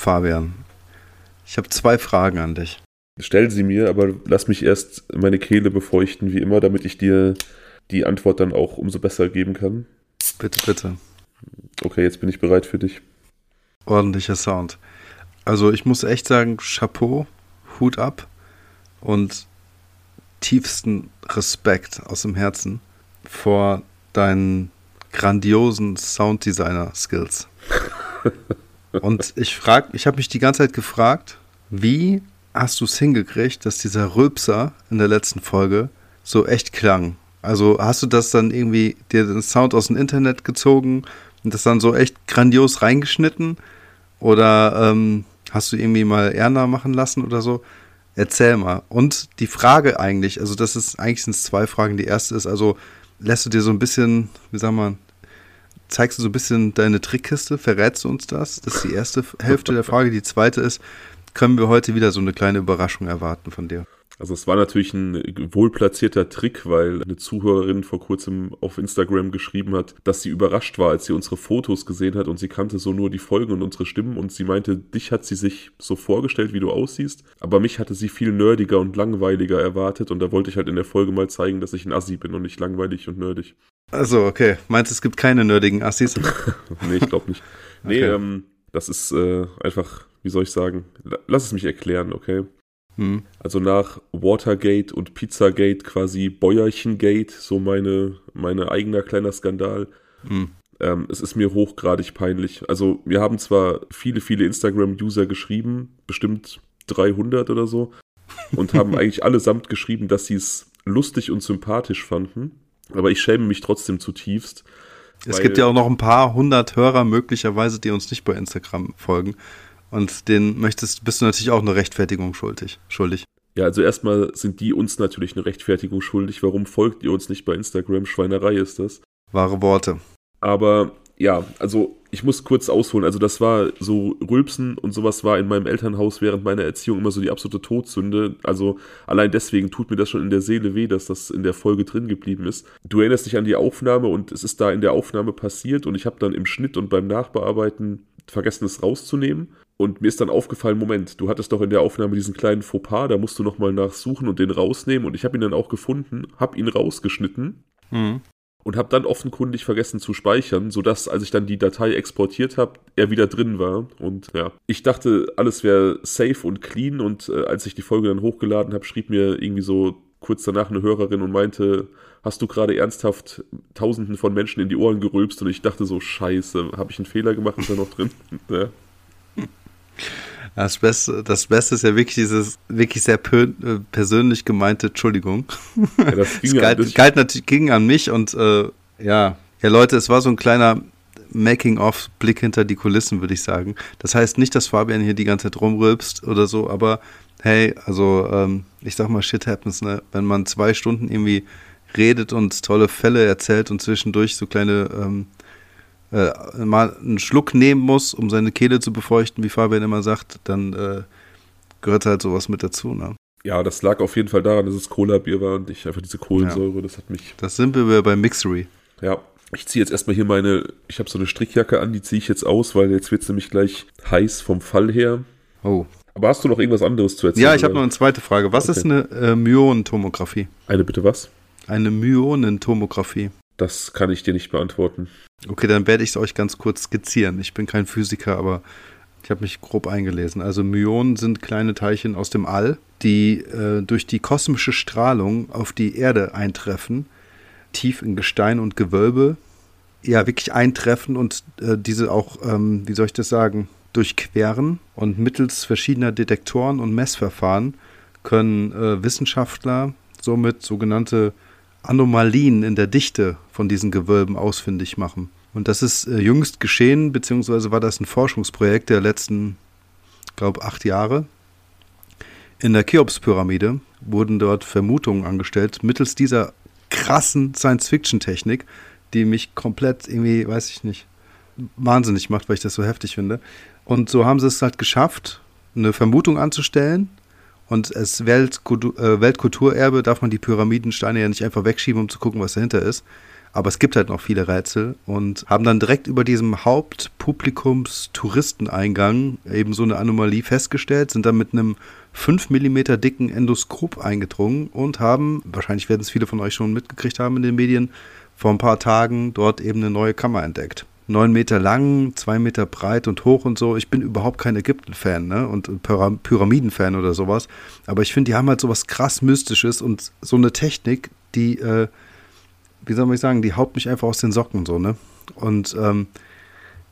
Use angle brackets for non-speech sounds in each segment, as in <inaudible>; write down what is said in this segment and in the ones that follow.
Fabian. Ich habe zwei Fragen an dich. Stell sie mir, aber lass mich erst meine Kehle befeuchten, wie immer, damit ich dir die Antwort dann auch umso besser geben kann. Bitte, bitte. Okay, jetzt bin ich bereit für dich. Ordentlicher Sound. Also ich muss echt sagen, Chapeau, Hut ab und tiefsten Respekt aus dem Herzen vor deinen grandiosen Sounddesigner-Skills. <laughs> Und ich frag, ich habe mich die ganze Zeit gefragt, wie hast du es hingekriegt, dass dieser Rülpser in der letzten Folge so echt klang? Also hast du das dann irgendwie dir den Sound aus dem Internet gezogen und das dann so echt grandios reingeschnitten? Oder ähm, hast du irgendwie mal Erna machen lassen oder so? Erzähl mal. Und die Frage eigentlich, also das ist eigentlich sind es zwei Fragen. Die erste ist also, lässt du dir so ein bisschen, wie sag man, zeigst du so ein bisschen deine Trickkiste, verrätst du uns das? Das ist die erste Hälfte der Frage. Die zweite ist, können wir heute wieder so eine kleine Überraschung erwarten von dir? Also es war natürlich ein wohlplatzierter Trick, weil eine Zuhörerin vor kurzem auf Instagram geschrieben hat, dass sie überrascht war, als sie unsere Fotos gesehen hat und sie kannte so nur die Folgen und unsere Stimmen und sie meinte, dich hat sie sich so vorgestellt, wie du aussiehst, aber mich hatte sie viel nerdiger und langweiliger erwartet und da wollte ich halt in der Folge mal zeigen, dass ich ein Assi bin und nicht langweilig und nerdig. Also okay. Meinst du, es gibt keine nerdigen Assis? <laughs> nee, ich glaube nicht. Nee, okay. ähm, das ist äh, einfach, wie soll ich sagen, lass es mich erklären, okay? Hm. Also nach Watergate und Pizzagate quasi Bäuerchengate, so meine, meine eigener kleiner Skandal. Hm. Ähm, es ist mir hochgradig peinlich. Also wir haben zwar viele, viele Instagram-User geschrieben, bestimmt 300 oder so, und <laughs> haben eigentlich allesamt geschrieben, dass sie es lustig und sympathisch fanden. Aber ich schäme mich trotzdem zutiefst. Es gibt ja auch noch ein paar hundert Hörer möglicherweise, die uns nicht bei Instagram folgen. Und den möchtest, bist du natürlich auch eine Rechtfertigung schuldig. schuldig. Ja, also erstmal sind die uns natürlich eine Rechtfertigung schuldig. Warum folgt ihr uns nicht bei Instagram? Schweinerei ist das. Wahre Worte. Aber ja, also ich muss kurz ausholen. Also das war so Rülpsen und sowas war in meinem Elternhaus während meiner Erziehung immer so die absolute Todsünde. Also allein deswegen tut mir das schon in der Seele weh, dass das in der Folge drin geblieben ist. Du erinnerst dich an die Aufnahme und es ist da in der Aufnahme passiert und ich habe dann im Schnitt und beim Nachbearbeiten vergessen, es rauszunehmen. Und mir ist dann aufgefallen, Moment, du hattest doch in der Aufnahme diesen kleinen Fauxpas, da musst du nochmal nachsuchen und den rausnehmen. Und ich habe ihn dann auch gefunden, habe ihn rausgeschnitten mhm. und habe dann offenkundig vergessen zu speichern, sodass, als ich dann die Datei exportiert habe, er wieder drin war. Und ja, ich dachte, alles wäre safe und clean. Und äh, als ich die Folge dann hochgeladen habe, schrieb mir irgendwie so kurz danach eine Hörerin und meinte, hast du gerade ernsthaft Tausenden von Menschen in die Ohren gerülpst? Und ich dachte so, scheiße, habe ich einen Fehler gemacht? Ist er noch drin? <laughs> ja. Das Beste, das Beste ist ja wirklich dieses wirklich sehr persönlich gemeinte Entschuldigung. Ja, das <laughs> ging, galt, an galt natürlich ging an mich und äh, ja, ja Leute, es war so ein kleiner Making-of Blick hinter die Kulissen, würde ich sagen. Das heißt nicht, dass Fabian hier die ganze Zeit rumrülpst oder so, aber hey, also ähm, ich sag mal, shit happens, ne? Wenn man zwei Stunden irgendwie redet und tolle Fälle erzählt und zwischendurch so kleine ähm, äh, mal einen Schluck nehmen muss, um seine Kehle zu befeuchten, wie Fabian immer sagt, dann äh, gehört halt sowas mit dazu. Ne? Ja, das lag auf jeden Fall daran, dass es Cola-Bier war und nicht einfach diese Kohlensäure. Ja. Das hat mich. Das sind wir bei Mixery. Ja. Ich ziehe jetzt erstmal hier meine, ich habe so eine Strickjacke an, die ziehe ich jetzt aus, weil jetzt wird es nämlich gleich heiß vom Fall her. Oh. Aber hast du noch irgendwas anderes zu erzählen? Ja, ich habe noch eine zweite Frage. Was okay. ist eine äh, Myonentomographie? Eine bitte was? Eine Myonentomographie. Das kann ich dir nicht beantworten. Okay, dann werde ich es euch ganz kurz skizzieren. Ich bin kein Physiker, aber ich habe mich grob eingelesen. Also Myonen sind kleine Teilchen aus dem All, die äh, durch die kosmische Strahlung auf die Erde eintreffen, tief in Gestein und Gewölbe, ja, wirklich eintreffen und äh, diese auch, ähm, wie soll ich das sagen, durchqueren. Und mittels verschiedener Detektoren und Messverfahren können äh, Wissenschaftler somit sogenannte Anomalien in der Dichte von diesen Gewölben ausfindig machen. Und das ist äh, jüngst geschehen, beziehungsweise war das ein Forschungsprojekt der letzten, glaube acht Jahre. In der Cheops-Pyramide wurden dort Vermutungen angestellt mittels dieser krassen Science-Fiction-Technik, die mich komplett irgendwie, weiß ich nicht, wahnsinnig macht, weil ich das so heftig finde. Und so haben sie es halt geschafft, eine Vermutung anzustellen und als äh, Weltkulturerbe darf man die Pyramidensteine ja nicht einfach wegschieben, um zu gucken, was dahinter ist. Aber es gibt halt noch viele Rätsel und haben dann direkt über diesem Hauptpublikums-Touristeneingang eben so eine Anomalie festgestellt, sind dann mit einem 5 mm dicken Endoskop eingedrungen und haben, wahrscheinlich werden es viele von euch schon mitgekriegt haben in den Medien, vor ein paar Tagen dort eben eine neue Kammer entdeckt. 9 Meter lang, 2 Meter breit und hoch und so. Ich bin überhaupt kein Ägypten-Fan ne? und Pyramiden-Fan oder sowas. Aber ich finde, die haben halt sowas krass Mystisches und so eine Technik, die, äh, wie soll man sagen, die haut mich einfach aus den Socken so, ne? Und ähm,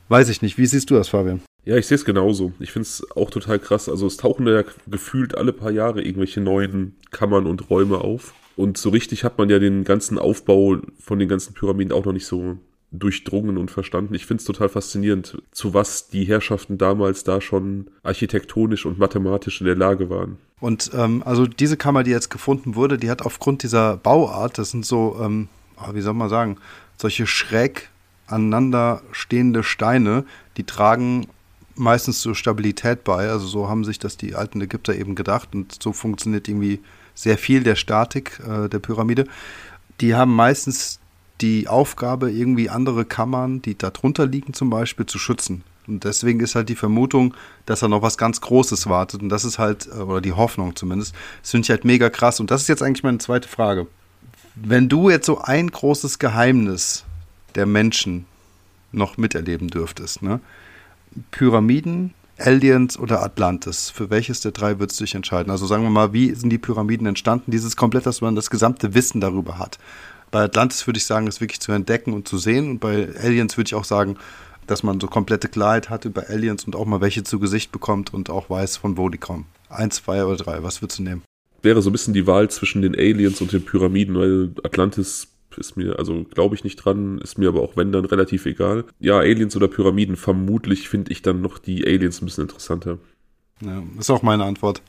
weiß ich nicht, wie siehst du das, Fabian? Ja, ich sehe es genauso. Ich finde es auch total krass. Also es tauchen ja gefühlt alle paar Jahre irgendwelche neuen Kammern und Räume auf. Und so richtig hat man ja den ganzen Aufbau von den ganzen Pyramiden auch noch nicht so durchdrungen und verstanden. Ich finde es total faszinierend, zu was die Herrschaften damals da schon architektonisch und mathematisch in der Lage waren. Und ähm, also diese Kammer, die jetzt gefunden wurde, die hat aufgrund dieser Bauart, das sind so, ähm, ah, wie soll man sagen, solche schräg aneinander stehende Steine, die tragen meistens zur Stabilität bei. Also so haben sich das die alten Ägypter eben gedacht und so funktioniert irgendwie sehr viel der Statik äh, der Pyramide. Die haben meistens die Aufgabe, irgendwie andere Kammern, die darunter liegen zum Beispiel, zu schützen. Und deswegen ist halt die Vermutung, dass da noch was ganz Großes wartet. Und das ist halt, äh, oder die Hoffnung zumindest, das finde ich halt mega krass. Und das ist jetzt eigentlich meine zweite Frage. Wenn du jetzt so ein großes Geheimnis der Menschen noch miterleben dürftest, ne? Pyramiden, Aliens oder Atlantis? Für welches der drei würdest du dich entscheiden? Also sagen wir mal, wie sind die Pyramiden entstanden? Dieses komplett, dass man das gesamte Wissen darüber hat. Bei Atlantis würde ich sagen, ist wirklich zu entdecken und zu sehen. Und bei Aliens würde ich auch sagen, dass man so komplette Klarheit hat über Aliens und auch mal welche zu Gesicht bekommt und auch weiß, von wo die kommen. Eins, zwei oder drei, was würdest du nehmen? Wäre so ein bisschen die Wahl zwischen den Aliens und den Pyramiden, weil Atlantis ist mir, also glaube ich nicht dran, ist mir aber auch wenn dann relativ egal. Ja, Aliens oder Pyramiden, vermutlich finde ich dann noch die Aliens ein bisschen interessanter. Ja, ist auch meine Antwort.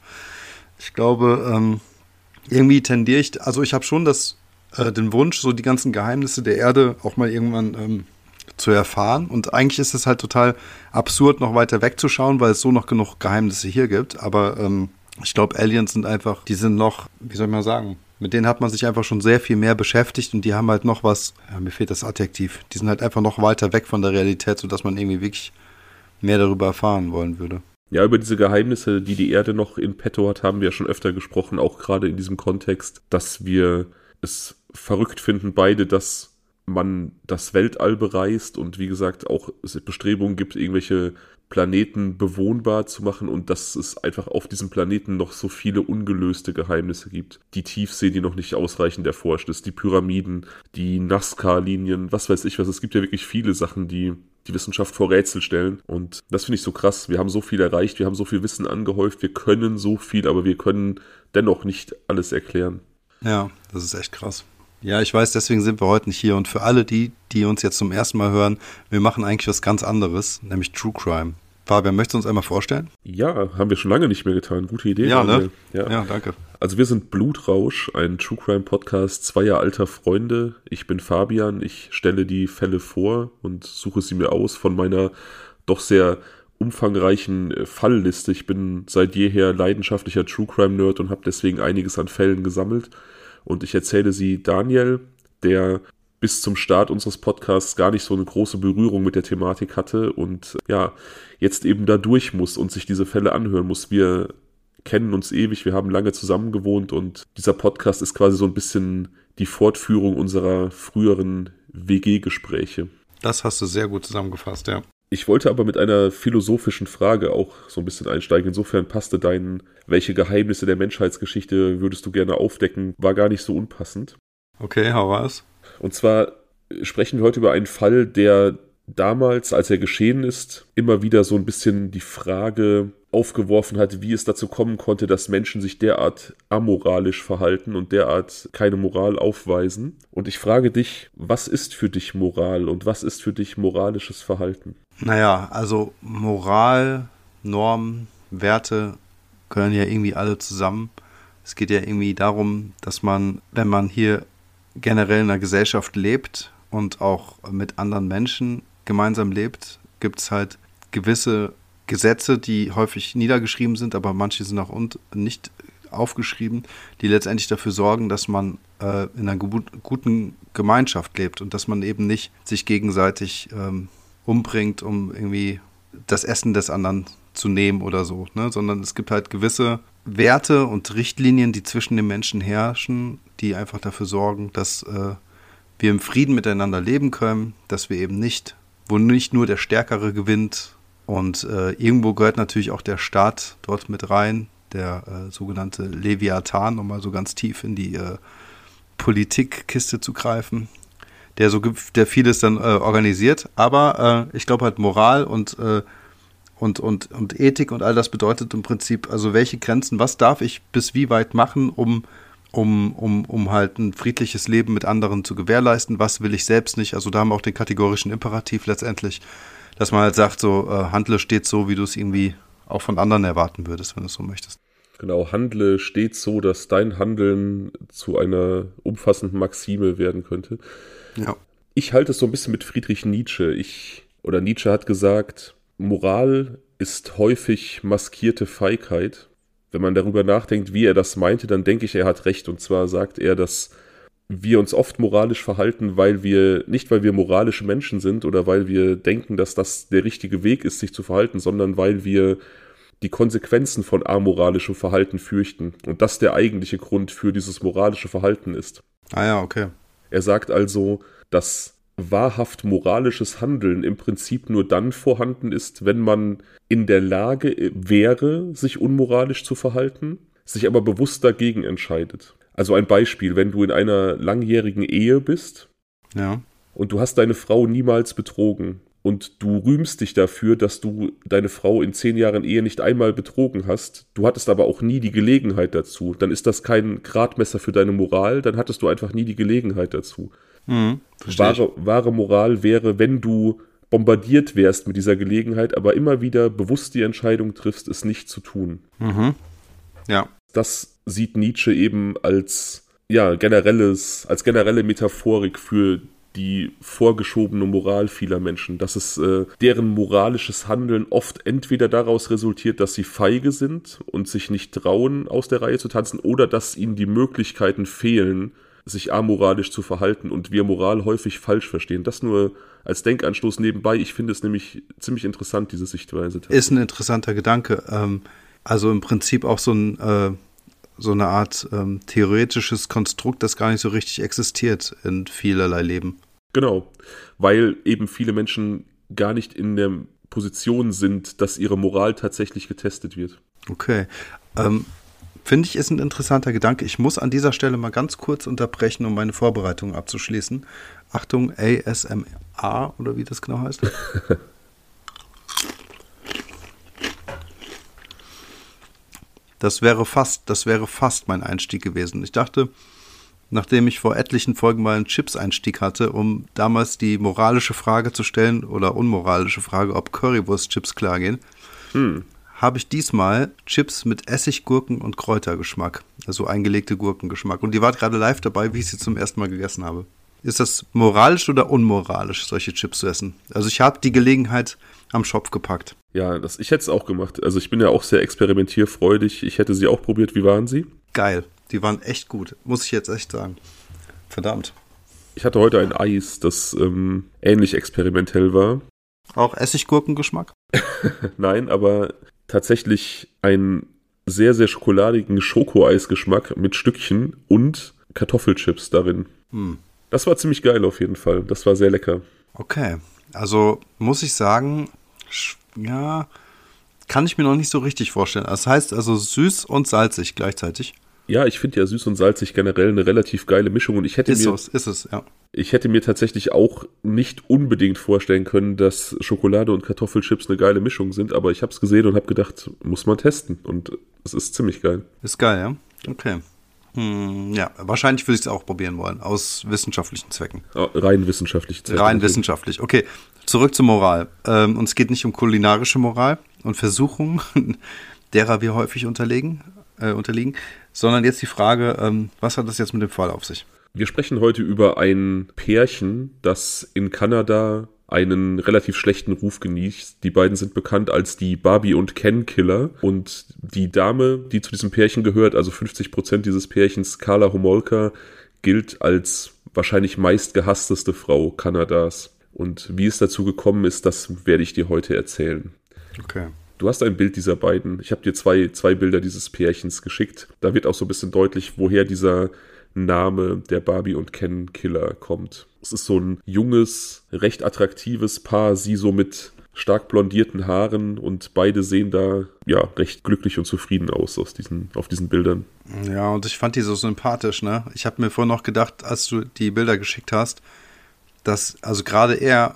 Ich glaube, ähm, irgendwie tendiere ich, also ich habe schon das, äh, den Wunsch, so die ganzen Geheimnisse der Erde auch mal irgendwann ähm, zu erfahren. Und eigentlich ist es halt total absurd, noch weiter wegzuschauen, weil es so noch genug Geheimnisse hier gibt. Aber ähm, ich glaube, Aliens sind einfach, die sind noch, wie soll ich mal sagen, mit denen hat man sich einfach schon sehr viel mehr beschäftigt und die haben halt noch was, ja, mir fehlt das Adjektiv, die sind halt einfach noch weiter weg von der Realität, sodass man irgendwie wirklich mehr darüber erfahren wollen würde. Ja, über diese Geheimnisse, die die Erde noch in petto hat, haben wir ja schon öfter gesprochen, auch gerade in diesem Kontext, dass wir es verrückt finden, beide, dass man das Weltall bereist und wie gesagt auch es Bestrebungen gibt, irgendwelche Planeten bewohnbar zu machen und dass es einfach auf diesem Planeten noch so viele ungelöste Geheimnisse gibt. Die Tiefsee, die noch nicht ausreichend erforscht ist, die Pyramiden, die Nazca-Linien, was weiß ich was. Es gibt ja wirklich viele Sachen, die die Wissenschaft vor Rätsel stellen. Und das finde ich so krass. Wir haben so viel erreicht, wir haben so viel Wissen angehäuft, wir können so viel, aber wir können dennoch nicht alles erklären. Ja, das ist echt krass. Ja, ich weiß, deswegen sind wir heute nicht hier. Und für alle die, die uns jetzt zum ersten Mal hören, wir machen eigentlich was ganz anderes, nämlich True Crime. Fabian, möchtest du uns einmal vorstellen? Ja, haben wir schon lange nicht mehr getan. Gute Idee. Ja, ne? ja. ja, danke. Also wir sind Blutrausch, ein True Crime Podcast zweier alter Freunde. Ich bin Fabian, ich stelle die Fälle vor und suche sie mir aus von meiner doch sehr umfangreichen äh, Fallliste. Ich bin seit jeher leidenschaftlicher True Crime Nerd und habe deswegen einiges an Fällen gesammelt und ich erzähle sie Daniel, der bis zum Start unseres Podcasts gar nicht so eine große Berührung mit der Thematik hatte und ja, jetzt eben da durch muss und sich diese Fälle anhören muss. Wir kennen uns ewig, wir haben lange zusammen gewohnt und dieser Podcast ist quasi so ein bisschen die Fortführung unserer früheren WG-Gespräche. Das hast du sehr gut zusammengefasst, ja. Ich wollte aber mit einer philosophischen Frage auch so ein bisschen einsteigen. Insofern passte dein, welche Geheimnisse der Menschheitsgeschichte würdest du gerne aufdecken, war gar nicht so unpassend. Okay, hau was. Und zwar sprechen wir heute über einen Fall, der damals, als er geschehen ist, immer wieder so ein bisschen die Frage aufgeworfen hat, wie es dazu kommen konnte, dass Menschen sich derart amoralisch verhalten und derart keine Moral aufweisen. Und ich frage dich, was ist für dich Moral und was ist für dich moralisches Verhalten? Naja, also Moral, Normen, Werte gehören ja irgendwie alle zusammen. Es geht ja irgendwie darum, dass man, wenn man hier generell in einer Gesellschaft lebt und auch mit anderen Menschen gemeinsam lebt, gibt es halt gewisse Gesetze, die häufig niedergeschrieben sind, aber manche sind auch nicht aufgeschrieben, die letztendlich dafür sorgen, dass man äh, in einer guten Gemeinschaft lebt und dass man eben nicht sich gegenseitig ähm, umbringt, um irgendwie das Essen des anderen zu nehmen oder so, ne? sondern es gibt halt gewisse Werte und Richtlinien, die zwischen den Menschen herrschen, die einfach dafür sorgen, dass äh, wir im Frieden miteinander leben können, dass wir eben nicht, wo nicht nur der Stärkere gewinnt und äh, irgendwo gehört natürlich auch der Staat dort mit rein, der äh, sogenannte Leviathan, um mal so ganz tief in die äh, Politikkiste zu greifen, der so der vieles dann äh, organisiert. Aber äh, ich glaube halt Moral und, äh, und, und, und Ethik und all das bedeutet im Prinzip, also welche Grenzen, was darf ich bis wie weit machen, um um, um, um halt ein friedliches Leben mit anderen zu gewährleisten. Was will ich selbst nicht? Also da haben wir auch den kategorischen Imperativ letztendlich, dass man halt sagt, so äh, handle stets so, wie du es irgendwie auch von anderen erwarten würdest, wenn du es so möchtest. Genau, handle stets so, dass dein Handeln zu einer umfassenden Maxime werden könnte. Ja. Ich halte es so ein bisschen mit Friedrich Nietzsche. Ich, oder Nietzsche hat gesagt, Moral ist häufig maskierte Feigheit wenn man darüber nachdenkt, wie er das meinte, dann denke ich, er hat recht. Und zwar sagt er, dass wir uns oft moralisch verhalten, weil wir, nicht weil wir moralische Menschen sind oder weil wir denken, dass das der richtige Weg ist, sich zu verhalten, sondern weil wir die Konsequenzen von amoralischem Verhalten fürchten. Und das der eigentliche Grund für dieses moralische Verhalten ist. Ah ja, okay. Er sagt also, dass wahrhaft moralisches Handeln im Prinzip nur dann vorhanden ist, wenn man in der Lage wäre, sich unmoralisch zu verhalten, sich aber bewusst dagegen entscheidet. Also ein Beispiel, wenn du in einer langjährigen Ehe bist ja. und du hast deine Frau niemals betrogen und du rühmst dich dafür, dass du deine Frau in zehn Jahren Ehe nicht einmal betrogen hast, du hattest aber auch nie die Gelegenheit dazu, dann ist das kein Gradmesser für deine Moral, dann hattest du einfach nie die Gelegenheit dazu. Mhm, wahre, wahre Moral wäre, wenn du bombardiert wärst mit dieser Gelegenheit, aber immer wieder bewusst die Entscheidung triffst, es nicht zu tun. Mhm. Ja. Das sieht Nietzsche eben als ja, generelles, als generelle Metaphorik für die vorgeschobene Moral vieler Menschen, dass es äh, deren moralisches Handeln oft entweder daraus resultiert, dass sie feige sind und sich nicht trauen, aus der Reihe zu tanzen, oder dass ihnen die Möglichkeiten fehlen, sich amoralisch zu verhalten und wir Moral häufig falsch verstehen. Das nur als Denkanstoß nebenbei. Ich finde es nämlich ziemlich interessant, diese Sichtweise. Ist ein interessanter Gedanke. Ähm, also im Prinzip auch so, ein, äh, so eine Art ähm, theoretisches Konstrukt, das gar nicht so richtig existiert in vielerlei Leben. Genau, weil eben viele Menschen gar nicht in der Position sind, dass ihre Moral tatsächlich getestet wird. Okay. Ähm, Finde ich, ist ein interessanter Gedanke. Ich muss an dieser Stelle mal ganz kurz unterbrechen, um meine Vorbereitung abzuschließen. Achtung, ASMR oder wie das genau heißt. <laughs> Das wäre fast, das wäre fast mein Einstieg gewesen. Ich dachte, nachdem ich vor etlichen Folgen mal einen Chips-Einstieg hatte, um damals die moralische Frage zu stellen oder unmoralische Frage, ob Currywurst-Chips klar gehen, hm habe ich diesmal Chips mit Essig, Gurken und Kräutergeschmack. Also eingelegte Gurkengeschmack. Und die war gerade live dabei, wie ich sie zum ersten Mal gegessen habe. Ist das moralisch oder unmoralisch, solche Chips zu essen? Also ich habe die Gelegenheit am Schopf gepackt. Ja, das, ich hätte es auch gemacht. Also ich bin ja auch sehr experimentierfreudig. Ich hätte sie auch probiert. Wie waren sie? Geil. Die waren echt gut. Muss ich jetzt echt sagen. Verdammt. Ich hatte heute ein Eis, das ähm, ähnlich experimentell war. Auch Essiggurkengeschmack? <laughs> Nein, aber tatsächlich einen sehr, sehr schokoladigen Schokoeisgeschmack mit Stückchen und Kartoffelchips darin. Hm. Das war ziemlich geil auf jeden Fall. Das war sehr lecker. Okay. Also muss ich sagen, ja, kann ich mir noch nicht so richtig vorstellen. Das heißt also süß und salzig gleichzeitig. Ja, ich finde ja süß und salzig generell eine relativ geile Mischung und ich hätte ist mir es, ist es, ja. Ich hätte mir tatsächlich auch nicht unbedingt vorstellen können, dass Schokolade und Kartoffelchips eine geile Mischung sind, aber ich habe es gesehen und habe gedacht, muss man testen und es ist ziemlich geil. Ist geil, ja. Okay. Hm, ja, wahrscheinlich würde ich es auch probieren wollen, aus wissenschaftlichen Zwecken. Ah, rein wissenschaftlich. Zwecken. Rein wissenschaftlich, okay. Zurück zur Moral. Ähm, uns geht nicht um kulinarische Moral und Versuchungen, <laughs> derer wir häufig unterlegen, äh, unterliegen, sondern jetzt die Frage, ähm, was hat das jetzt mit dem Fall auf sich? Wir sprechen heute über ein Pärchen, das in Kanada einen relativ schlechten Ruf genießt. Die beiden sind bekannt als die Barbie und Ken Killer und die Dame, die zu diesem Pärchen gehört, also 50 Prozent dieses Pärchens, Carla Homolka, gilt als wahrscheinlich meistgehassteste Frau Kanadas. Und wie es dazu gekommen ist, das werde ich dir heute erzählen. Okay. Du hast ein Bild dieser beiden. Ich habe dir zwei, zwei Bilder dieses Pärchens geschickt. Da wird auch so ein bisschen deutlich, woher dieser Name der Barbie und Ken Killer kommt. Es ist so ein junges, recht attraktives Paar, sie so mit stark blondierten Haaren und beide sehen da ja recht glücklich und zufrieden aus aus diesen, auf diesen Bildern. Ja, und ich fand die so sympathisch, ne? Ich habe mir vorhin noch gedacht, als du die Bilder geschickt hast, dass, also gerade er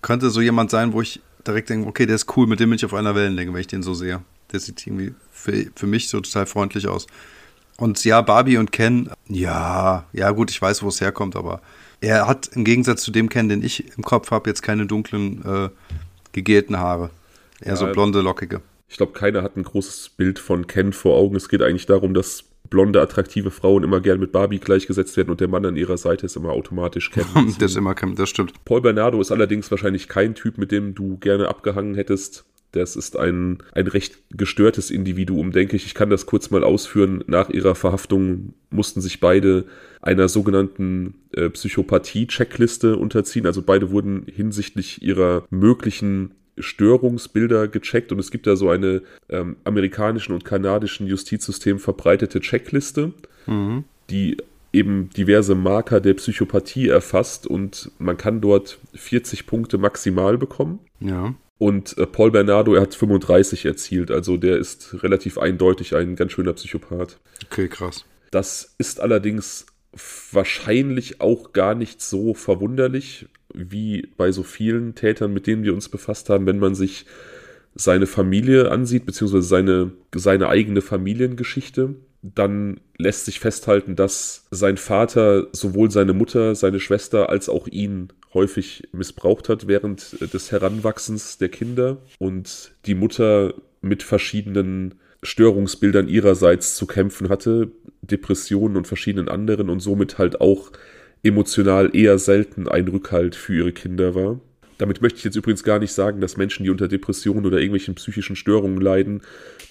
könnte so jemand sein, wo ich direkt denke, okay, der ist cool, mit dem bin ich auf einer Wellenlänge, wenn ich den so sehe. Der sieht irgendwie für, für mich so total freundlich aus. Und ja, Barbie und Ken, ja, ja gut, ich weiß, wo es herkommt, aber er hat im Gegensatz zu dem Ken, den ich im Kopf habe, jetzt keine dunklen, äh, gegelten Haare. Eher ja, so blonde, lockige. Ich glaube, keiner hat ein großes Bild von Ken vor Augen. Es geht eigentlich darum, dass blonde, attraktive Frauen immer gern mit Barbie gleichgesetzt werden und der Mann an ihrer Seite ist immer automatisch Ken. das <laughs> ist immer Ken, das stimmt. Paul Bernardo ist allerdings wahrscheinlich kein Typ, mit dem du gerne abgehangen hättest. Das ist ein, ein recht gestörtes Individuum, denke ich. Ich kann das kurz mal ausführen. Nach ihrer Verhaftung mussten sich beide einer sogenannten äh, Psychopathie-Checkliste unterziehen. Also beide wurden hinsichtlich ihrer möglichen Störungsbilder gecheckt und es gibt da so eine ähm, amerikanischen und kanadischen Justizsystem verbreitete Checkliste, mhm. die eben diverse Marker der Psychopathie erfasst und man kann dort 40 Punkte maximal bekommen. Ja. Und äh, Paul Bernardo, er hat 35 erzielt, also der ist relativ eindeutig ein ganz schöner Psychopath. Okay, krass. Das ist allerdings wahrscheinlich auch gar nicht so verwunderlich, wie bei so vielen Tätern, mit denen wir uns befasst haben, wenn man sich seine Familie ansieht, beziehungsweise seine, seine eigene Familiengeschichte, dann lässt sich festhalten, dass sein Vater sowohl seine Mutter, seine Schwester als auch ihn häufig missbraucht hat während des Heranwachsens der Kinder und die Mutter mit verschiedenen Störungsbildern ihrerseits zu kämpfen hatte, Depressionen und verschiedenen anderen und somit halt auch emotional eher selten ein Rückhalt für ihre Kinder war. Damit möchte ich jetzt übrigens gar nicht sagen, dass Menschen, die unter Depressionen oder irgendwelchen psychischen Störungen leiden,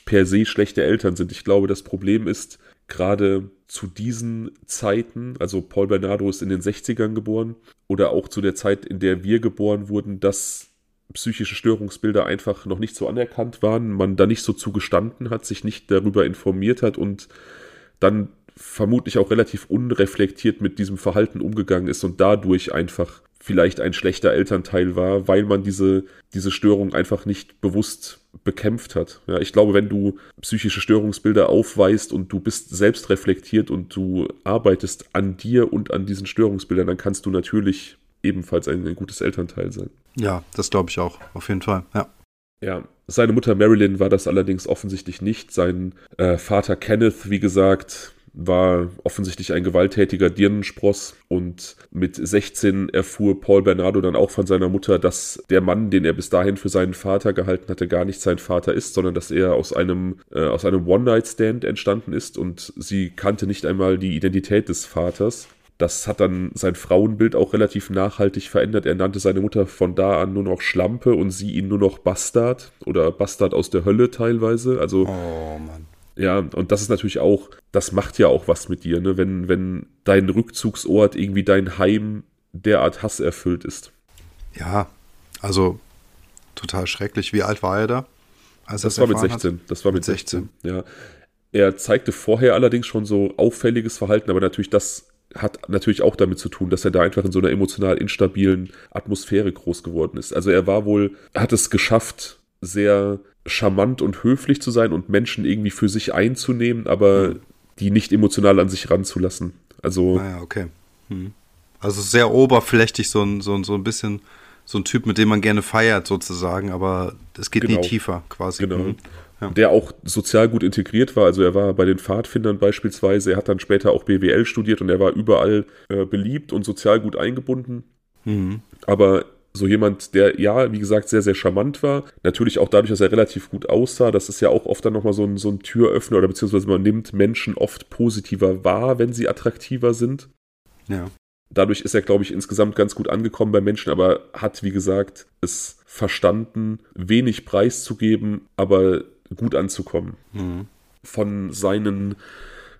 per se schlechte Eltern sind. Ich glaube, das Problem ist, gerade zu diesen Zeiten, also Paul Bernardo ist in den 60ern geboren, oder auch zu der Zeit, in der wir geboren wurden, dass psychische Störungsbilder einfach noch nicht so anerkannt waren, man da nicht so zugestanden hat, sich nicht darüber informiert hat und dann vermutlich auch relativ unreflektiert mit diesem Verhalten umgegangen ist und dadurch einfach vielleicht ein schlechter Elternteil war, weil man diese, diese Störung einfach nicht bewusst bekämpft hat. Ja, ich glaube, wenn du psychische Störungsbilder aufweist und du bist selbst reflektiert und du arbeitest an dir und an diesen Störungsbildern, dann kannst du natürlich ebenfalls ein, ein gutes Elternteil sein. Ja, das glaube ich auch, auf jeden Fall, ja. Ja, seine Mutter Marilyn war das allerdings offensichtlich nicht. Sein äh, Vater Kenneth, wie gesagt, war offensichtlich ein gewalttätiger Dirnenspross und mit 16 erfuhr Paul Bernardo dann auch von seiner Mutter, dass der Mann, den er bis dahin für seinen Vater gehalten hatte, gar nicht sein Vater ist, sondern dass er aus einem, äh, einem One-Night-Stand entstanden ist und sie kannte nicht einmal die Identität des Vaters. Das hat dann sein Frauenbild auch relativ nachhaltig verändert. Er nannte seine Mutter von da an nur noch Schlampe und sie ihn nur noch Bastard oder Bastard aus der Hölle teilweise. Also oh, Mann. Ja, und das ist natürlich auch, das macht ja auch was mit dir, ne? wenn, wenn dein Rückzugsort irgendwie dein Heim derart Hass erfüllt ist. Ja, also total schrecklich. Wie alt war er da? Als das war mit 16. Hat? Das war mit 16. 16. Ja. Er zeigte vorher allerdings schon so auffälliges Verhalten, aber natürlich das hat natürlich auch damit zu tun, dass er da einfach in so einer emotional instabilen Atmosphäre groß geworden ist. Also er war wohl, hat es geschafft, sehr charmant und höflich zu sein und Menschen irgendwie für sich einzunehmen, aber die nicht emotional an sich ranzulassen. Also. Ah ja, okay. Hm. Also sehr oberflächlich, so ein, so, ein, so ein bisschen so ein Typ, mit dem man gerne feiert, sozusagen, aber es geht genau. nie tiefer quasi. Genau. Mhm. Ja. Der auch sozial gut integriert war. Also er war bei den Pfadfindern beispielsweise, er hat dann später auch BWL studiert und er war überall äh, beliebt und sozial gut eingebunden. Mhm. Aber so jemand, der ja, wie gesagt, sehr, sehr charmant war. Natürlich auch dadurch, dass er relativ gut aussah. Das ist ja auch oft dann nochmal so ein, so ein Türöffner oder beziehungsweise man nimmt Menschen oft positiver wahr, wenn sie attraktiver sind. Ja. Dadurch ist er, glaube ich, insgesamt ganz gut angekommen bei Menschen, aber hat, wie gesagt, es verstanden, wenig preiszugeben, aber gut anzukommen. Mhm. Von seinen,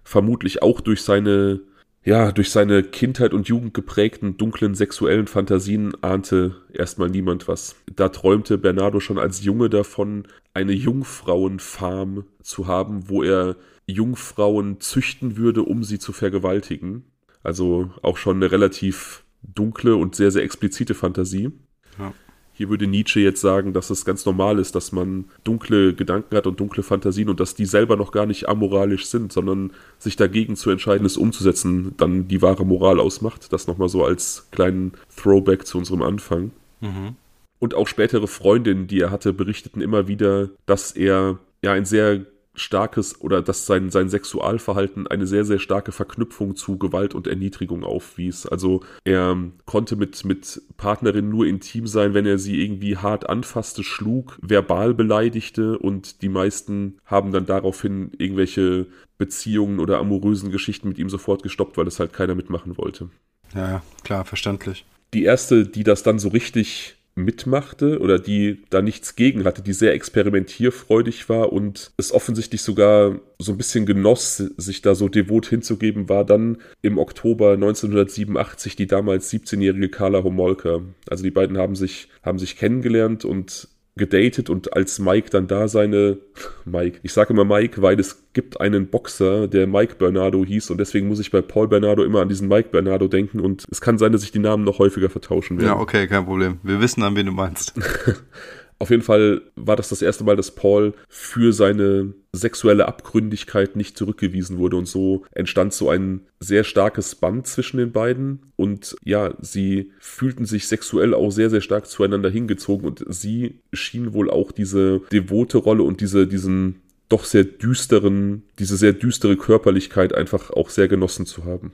vermutlich auch durch seine ja, durch seine Kindheit und Jugend geprägten dunklen sexuellen Fantasien ahnte erstmal niemand was. Da träumte Bernardo schon als Junge davon, eine Jungfrauenfarm zu haben, wo er Jungfrauen züchten würde, um sie zu vergewaltigen. Also auch schon eine relativ dunkle und sehr, sehr explizite Fantasie. Ja. Hier würde Nietzsche jetzt sagen, dass es ganz normal ist, dass man dunkle Gedanken hat und dunkle Fantasien und dass die selber noch gar nicht amoralisch sind, sondern sich dagegen zu entscheiden, es umzusetzen, dann die wahre Moral ausmacht. Das nochmal so als kleinen Throwback zu unserem Anfang. Mhm. Und auch spätere Freundinnen, die er hatte, berichteten immer wieder, dass er ja ein sehr starkes oder dass sein, sein Sexualverhalten eine sehr, sehr starke Verknüpfung zu Gewalt und Erniedrigung aufwies. Also er konnte mit, mit Partnerinnen nur intim sein, wenn er sie irgendwie hart anfasste, schlug, verbal beleidigte und die meisten haben dann daraufhin irgendwelche Beziehungen oder amorösen Geschichten mit ihm sofort gestoppt, weil es halt keiner mitmachen wollte. Ja, klar, verständlich. Die erste, die das dann so richtig mitmachte oder die da nichts gegen hatte, die sehr experimentierfreudig war und es offensichtlich sogar so ein bisschen genoss, sich da so devot hinzugeben, war dann im Oktober 1987 die damals 17-jährige Carla Homolka. Also die beiden haben sich, haben sich kennengelernt und gedatet und als Mike dann da seine <laughs> Mike, ich sage immer Mike, weil es gibt einen Boxer, der Mike Bernardo hieß und deswegen muss ich bei Paul Bernardo immer an diesen Mike Bernardo denken und es kann sein, dass sich die Namen noch häufiger vertauschen werden. Ja, okay, kein Problem. Wir wissen, an wen du meinst. <laughs> Auf jeden Fall war das das erste Mal, dass Paul für seine sexuelle Abgründigkeit nicht zurückgewiesen wurde und so entstand so ein sehr starkes Band zwischen den beiden und ja, sie fühlten sich sexuell auch sehr, sehr stark zueinander hingezogen und sie schien wohl auch diese devote Rolle und diese, diesen doch sehr düsteren, diese sehr düstere Körperlichkeit einfach auch sehr genossen zu haben.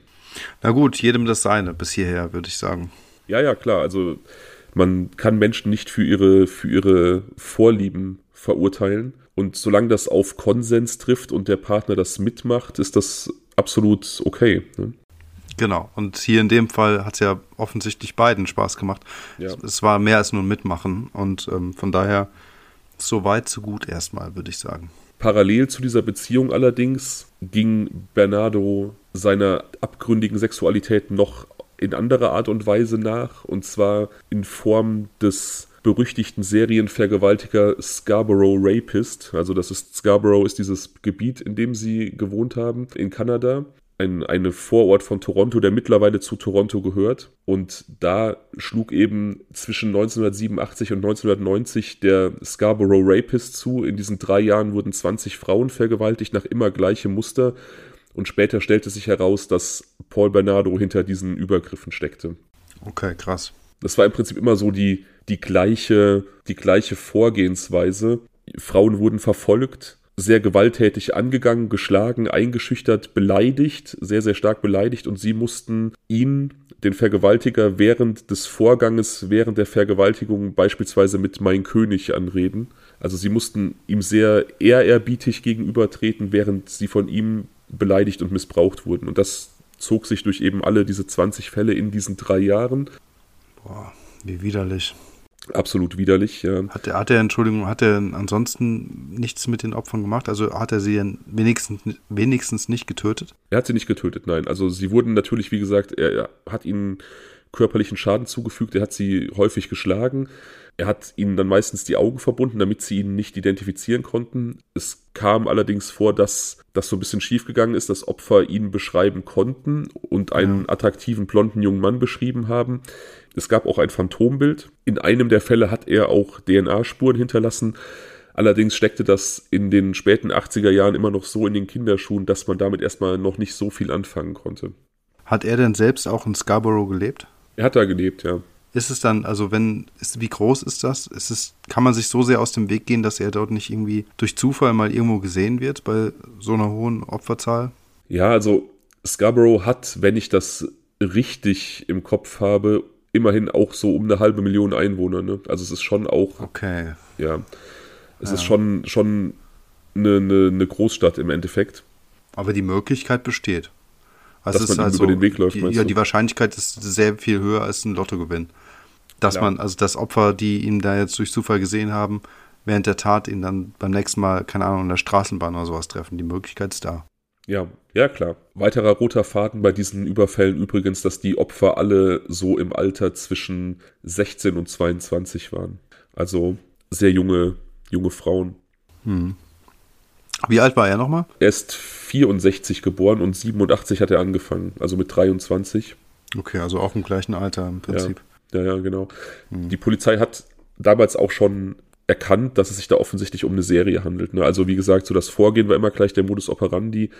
Na gut, jedem das seine bis hierher, würde ich sagen. Ja, ja, klar. Also man kann Menschen nicht für ihre, für ihre Vorlieben verurteilen. Und solange das auf Konsens trifft und der Partner das mitmacht, ist das absolut okay. Ne? Genau. Und hier in dem Fall hat es ja offensichtlich beiden Spaß gemacht. Ja. Es war mehr als nur ein Mitmachen. Und ähm, von daher so weit, so gut erstmal, würde ich sagen. Parallel zu dieser Beziehung allerdings ging Bernardo seiner abgründigen Sexualität noch in anderer Art und Weise nach, und zwar in Form des berüchtigten Serienvergewaltiger Scarborough Rapist. Also das ist Scarborough ist dieses Gebiet, in dem sie gewohnt haben, in Kanada. Ein eine Vorort von Toronto, der mittlerweile zu Toronto gehört. Und da schlug eben zwischen 1987 und 1990 der Scarborough Rapist zu. In diesen drei Jahren wurden 20 Frauen vergewaltigt nach immer gleichem Muster. Und später stellte sich heraus, dass Paul Bernardo hinter diesen Übergriffen steckte. Okay, krass. Das war im Prinzip immer so die, die, gleiche, die gleiche Vorgehensweise. Frauen wurden verfolgt, sehr gewalttätig angegangen, geschlagen, eingeschüchtert, beleidigt, sehr, sehr stark beleidigt und sie mussten ihn, den Vergewaltiger, während des Vorganges, während der Vergewaltigung beispielsweise mit Mein König anreden. Also sie mussten ihm sehr ehrerbietig gegenübertreten, während sie von ihm beleidigt und missbraucht wurden. Und das zog sich durch eben alle diese 20 Fälle in diesen drei Jahren. Boah, wie widerlich. Absolut widerlich, ja. Hat er, hat er, Entschuldigung, hat er ansonsten nichts mit den Opfern gemacht? Also hat er sie wenigstens, wenigstens nicht getötet? Er hat sie nicht getötet, nein. Also sie wurden natürlich, wie gesagt, er, er hat ihnen körperlichen Schaden zugefügt, er hat sie häufig geschlagen. Er hat ihnen dann meistens die Augen verbunden, damit sie ihn nicht identifizieren konnten. Es kam allerdings vor, dass das so ein bisschen schiefgegangen ist, dass Opfer ihn beschreiben konnten und einen attraktiven blonden jungen Mann beschrieben haben. Es gab auch ein Phantombild. In einem der Fälle hat er auch DNA-Spuren hinterlassen. Allerdings steckte das in den späten 80er Jahren immer noch so in den Kinderschuhen, dass man damit erstmal noch nicht so viel anfangen konnte. Hat er denn selbst auch in Scarborough gelebt? Er hat da gelebt, ja ist es dann, also wenn, ist, wie groß ist das? Ist es, kann man sich so sehr aus dem Weg gehen, dass er dort nicht irgendwie durch Zufall mal irgendwo gesehen wird bei so einer hohen Opferzahl? Ja, also Scarborough hat, wenn ich das richtig im Kopf habe, immerhin auch so um eine halbe Million Einwohner. Ne? Also es ist schon auch. Okay. Ja. Es ja. ist schon, schon eine, eine, eine Großstadt im Endeffekt. Aber die Möglichkeit besteht. Also dass man halt über den Weg läuft. Die, ja, die Wahrscheinlichkeit ist sehr viel höher als ein Lottogewinn. Dass ja. man, also das Opfer, die ihn da jetzt durch Zufall gesehen haben, während der Tat ihn dann beim nächsten Mal, keine Ahnung, in der Straßenbahn oder sowas treffen. Die Möglichkeit ist da. Ja, ja klar. Weiterer roter Faden bei diesen Überfällen übrigens, dass die Opfer alle so im Alter zwischen 16 und 22 waren. Also sehr junge, junge Frauen. Hm. Wie alt war er nochmal? Er ist 64 geboren und 87 hat er angefangen, also mit 23. Okay, also auch im gleichen Alter im Prinzip. Ja, ja, ja genau. Hm. Die Polizei hat damals auch schon erkannt, dass es sich da offensichtlich um eine Serie handelt. Ne? Also wie gesagt, so das Vorgehen war immer gleich der Modus operandi.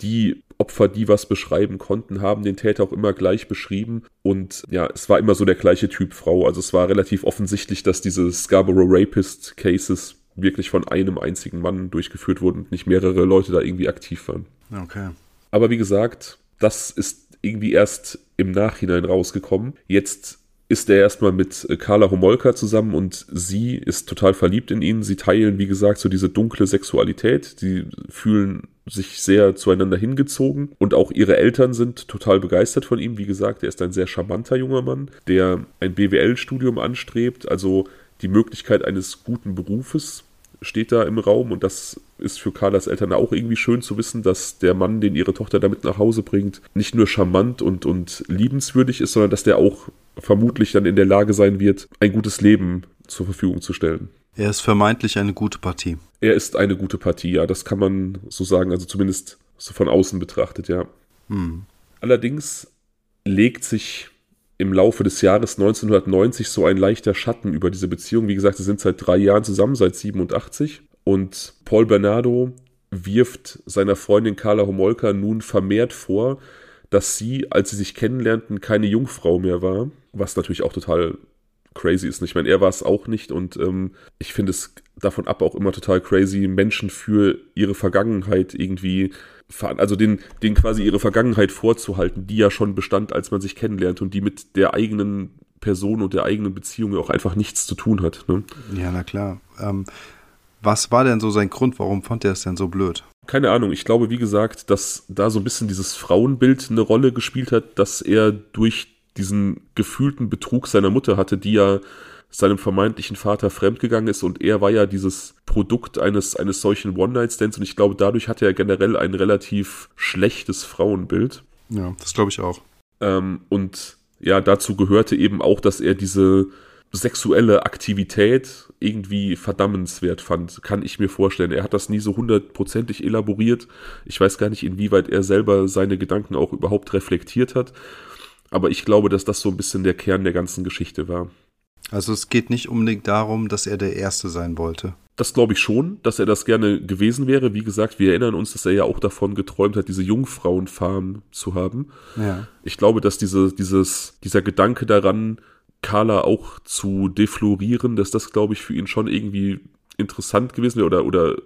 Die Opfer, die was beschreiben konnten, haben den Täter auch immer gleich beschrieben. Und ja, es war immer so der gleiche Typ Frau. Also es war relativ offensichtlich, dass diese Scarborough Rapist Cases wirklich von einem einzigen Mann durchgeführt wurden und nicht mehrere Leute da irgendwie aktiv waren. Okay. Aber wie gesagt, das ist irgendwie erst im Nachhinein rausgekommen. Jetzt ist er erstmal mit Carla Homolka zusammen und sie ist total verliebt in ihn. Sie teilen, wie gesagt, so diese dunkle Sexualität. Sie fühlen sich sehr zueinander hingezogen und auch ihre Eltern sind total begeistert von ihm. Wie gesagt, er ist ein sehr charmanter junger Mann, der ein BWL-Studium anstrebt, also die Möglichkeit eines guten Berufes steht da im Raum und das ist für Carlas Eltern auch irgendwie schön zu wissen, dass der Mann, den ihre Tochter damit nach Hause bringt, nicht nur charmant und, und liebenswürdig ist, sondern dass der auch vermutlich dann in der Lage sein wird, ein gutes Leben zur Verfügung zu stellen. Er ist vermeintlich eine gute Partie. Er ist eine gute Partie, ja, das kann man so sagen, also zumindest so von außen betrachtet, ja. Hm. Allerdings legt sich im Laufe des Jahres 1990 so ein leichter Schatten über diese Beziehung. Wie gesagt, sie sind seit drei Jahren zusammen, seit 87. Und Paul Bernardo wirft seiner Freundin Carla Homolka nun vermehrt vor, dass sie, als sie sich kennenlernten, keine Jungfrau mehr war. Was natürlich auch total crazy ist. Ich meine, er war es auch nicht und ähm, ich finde es davon ab auch immer total crazy, Menschen für ihre Vergangenheit irgendwie also den, den quasi ihre Vergangenheit vorzuhalten, die ja schon bestand, als man sich kennenlernt und die mit der eigenen Person und der eigenen Beziehung auch einfach nichts zu tun hat. Ne? Ja, na klar. Ähm, was war denn so sein Grund? Warum fand er es denn so blöd? Keine Ahnung. Ich glaube, wie gesagt, dass da so ein bisschen dieses Frauenbild eine Rolle gespielt hat, dass er durch diesen gefühlten Betrug seiner Mutter hatte, die ja seinem vermeintlichen Vater fremdgegangen ist und er war ja dieses Produkt eines, eines solchen One-Night-Stands und ich glaube, dadurch hatte er generell ein relativ schlechtes Frauenbild. Ja, das glaube ich auch. Ähm, und ja, dazu gehörte eben auch, dass er diese sexuelle Aktivität irgendwie verdammenswert fand, kann ich mir vorstellen. Er hat das nie so hundertprozentig elaboriert. Ich weiß gar nicht, inwieweit er selber seine Gedanken auch überhaupt reflektiert hat. Aber ich glaube, dass das so ein bisschen der Kern der ganzen Geschichte war. Also es geht nicht unbedingt darum, dass er der Erste sein wollte. Das glaube ich schon, dass er das gerne gewesen wäre. Wie gesagt, wir erinnern uns, dass er ja auch davon geträumt hat, diese Jungfrauenfarm zu haben. Ja. Ich glaube, dass diese, dieses, dieser Gedanke daran, Carla auch zu deflorieren, dass das, glaube ich, für ihn schon irgendwie interessant gewesen wäre oder, oder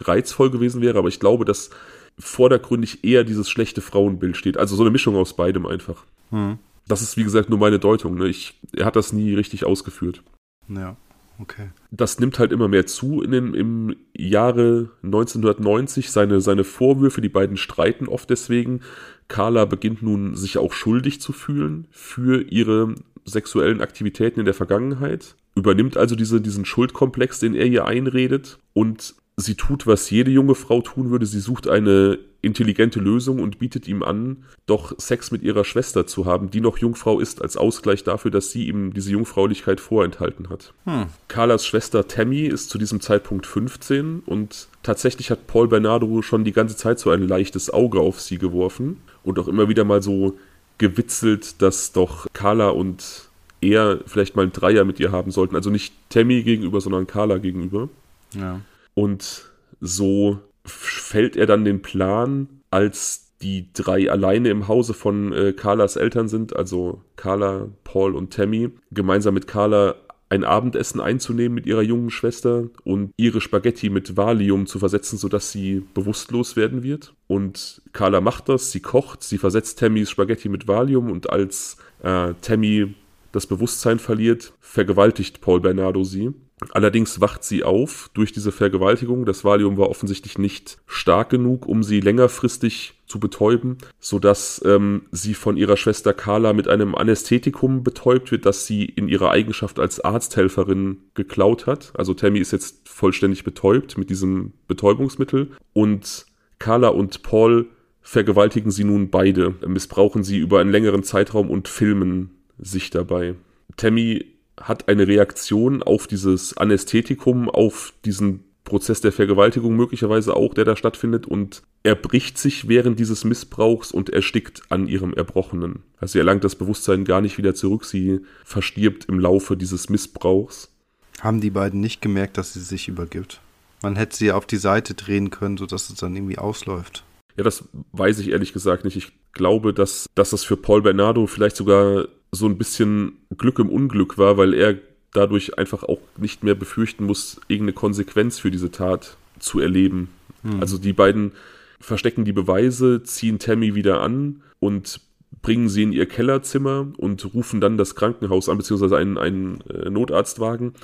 reizvoll gewesen wäre. Aber ich glaube, dass vordergründig eher dieses schlechte Frauenbild steht. Also so eine Mischung aus beidem einfach. Hm. Das ist, wie gesagt, nur meine Deutung. Ne? Ich, er hat das nie richtig ausgeführt. Ja, okay. Das nimmt halt immer mehr zu in den, im Jahre 1990. Seine, seine Vorwürfe, die beiden streiten oft deswegen. Carla beginnt nun sich auch schuldig zu fühlen für ihre sexuellen Aktivitäten in der Vergangenheit, übernimmt also diese, diesen Schuldkomplex, den er ihr einredet und sie tut, was jede junge Frau tun würde. Sie sucht eine intelligente Lösung und bietet ihm an, doch Sex mit ihrer Schwester zu haben, die noch Jungfrau ist, als Ausgleich dafür, dass sie ihm diese Jungfraulichkeit vorenthalten hat. Hm. Carlas Schwester Tammy ist zu diesem Zeitpunkt 15 und tatsächlich hat Paul Bernardo schon die ganze Zeit so ein leichtes Auge auf sie geworfen und auch immer wieder mal so gewitzelt, dass doch Carla und er vielleicht mal ein Dreier mit ihr haben sollten. Also nicht Tammy gegenüber, sondern Carla gegenüber. Ja. Und so fällt er dann den Plan, als die drei alleine im Hause von äh, Carlas Eltern sind, also Carla, Paul und Tammy, gemeinsam mit Carla ein Abendessen einzunehmen mit ihrer jungen Schwester und ihre Spaghetti mit Valium zu versetzen, sodass sie bewusstlos werden wird. Und Carla macht das, sie kocht, sie versetzt Tammys Spaghetti mit Valium und als äh, Tammy das Bewusstsein verliert, vergewaltigt Paul Bernardo sie. Allerdings wacht sie auf durch diese Vergewaltigung. Das Valium war offensichtlich nicht stark genug, um sie längerfristig zu betäuben, sodass ähm, sie von ihrer Schwester Carla mit einem Anästhetikum betäubt wird, das sie in ihrer Eigenschaft als Arzthelferin geklaut hat. Also Tammy ist jetzt vollständig betäubt mit diesem Betäubungsmittel und Carla und Paul vergewaltigen sie nun beide, missbrauchen sie über einen längeren Zeitraum und filmen sich dabei. Tammy hat eine Reaktion auf dieses Anästhetikum, auf diesen Prozess der Vergewaltigung möglicherweise auch, der da stattfindet und er bricht sich während dieses Missbrauchs und erstickt an ihrem Erbrochenen. Also sie erlangt das Bewusstsein gar nicht wieder zurück, sie verstirbt im Laufe dieses Missbrauchs. Haben die beiden nicht gemerkt, dass sie sich übergibt? Man hätte sie auf die Seite drehen können, sodass es dann irgendwie ausläuft. Ja, das weiß ich ehrlich gesagt nicht. Ich glaube, dass, dass das für Paul Bernardo vielleicht sogar so ein bisschen Glück im Unglück war, weil er dadurch einfach auch nicht mehr befürchten muss, irgendeine Konsequenz für diese Tat zu erleben. Hm. Also die beiden verstecken die Beweise, ziehen Tammy wieder an und bringen sie in ihr Kellerzimmer und rufen dann das Krankenhaus an, beziehungsweise einen, einen äh, Notarztwagen.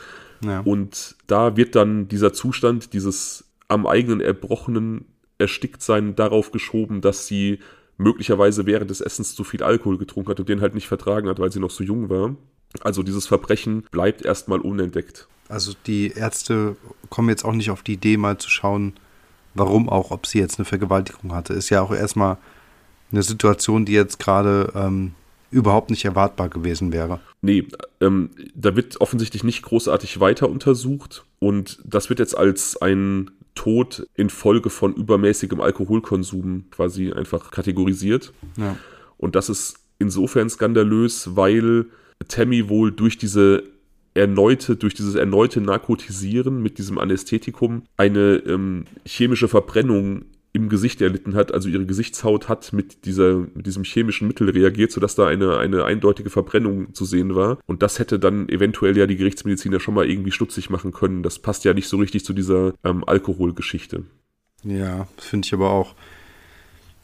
Ja. Und da wird dann dieser Zustand, dieses am eigenen Erbrochenen erstickt sein, darauf geschoben, dass sie möglicherweise während des Essens zu viel Alkohol getrunken hat und den halt nicht vertragen hat, weil sie noch so jung war. Also dieses Verbrechen bleibt erstmal unentdeckt. Also die Ärzte kommen jetzt auch nicht auf die Idee, mal zu schauen, warum auch, ob sie jetzt eine Vergewaltigung hatte. Ist ja auch erstmal eine Situation, die jetzt gerade ähm, überhaupt nicht erwartbar gewesen wäre. Nee, ähm, da wird offensichtlich nicht großartig weiter untersucht und das wird jetzt als ein Tod infolge von übermäßigem Alkoholkonsum quasi einfach kategorisiert. Ja. Und das ist insofern skandalös, weil Tammy wohl durch diese erneute, durch dieses erneute Narkotisieren mit diesem Anästhetikum eine ähm, chemische Verbrennung im Gesicht erlitten hat, also ihre Gesichtshaut hat mit, dieser, mit diesem chemischen Mittel reagiert, sodass da eine, eine eindeutige Verbrennung zu sehen war. Und das hätte dann eventuell ja die Gerichtsmediziner schon mal irgendwie stutzig machen können. Das passt ja nicht so richtig zu dieser ähm, Alkoholgeschichte. Ja, finde ich aber auch.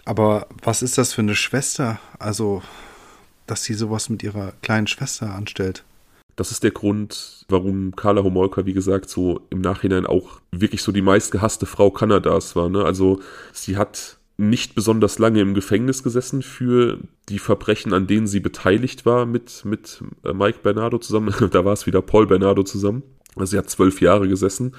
Aber was ist das für eine Schwester? Also, dass sie sowas mit ihrer kleinen Schwester anstellt. Das ist der Grund, warum Carla Homolka, wie gesagt, so im Nachhinein auch wirklich so die meistgehasste Frau Kanadas war. Ne? Also sie hat nicht besonders lange im Gefängnis gesessen für die Verbrechen, an denen sie beteiligt war mit, mit äh, Mike Bernardo zusammen. <laughs> da war es wieder Paul Bernardo zusammen. Also sie hat zwölf Jahre gesessen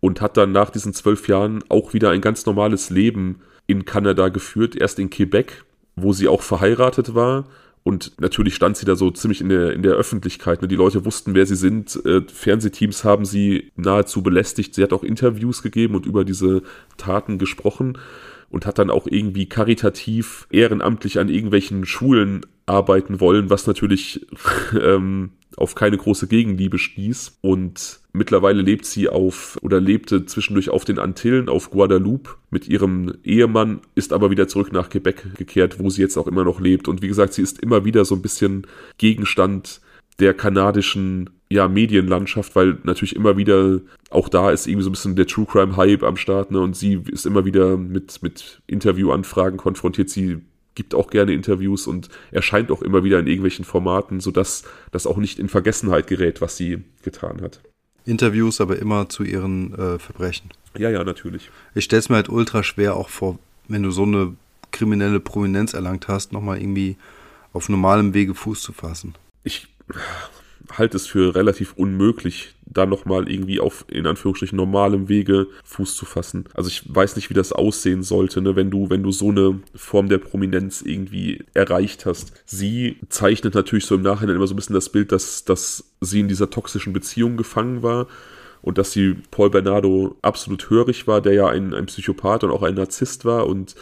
und hat dann nach diesen zwölf Jahren auch wieder ein ganz normales Leben in Kanada geführt. Erst in Quebec, wo sie auch verheiratet war und natürlich stand sie da so ziemlich in der, in der Öffentlichkeit. Ne? Die Leute wussten, wer sie sind. Äh, Fernsehteams haben sie nahezu belästigt. Sie hat auch Interviews gegeben und über diese Taten gesprochen und hat dann auch irgendwie karitativ ehrenamtlich an irgendwelchen Schulen arbeiten wollen, was natürlich <laughs> ähm, auf keine große Gegenliebe stieß. Und mittlerweile lebt sie auf oder lebte zwischendurch auf den Antillen, auf Guadeloupe mit ihrem Ehemann, ist aber wieder zurück nach Quebec gekehrt, wo sie jetzt auch immer noch lebt. Und wie gesagt, sie ist immer wieder so ein bisschen Gegenstand der kanadischen ja, Medienlandschaft, weil natürlich immer wieder auch da ist irgendwie so ein bisschen der True Crime Hype am Start, ne? Und sie ist immer wieder mit, mit Interviewanfragen konfrontiert. Sie gibt auch gerne Interviews und erscheint auch immer wieder in irgendwelchen Formaten, sodass das auch nicht in Vergessenheit gerät, was sie getan hat. Interviews, aber immer zu ihren äh, Verbrechen. Ja, ja, natürlich. Ich stelle es mir halt ultra schwer auch vor, wenn du so eine kriminelle Prominenz erlangt hast, nochmal irgendwie auf normalem Wege Fuß zu fassen. Ich halte es für relativ unmöglich, da nochmal irgendwie auf, in Anführungsstrichen, normalem Wege Fuß zu fassen. Also ich weiß nicht, wie das aussehen sollte, ne, wenn du, wenn du so eine Form der Prominenz irgendwie erreicht hast. Sie zeichnet natürlich so im Nachhinein immer so ein bisschen das Bild, dass, dass sie in dieser toxischen Beziehung gefangen war und dass sie Paul Bernardo absolut hörig war, der ja ein, ein Psychopath und auch ein Narzisst war und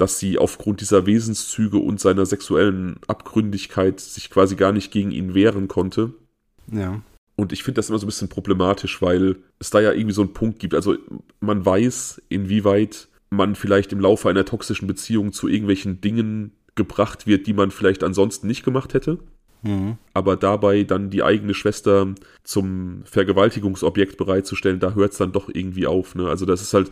dass sie aufgrund dieser Wesenszüge und seiner sexuellen Abgründigkeit sich quasi gar nicht gegen ihn wehren konnte. Ja. Und ich finde das immer so ein bisschen problematisch, weil es da ja irgendwie so einen Punkt gibt. Also man weiß, inwieweit man vielleicht im Laufe einer toxischen Beziehung zu irgendwelchen Dingen gebracht wird, die man vielleicht ansonsten nicht gemacht hätte. Mhm. Aber dabei dann die eigene Schwester zum Vergewaltigungsobjekt bereitzustellen, da hört es dann doch irgendwie auf. Ne? Also das ist halt,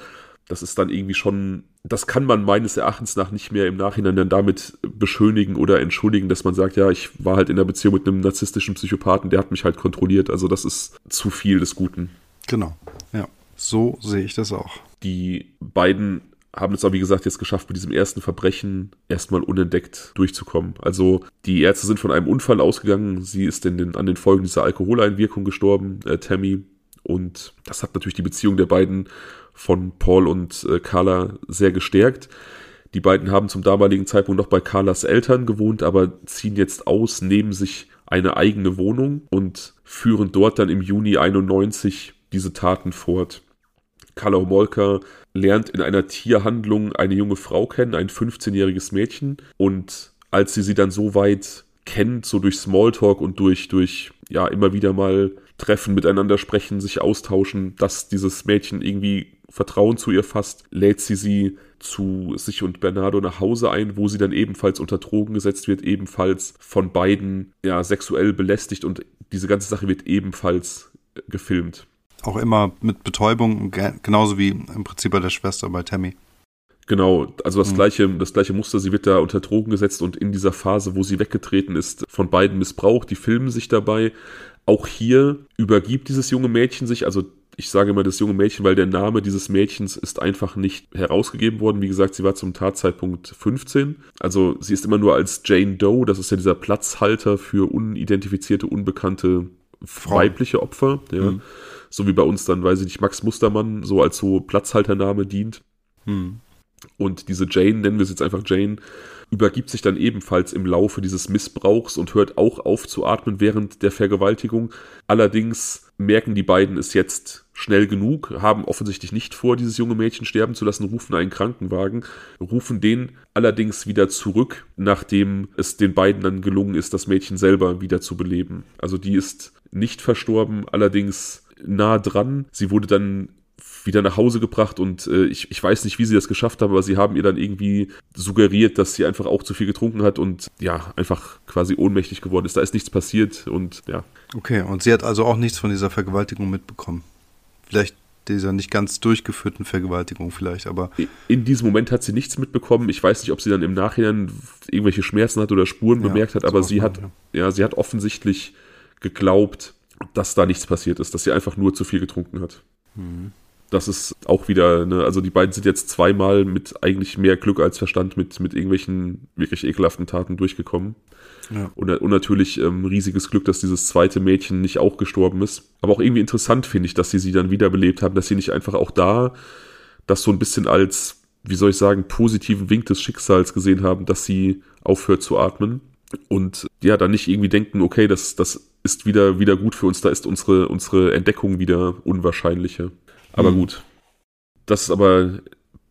das ist dann irgendwie schon, das kann man meines Erachtens nach nicht mehr im Nachhinein dann damit beschönigen oder entschuldigen, dass man sagt, ja, ich war halt in der Beziehung mit einem narzisstischen Psychopathen, der hat mich halt kontrolliert. Also das ist zu viel des Guten. Genau, ja. So sehe ich das auch. Die beiden haben es aber, wie gesagt, jetzt geschafft, mit diesem ersten Verbrechen erstmal unentdeckt durchzukommen. Also die Ärzte sind von einem Unfall ausgegangen. Sie ist in den, an den Folgen dieser Alkoholeinwirkung gestorben, äh, Tammy. Und das hat natürlich die Beziehung der beiden von Paul und äh, Carla sehr gestärkt. Die beiden haben zum damaligen Zeitpunkt noch bei Carlas Eltern gewohnt, aber ziehen jetzt aus, nehmen sich eine eigene Wohnung und führen dort dann im Juni 91 diese Taten fort. Carla Homolka lernt in einer Tierhandlung eine junge Frau kennen, ein 15-jähriges Mädchen. Und als sie sie dann so weit kennt, so durch Smalltalk und durch, durch ja, immer wieder mal treffen, miteinander sprechen, sich austauschen, dass dieses Mädchen irgendwie Vertrauen zu ihr fasst, lädt sie sie zu sich und Bernardo nach Hause ein, wo sie dann ebenfalls unter Drogen gesetzt wird, ebenfalls von beiden ja sexuell belästigt und diese ganze Sache wird ebenfalls äh, gefilmt. Auch immer mit Betäubung, genauso wie im Prinzip bei der Schwester bei Tammy. Genau, also das, mhm. gleiche, das gleiche Muster, sie wird da unter Drogen gesetzt und in dieser Phase, wo sie weggetreten ist, von beiden missbraucht, die filmen sich dabei. Auch hier übergibt dieses junge Mädchen sich, also ich sage immer das junge Mädchen, weil der Name dieses Mädchens ist einfach nicht herausgegeben worden. Wie gesagt, sie war zum Tatzeitpunkt 15. Also sie ist immer nur als Jane Doe, das ist ja dieser Platzhalter für unidentifizierte, unbekannte weibliche Opfer. Ja. Mhm. So wie bei uns dann, weiß ich nicht, Max Mustermann so als so Platzhaltername dient. Mhm. Und diese Jane, nennen wir sie jetzt einfach Jane, übergibt sich dann ebenfalls im Laufe dieses Missbrauchs und hört auch auf zu atmen während der Vergewaltigung. Allerdings merken die beiden es jetzt schnell genug, haben offensichtlich nicht vor, dieses junge Mädchen sterben zu lassen, rufen einen Krankenwagen, rufen den allerdings wieder zurück, nachdem es den beiden dann gelungen ist, das Mädchen selber wieder zu beleben. Also die ist nicht verstorben, allerdings nah dran. Sie wurde dann wieder nach Hause gebracht und äh, ich, ich weiß nicht, wie sie das geschafft haben, aber sie haben ihr dann irgendwie suggeriert, dass sie einfach auch zu viel getrunken hat und ja, einfach quasi ohnmächtig geworden ist. Da ist nichts passiert und ja. Okay, und sie hat also auch nichts von dieser Vergewaltigung mitbekommen. Vielleicht dieser nicht ganz durchgeführten Vergewaltigung vielleicht, aber. In diesem Moment hat sie nichts mitbekommen. Ich weiß nicht, ob sie dann im Nachhinein irgendwelche Schmerzen hat oder Spuren ja, bemerkt hat, aber sie hat, ja. ja, sie hat offensichtlich geglaubt, dass da nichts passiert ist, dass sie einfach nur zu viel getrunken hat. Mhm das ist auch wieder, ne, also die beiden sind jetzt zweimal mit eigentlich mehr Glück als Verstand mit, mit irgendwelchen wirklich ekelhaften Taten durchgekommen. Ja. Und, und, natürlich ähm, riesiges Glück, dass dieses zweite Mädchen nicht auch gestorben ist. Aber auch irgendwie interessant finde ich, dass sie sie dann wiederbelebt haben, dass sie nicht einfach auch da das so ein bisschen als, wie soll ich sagen, positiven Wink des Schicksals gesehen haben, dass sie aufhört zu atmen. Und ja, dann nicht irgendwie denken, okay, das, das ist wieder, wieder gut für uns, da ist unsere, unsere Entdeckung wieder unwahrscheinlicher. Aber mhm. gut. Das ist aber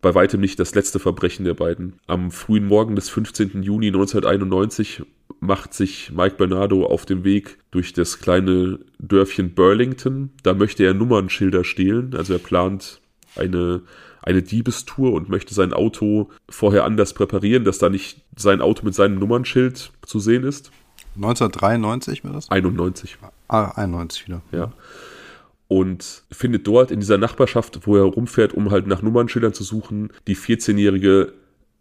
bei weitem nicht das letzte Verbrechen der beiden. Am frühen Morgen des 15. Juni 1991 macht sich Mike Bernardo auf den Weg durch das kleine Dörfchen Burlington. Da möchte er Nummernschilder stehlen. Also er plant eine, eine Diebestour und möchte sein Auto vorher anders präparieren, dass da nicht sein Auto mit seinem Nummernschild zu sehen ist. 1993 war das? 91. Ah, 91 wieder. Ja und findet dort in dieser Nachbarschaft, wo er rumfährt, um halt nach Nummernschildern zu suchen, die 14-jährige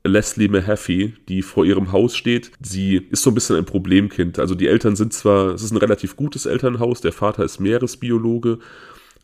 Leslie Mahaffey, die vor ihrem Haus steht. Sie ist so ein bisschen ein Problemkind. Also die Eltern sind zwar, es ist ein relativ gutes Elternhaus, der Vater ist Meeresbiologe,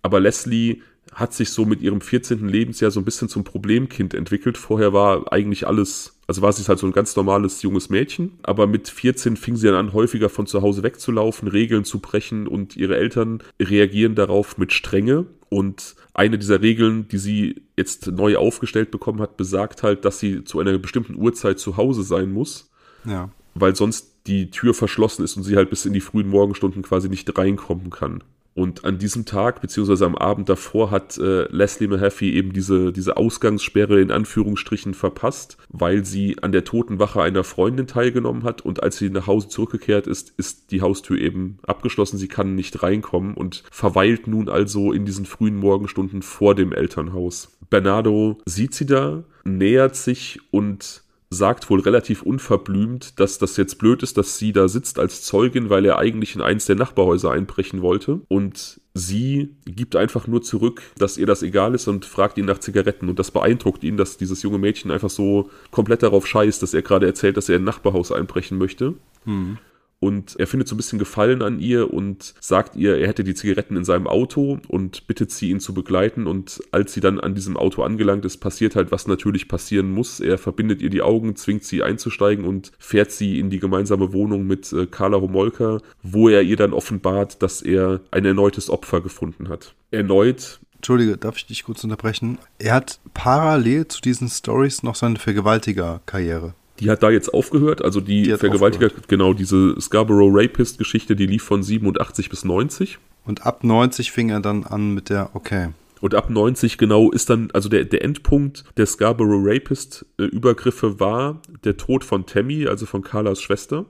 aber Leslie hat sich so mit ihrem 14. Lebensjahr so ein bisschen zum Problemkind entwickelt. Vorher war eigentlich alles, also war sie halt so ein ganz normales junges Mädchen, aber mit 14 fing sie dann an, häufiger von zu Hause wegzulaufen, Regeln zu brechen und ihre Eltern reagieren darauf mit Strenge. Und eine dieser Regeln, die sie jetzt neu aufgestellt bekommen hat, besagt halt, dass sie zu einer bestimmten Uhrzeit zu Hause sein muss. Ja. Weil sonst die Tür verschlossen ist und sie halt bis in die frühen Morgenstunden quasi nicht reinkommen kann. Und an diesem Tag, beziehungsweise am Abend davor, hat äh, Leslie Mahaffey eben diese, diese Ausgangssperre in Anführungsstrichen verpasst, weil sie an der Totenwache einer Freundin teilgenommen hat. Und als sie nach Hause zurückgekehrt ist, ist die Haustür eben abgeschlossen. Sie kann nicht reinkommen und verweilt nun also in diesen frühen Morgenstunden vor dem Elternhaus. Bernardo sieht sie da, nähert sich und sagt wohl relativ unverblümt, dass das jetzt blöd ist, dass sie da sitzt als Zeugin, weil er eigentlich in eins der Nachbarhäuser einbrechen wollte. Und sie gibt einfach nur zurück, dass ihr das egal ist und fragt ihn nach Zigaretten. Und das beeindruckt ihn, dass dieses junge Mädchen einfach so komplett darauf scheißt, dass er gerade erzählt, dass er in ein Nachbarhaus einbrechen möchte. Hm und er findet so ein bisschen Gefallen an ihr und sagt ihr, er hätte die Zigaretten in seinem Auto und bittet sie, ihn zu begleiten. Und als sie dann an diesem Auto angelangt ist, passiert halt, was natürlich passieren muss. Er verbindet ihr die Augen, zwingt sie einzusteigen und fährt sie in die gemeinsame Wohnung mit äh, Carla Homolka, wo er ihr dann offenbart, dass er ein erneutes Opfer gefunden hat. Erneut Entschuldige, darf ich dich kurz unterbrechen? Er hat parallel zu diesen Stories noch seine Vergewaltiger-Karriere. Die hat da jetzt aufgehört, also die, Die Vergewaltiger, aufgehört. genau, diese Scarborough Rapist-Geschichte, die lief von 87 bis 90. Und ab 90 fing er dann an mit der, okay. Und ab 90 genau ist dann, also der, der Endpunkt der Scarborough Rapist-Übergriffe war der Tod von Tammy, also von Carlas Schwester.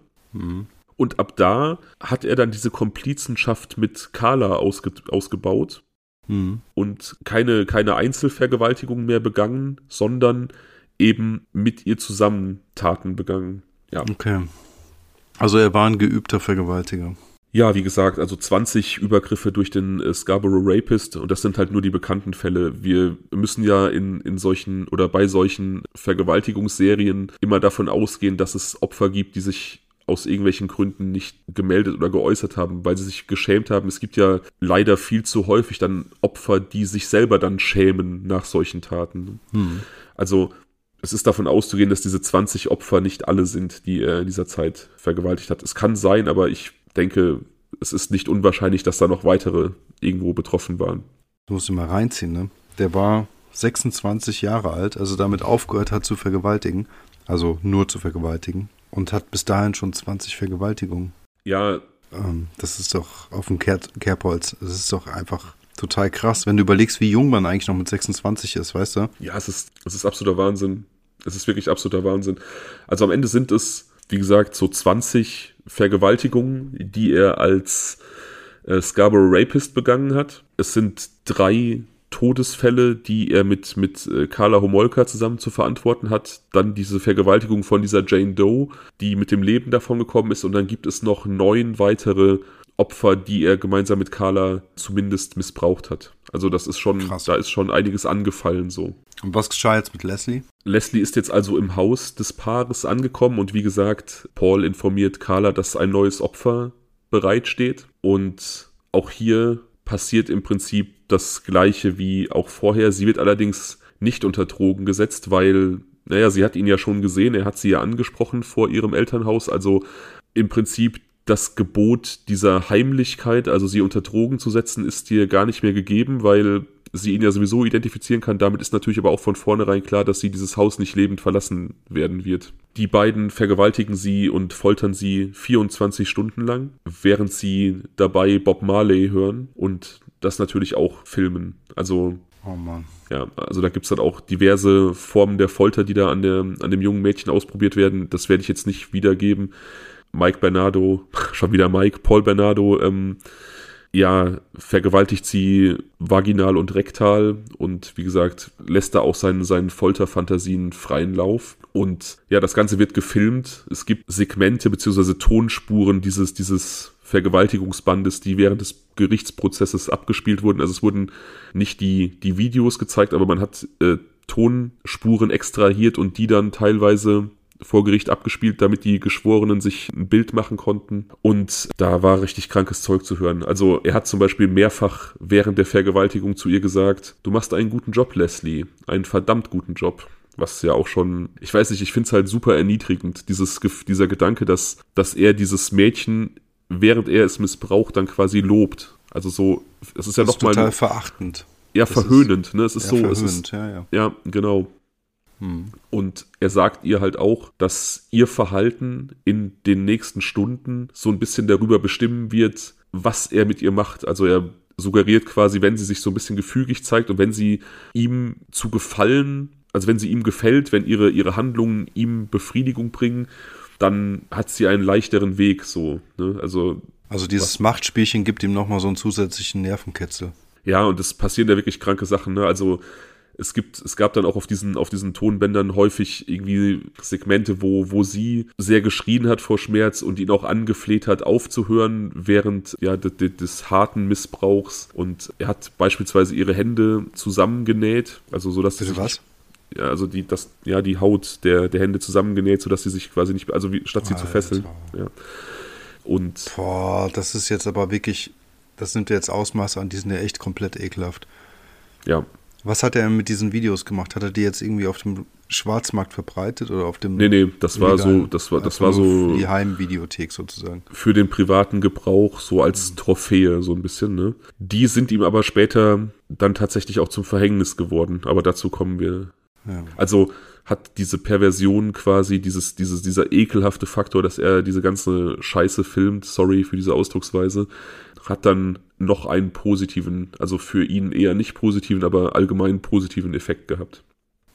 Und ab da hat er dann diese Komplizenschaft mit Carla ausge, ausgebaut Hm. und keine, keine Einzelvergewaltigung mehr begangen, sondern eben mit ihr zusammen Taten begangen. Ja. Okay. Also er war ein geübter Vergewaltiger. Ja, wie gesagt, also 20 Übergriffe durch den äh, Scarborough Rapist und das sind halt nur die bekannten Fälle. Wir müssen ja in, in solchen oder bei solchen Vergewaltigungsserien immer davon ausgehen, dass es Opfer gibt, die sich aus irgendwelchen Gründen nicht gemeldet oder geäußert haben, weil sie sich geschämt haben. Es gibt ja leider viel zu häufig dann Opfer, die sich selber dann schämen nach solchen Taten. Also es ist davon auszugehen, dass diese 20 Opfer nicht alle sind, die er in dieser Zeit vergewaltigt hat. Es kann sein, aber ich denke, es ist nicht unwahrscheinlich, dass da noch weitere irgendwo betroffen waren. Du musst ihn mal reinziehen, ne? Der war 26 Jahre alt, also damit aufgehört hat zu vergewaltigen. Also nur zu vergewaltigen. Und hat bis dahin schon 20 Vergewaltigungen. Ja, Ähm, das ist doch auf dem Kehr Kerbholz. Das ist doch einfach total krass, wenn du überlegst, wie jung man eigentlich noch mit 26 ist, weißt du? ja, es ist, es ist absoluter Wahnsinn. Es ist wirklich absoluter Wahnsinn. Also am Ende sind es, wie gesagt, so 20 Vergewaltigungen, die er als äh, Scarborough Rapist begangen hat. Es sind drei Todesfälle, die er mit, mit äh, Carla Homolka zusammen zu verantworten hat. Dann diese Vergewaltigung von dieser Jane Doe, die mit dem Leben davon gekommen ist. Und dann gibt es noch neun weitere Opfer, die er gemeinsam mit Carla zumindest missbraucht hat. Also das ist schon, Krass. da ist schon einiges angefallen so. Und was geschah jetzt mit Leslie? Leslie ist jetzt also im Haus des Paares angekommen und wie gesagt, Paul informiert Carla, dass ein neues Opfer bereitsteht. Und auch hier passiert im Prinzip das gleiche wie auch vorher. Sie wird allerdings nicht unter Drogen gesetzt, weil, naja, sie hat ihn ja schon gesehen, er hat sie ja angesprochen vor ihrem Elternhaus. Also im Prinzip das Gebot dieser Heimlichkeit, also sie unter Drogen zu setzen, ist ihr gar nicht mehr gegeben, weil sie ihn ja sowieso identifizieren kann. Damit ist natürlich aber auch von vornherein klar, dass sie dieses Haus nicht lebend verlassen werden wird. Die beiden vergewaltigen sie und foltern sie 24 Stunden lang, während sie dabei Bob Marley hören und das natürlich auch filmen. Also Oh Mann. ja, also da gibt's dann auch diverse Formen der Folter, die da an, der, an dem jungen Mädchen ausprobiert werden. Das werde ich jetzt nicht wiedergeben. Mike Bernardo, schon wieder Mike, Paul Bernardo, ähm, ja, vergewaltigt sie vaginal und rektal und wie gesagt, lässt da auch seinen, seinen Folterfantasien freien Lauf. Und ja, das Ganze wird gefilmt. Es gibt Segmente beziehungsweise Tonspuren dieses, dieses Vergewaltigungsbandes, die während des Gerichtsprozesses abgespielt wurden. Also es wurden nicht die, die Videos gezeigt, aber man hat äh, Tonspuren extrahiert und die dann teilweise vor Gericht abgespielt, damit die Geschworenen sich ein Bild machen konnten. Und da war richtig krankes Zeug zu hören. Also er hat zum Beispiel mehrfach während der Vergewaltigung zu ihr gesagt, du machst einen guten Job, Leslie. Einen verdammt guten Job. Was ja auch schon, ich weiß nicht, ich finde es halt super erniedrigend, dieses, dieser Gedanke, dass, dass er dieses Mädchen, während er es missbraucht, dann quasi lobt. Also so, es ist ja ist nochmal, total verachtend. ja, das ist- verhöhnend, ne? Es ist so, es verhöhnt, ist, ja, ja. ja, genau. Hm. Und er sagt ihr halt auch, dass ihr Verhalten in den nächsten Stunden so ein bisschen darüber bestimmen wird, was er mit ihr macht. Also er suggeriert quasi, wenn sie sich so ein bisschen gefügig zeigt und wenn sie ihm zu gefallen, also wenn sie ihm gefällt, wenn ihre, ihre Handlungen ihm Befriedigung bringen, dann hat sie einen leichteren Weg so. Ne? Also Also dieses Machtspielchen gibt ihm nochmal so einen zusätzlichen Nervenkitzel. Ja, und es passieren da wirklich kranke Sachen, ne? Also es gibt, es gab dann auch auf diesen, auf diesen Tonbändern häufig irgendwie Segmente, wo, wo sie sehr geschrien hat vor Schmerz und ihn auch angefleht hat, aufzuhören während ja, des, des harten Missbrauchs. Und er hat beispielsweise ihre Hände zusammengenäht, also so dass sie sich, was? ja, also die, das, ja, die Haut der, der Hände zusammengenäht, sodass sie sich quasi nicht, also wie, statt sie zu Alter. fesseln. Ja. Und Boah, das ist jetzt aber wirklich, das nimmt ja jetzt Ausmaße an, die sind ja echt komplett ekelhaft. ja, Was hat er mit diesen Videos gemacht? Hat er die jetzt irgendwie auf dem Schwarzmarkt verbreitet oder auf dem. Nee, nee, das war so, das war, das war so. Die Heimvideothek sozusagen. Für den privaten Gebrauch, so als mhm. Trophäe, so ein bisschen, ne? Die sind ihm aber später dann tatsächlich auch zum Verhängnis geworden, aber dazu kommen wir. Ja. Also hat diese Perversion quasi, dieses, dieses, dieser ekelhafte Faktor, dass er diese ganze Scheiße filmt, sorry für diese Ausdrucksweise, hat dann noch einen positiven, also für ihn eher nicht positiven, aber allgemein positiven Effekt gehabt.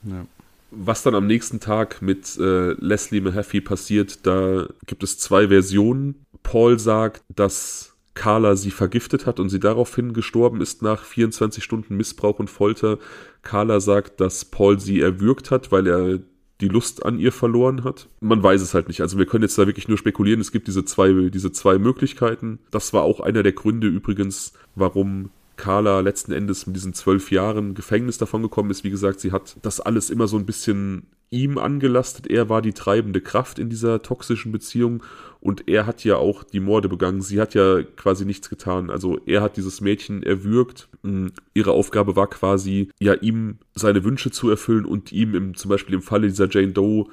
Ja. Was dann am nächsten Tag mit äh, Leslie Mahaffey passiert, da gibt es zwei Versionen. Paul sagt, dass Carla sie vergiftet hat und sie daraufhin gestorben ist nach 24 Stunden Missbrauch und Folter. Carla sagt, dass Paul sie erwürgt hat, weil er die Lust an ihr verloren hat. Man weiß es halt nicht. Also wir können jetzt da wirklich nur spekulieren. Es gibt diese zwei, diese zwei Möglichkeiten. Das war auch einer der Gründe übrigens, warum Carla letzten Endes mit diesen zwölf Jahren Gefängnis davon gekommen ist. Wie gesagt, sie hat das alles immer so ein bisschen ihm angelastet. Er war die treibende Kraft in dieser toxischen Beziehung und er hat ja auch die Morde begangen. Sie hat ja quasi nichts getan. Also er hat dieses Mädchen erwürgt. Mm, ihre Aufgabe war quasi, ja, ihm seine Wünsche zu erfüllen und ihm im, zum Beispiel im Falle dieser Jane Doe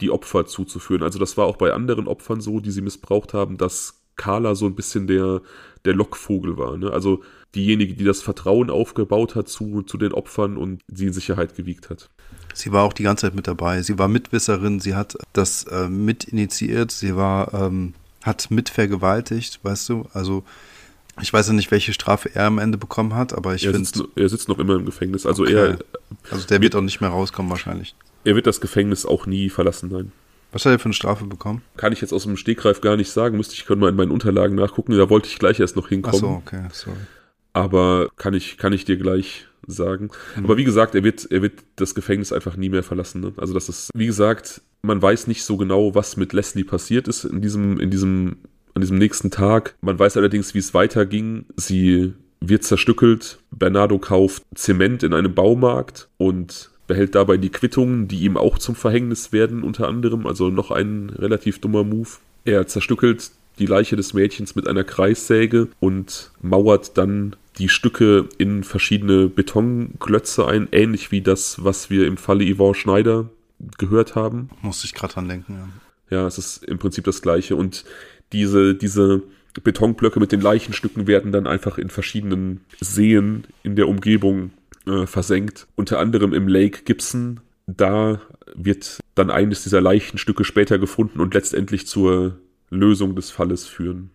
die Opfer zuzuführen. Also das war auch bei anderen Opfern so, die sie missbraucht haben, dass Carla so ein bisschen der, der Lockvogel war. Ne? Also diejenige, die das Vertrauen aufgebaut hat zu, zu den Opfern und sie in Sicherheit gewiegt hat. Sie war auch die ganze Zeit mit dabei. Sie war Mitwisserin, sie hat das äh, mit initiiert, sie war, ähm, hat mit vergewaltigt, weißt du? Also ich weiß ja nicht, welche Strafe er am Ende bekommen hat, aber ich finde. Er sitzt noch immer im Gefängnis. Also okay. er. Also der wird auch nicht mehr rauskommen wahrscheinlich. Er wird das Gefängnis auch nie verlassen, nein. Was hat er für eine Strafe bekommen? Kann ich jetzt aus dem Stegreif gar nicht sagen. Müsste ich können mal in meinen Unterlagen nachgucken. Da wollte ich gleich erst noch hinkommen. Ach so, okay, sorry. Aber kann ich, kann ich dir gleich sagen. Mhm. Aber wie gesagt, er wird, er wird das Gefängnis einfach nie mehr verlassen. Ne? Also das ist, wie gesagt, man weiß nicht so genau, was mit Leslie passiert ist in diesem, in diesem, an diesem nächsten Tag. Man weiß allerdings, wie es weiterging. Sie wird zerstückelt. Bernardo kauft Zement in einem Baumarkt und behält dabei die Quittungen, die ihm auch zum Verhängnis werden, unter anderem. Also noch ein relativ dummer Move. Er zerstückelt die Leiche des Mädchens mit einer Kreissäge und mauert dann die Stücke in verschiedene Betonklötze ein, ähnlich wie das, was wir im Falle Yvonne Schneider gehört haben. Musste ich gerade dran denken, ja. Ja, es ist im Prinzip das gleiche. Und diese, diese Betonblöcke mit den Leichenstücken werden dann einfach in verschiedenen Seen in der Umgebung äh, versenkt. Unter anderem im Lake Gibson. Da wird dann eines dieser Leichenstücke später gefunden und letztendlich zur Lösung des Falles führen.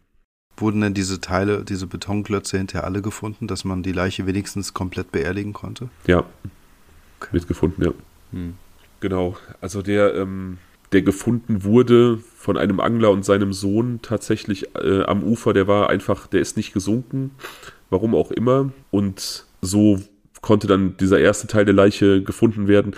Wurden denn diese Teile, diese Betonklötze hinterher alle gefunden, dass man die Leiche wenigstens komplett beerdigen konnte? Ja. Okay. Wird gefunden, ja. Hm. Genau. Also der, ähm, der gefunden wurde von einem Angler und seinem Sohn tatsächlich äh, am Ufer, der war einfach, der ist nicht gesunken, warum auch immer. Und so konnte dann dieser erste Teil der Leiche gefunden werden.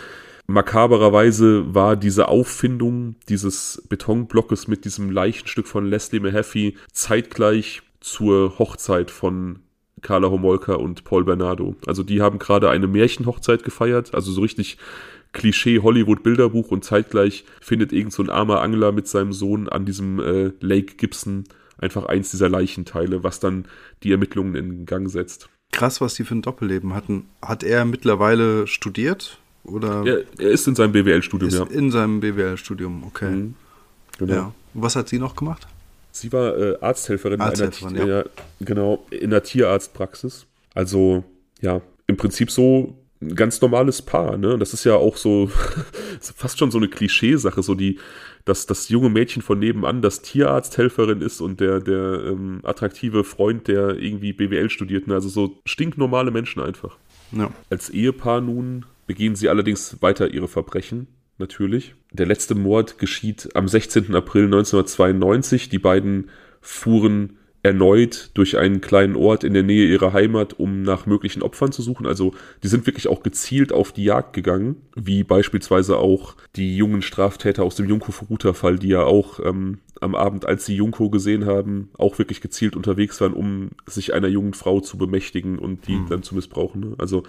Makabererweise war diese Auffindung dieses Betonblockes mit diesem Leichenstück von Leslie Mahaffey zeitgleich zur Hochzeit von Carla Homolka und Paul Bernardo. Also die haben gerade eine Märchenhochzeit gefeiert, also so richtig Klischee Hollywood Bilderbuch und zeitgleich findet irgend so ein armer Angler mit seinem Sohn an diesem äh, Lake Gibson einfach eins dieser Leichenteile, was dann die Ermittlungen in Gang setzt. Krass, was die für ein Doppelleben hatten. Hat er mittlerweile studiert? Oder er, er ist in seinem BWL-Studium, ja. In seinem BWL-Studium, okay. Mhm, genau. Ja. Was hat sie noch gemacht? Sie war äh, Arzthelferin, Arzthelferin in, einer, ja. genau, in der Tierarztpraxis. Also, ja, im Prinzip so ein ganz normales Paar, ne? Das ist ja auch <laughs> so fast schon so eine Klischeesache, so die, dass das junge Mädchen von nebenan das Tierarzthelferin ist und der, der ähm, attraktive Freund, der irgendwie BWL studiert, ne? also so stinknormale Menschen einfach. Ja. Als Ehepaar nun begehen sie allerdings weiter ihre Verbrechen, natürlich. Der letzte Mord geschieht am 16. April 1992. Die beiden fuhren erneut durch einen kleinen Ort in der Nähe ihrer Heimat, um nach möglichen Opfern zu suchen. Also die sind wirklich auch gezielt auf die Jagd gegangen, wie beispielsweise auch die jungen Straftäter aus dem Junko-Furuta-Fall, die ja auch ähm, am Abend, als sie Junko gesehen haben, auch wirklich gezielt unterwegs waren, um sich einer jungen Frau zu bemächtigen und die mhm. dann zu missbrauchen. Ne? Also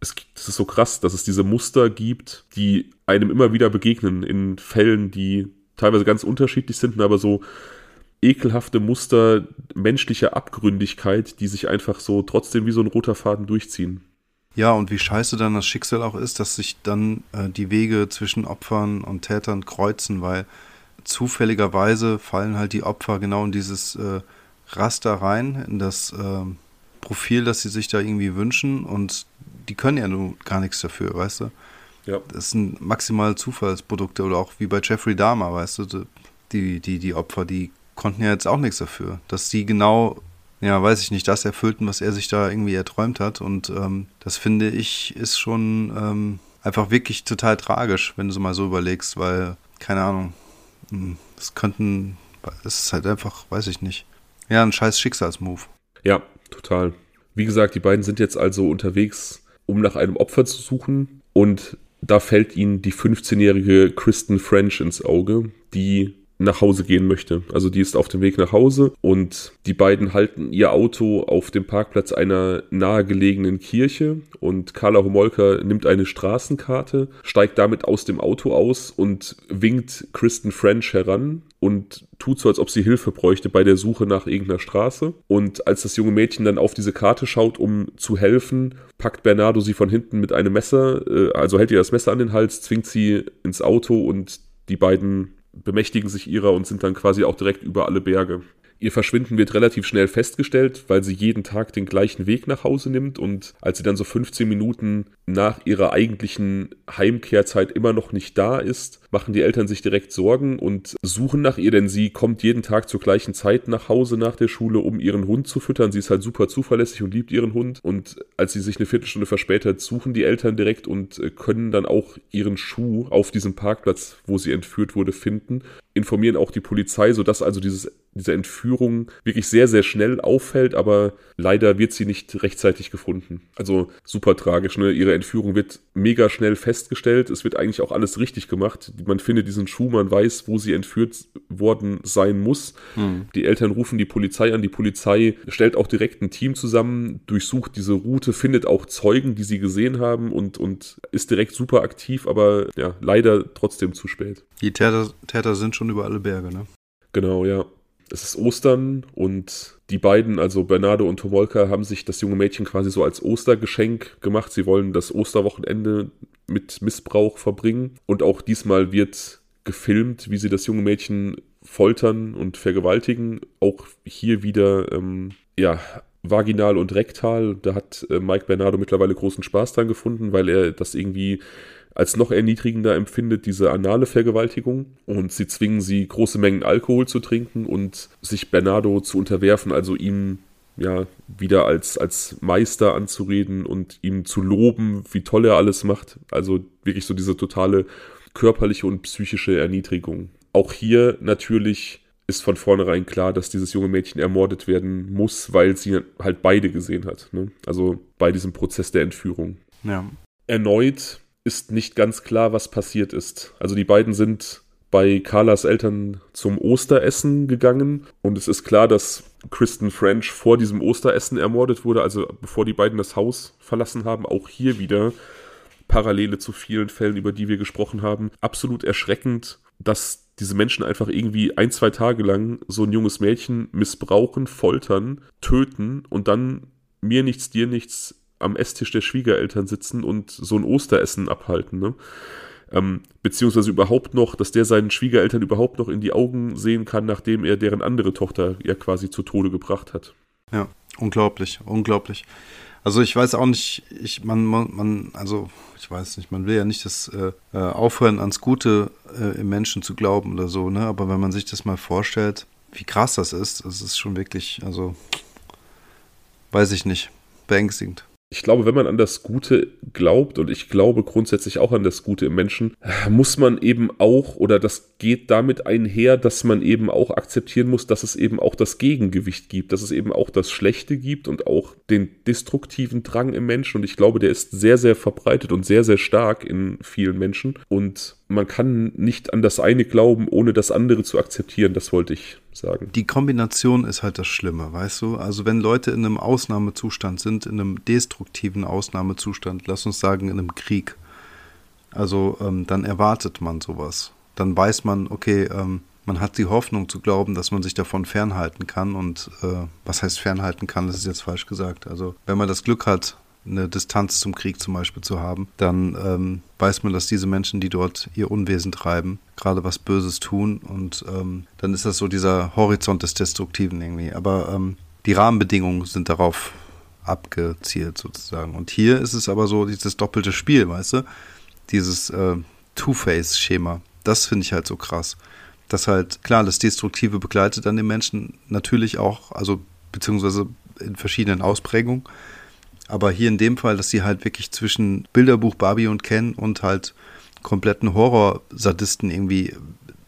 es, es ist so krass, dass es diese Muster gibt, die einem immer wieder begegnen in Fällen, die teilweise ganz unterschiedlich sind, aber so ekelhafte Muster menschlicher Abgründigkeit, die sich einfach so trotzdem wie so ein roter Faden durchziehen. Ja, und wie scheiße dann das Schicksal auch ist, dass sich dann äh, die Wege zwischen Opfern und Tätern kreuzen, weil zufälligerweise fallen halt die Opfer genau in dieses äh, Raster rein, in das äh, Profil, das sie sich da irgendwie wünschen und die können ja nun gar nichts dafür, weißt du? Ja. Das sind maximal Zufallsprodukte oder auch wie bei Jeffrey Dahmer, weißt du, die, die, die Opfer, die konnten ja jetzt auch nichts dafür, dass sie genau, ja, weiß ich nicht, das erfüllten, was er sich da irgendwie erträumt hat und ähm, das finde ich ist schon ähm, einfach wirklich total tragisch, wenn du so mal so überlegst, weil, keine Ahnung, hm, es könnten, es ist halt einfach, weiß ich nicht, ja, ein scheiß Schicksalsmove. Ja, total. Wie gesagt, die beiden sind jetzt also unterwegs, um nach einem Opfer zu suchen. Und da fällt ihnen die 15-jährige Kristen French ins Auge, die nach Hause gehen möchte. Also die ist auf dem Weg nach Hause und die beiden halten ihr Auto auf dem Parkplatz einer nahegelegenen Kirche und Carla Homolka nimmt eine Straßenkarte, steigt damit aus dem Auto aus und winkt Kristen French heran und tut so, als ob sie Hilfe bräuchte bei der Suche nach irgendeiner Straße. Und als das junge Mädchen dann auf diese Karte schaut, um zu helfen, packt Bernardo sie von hinten mit einem Messer, äh, also hält ihr das Messer an den Hals, zwingt sie ins Auto und die beiden bemächtigen sich ihrer und sind dann quasi auch direkt über alle Berge. Ihr Verschwinden wird relativ schnell festgestellt, weil sie jeden Tag den gleichen Weg nach Hause nimmt und als sie dann so 15 Minuten nach ihrer eigentlichen Heimkehrzeit immer noch nicht da ist, machen die Eltern sich direkt Sorgen und suchen nach ihr, denn sie kommt jeden Tag zur gleichen Zeit nach Hause nach der Schule, um ihren Hund zu füttern. Sie ist halt super zuverlässig und liebt ihren Hund und als sie sich eine Viertelstunde verspätet, suchen die Eltern direkt und äh, können dann auch ihren Schuh auf diesem Parkplatz, wo sie entführt wurde, finden informieren auch die Polizei, sodass also dieses, diese Entführung wirklich sehr, sehr schnell auffällt, aber leider wird sie nicht rechtzeitig gefunden. Also super tragisch. Ne? Ihre Entführung wird mega schnell festgestellt. Es wird eigentlich auch alles richtig gemacht. Man findet diesen Schuh, man weiß, wo sie entführt worden sein muss. Hm. Die Eltern rufen die Polizei an. Die Polizei stellt auch direkt ein Team zusammen, durchsucht diese Route, findet auch Zeugen, die sie gesehen haben und, und ist direkt super aktiv, aber ja, leider trotzdem zu spät. Die Täter, Täter sind schon über alle Berge, ne? Genau, ja. Es ist Ostern und die beiden, also Bernardo und Tomolka, haben sich das junge Mädchen quasi so als Ostergeschenk gemacht. Sie wollen das Osterwochenende mit Missbrauch verbringen. Und auch diesmal wird gefilmt, wie sie das junge Mädchen foltern und vergewaltigen. Auch hier wieder, ähm, ja, vaginal und rektal. Da hat äh, Mike Bernardo mittlerweile großen Spaß dran gefunden, weil er das irgendwie als noch erniedrigender empfindet diese anale Vergewaltigung und sie zwingen sie, große Mengen Alkohol zu trinken und sich Bernardo zu unterwerfen, also ihm ja wieder als, als Meister anzureden und ihm zu loben, wie toll er alles macht. Also wirklich so diese totale körperliche und psychische Erniedrigung. Auch hier natürlich ist von vornherein klar, dass dieses junge Mädchen ermordet werden muss, weil sie halt beide gesehen hat. Ne? Also bei diesem Prozess der Entführung. Ja. Erneut ist nicht ganz klar, was passiert ist. Also die beiden sind bei Carlas Eltern zum Osteressen gegangen und es ist klar, dass Kristen French vor diesem Osteressen ermordet wurde, also bevor die beiden das Haus verlassen haben. Auch hier wieder Parallele zu vielen Fällen, über die wir gesprochen haben. Absolut erschreckend, dass diese Menschen einfach irgendwie ein, zwei Tage lang so ein junges Mädchen missbrauchen, foltern, töten und dann mir nichts, dir nichts am Esstisch der Schwiegereltern sitzen und so ein Osteressen abhalten, ne? Ähm, beziehungsweise überhaupt noch, dass der seinen Schwiegereltern überhaupt noch in die Augen sehen kann, nachdem er deren andere Tochter ja quasi zu Tode gebracht hat. Ja, unglaublich, unglaublich. Also ich weiß auch nicht, ich, man, man, also ich weiß nicht, man will ja nicht das äh, äh, aufhören, ans Gute äh, im Menschen zu glauben oder so, ne? Aber wenn man sich das mal vorstellt, wie krass das ist, das ist schon wirklich, also weiß ich nicht, beängstigend ich glaube, wenn man an das Gute glaubt, und ich glaube grundsätzlich auch an das Gute im Menschen, muss man eben auch, oder das geht damit einher, dass man eben auch akzeptieren muss, dass es eben auch das Gegengewicht gibt, dass es eben auch das Schlechte gibt und auch den destruktiven Drang im Menschen. Und ich glaube, der ist sehr, sehr verbreitet und sehr, sehr stark in vielen Menschen. Und man kann nicht an das eine glauben, ohne das andere zu akzeptieren. Das wollte ich sagen. Die Kombination ist halt das Schlimme, weißt du? Also wenn Leute in einem Ausnahmezustand sind, in einem destruktiven Ausnahmezustand, lass uns sagen in einem Krieg, also ähm, dann erwartet man sowas. Dann weiß man, okay, ähm, man hat die Hoffnung zu glauben, dass man sich davon fernhalten kann. Und äh, was heißt fernhalten kann, das ist jetzt falsch gesagt. Also wenn man das Glück hat, eine Distanz zum Krieg zum Beispiel zu haben, dann ähm, weiß man, dass diese Menschen, die dort ihr Unwesen treiben, gerade was Böses tun und ähm, dann ist das so dieser Horizont des Destruktiven irgendwie. Aber ähm, die Rahmenbedingungen sind darauf abgezielt sozusagen. Und hier ist es aber so dieses doppelte Spiel, weißt du? Dieses äh, Two-Face-Schema. Das finde ich halt so krass. Dass halt, klar, das Destruktive begleitet dann den Menschen natürlich auch, also beziehungsweise in verschiedenen Ausprägungen. Aber hier in dem Fall, dass sie halt wirklich zwischen Bilderbuch Barbie und Ken und halt kompletten Horror-Sadisten irgendwie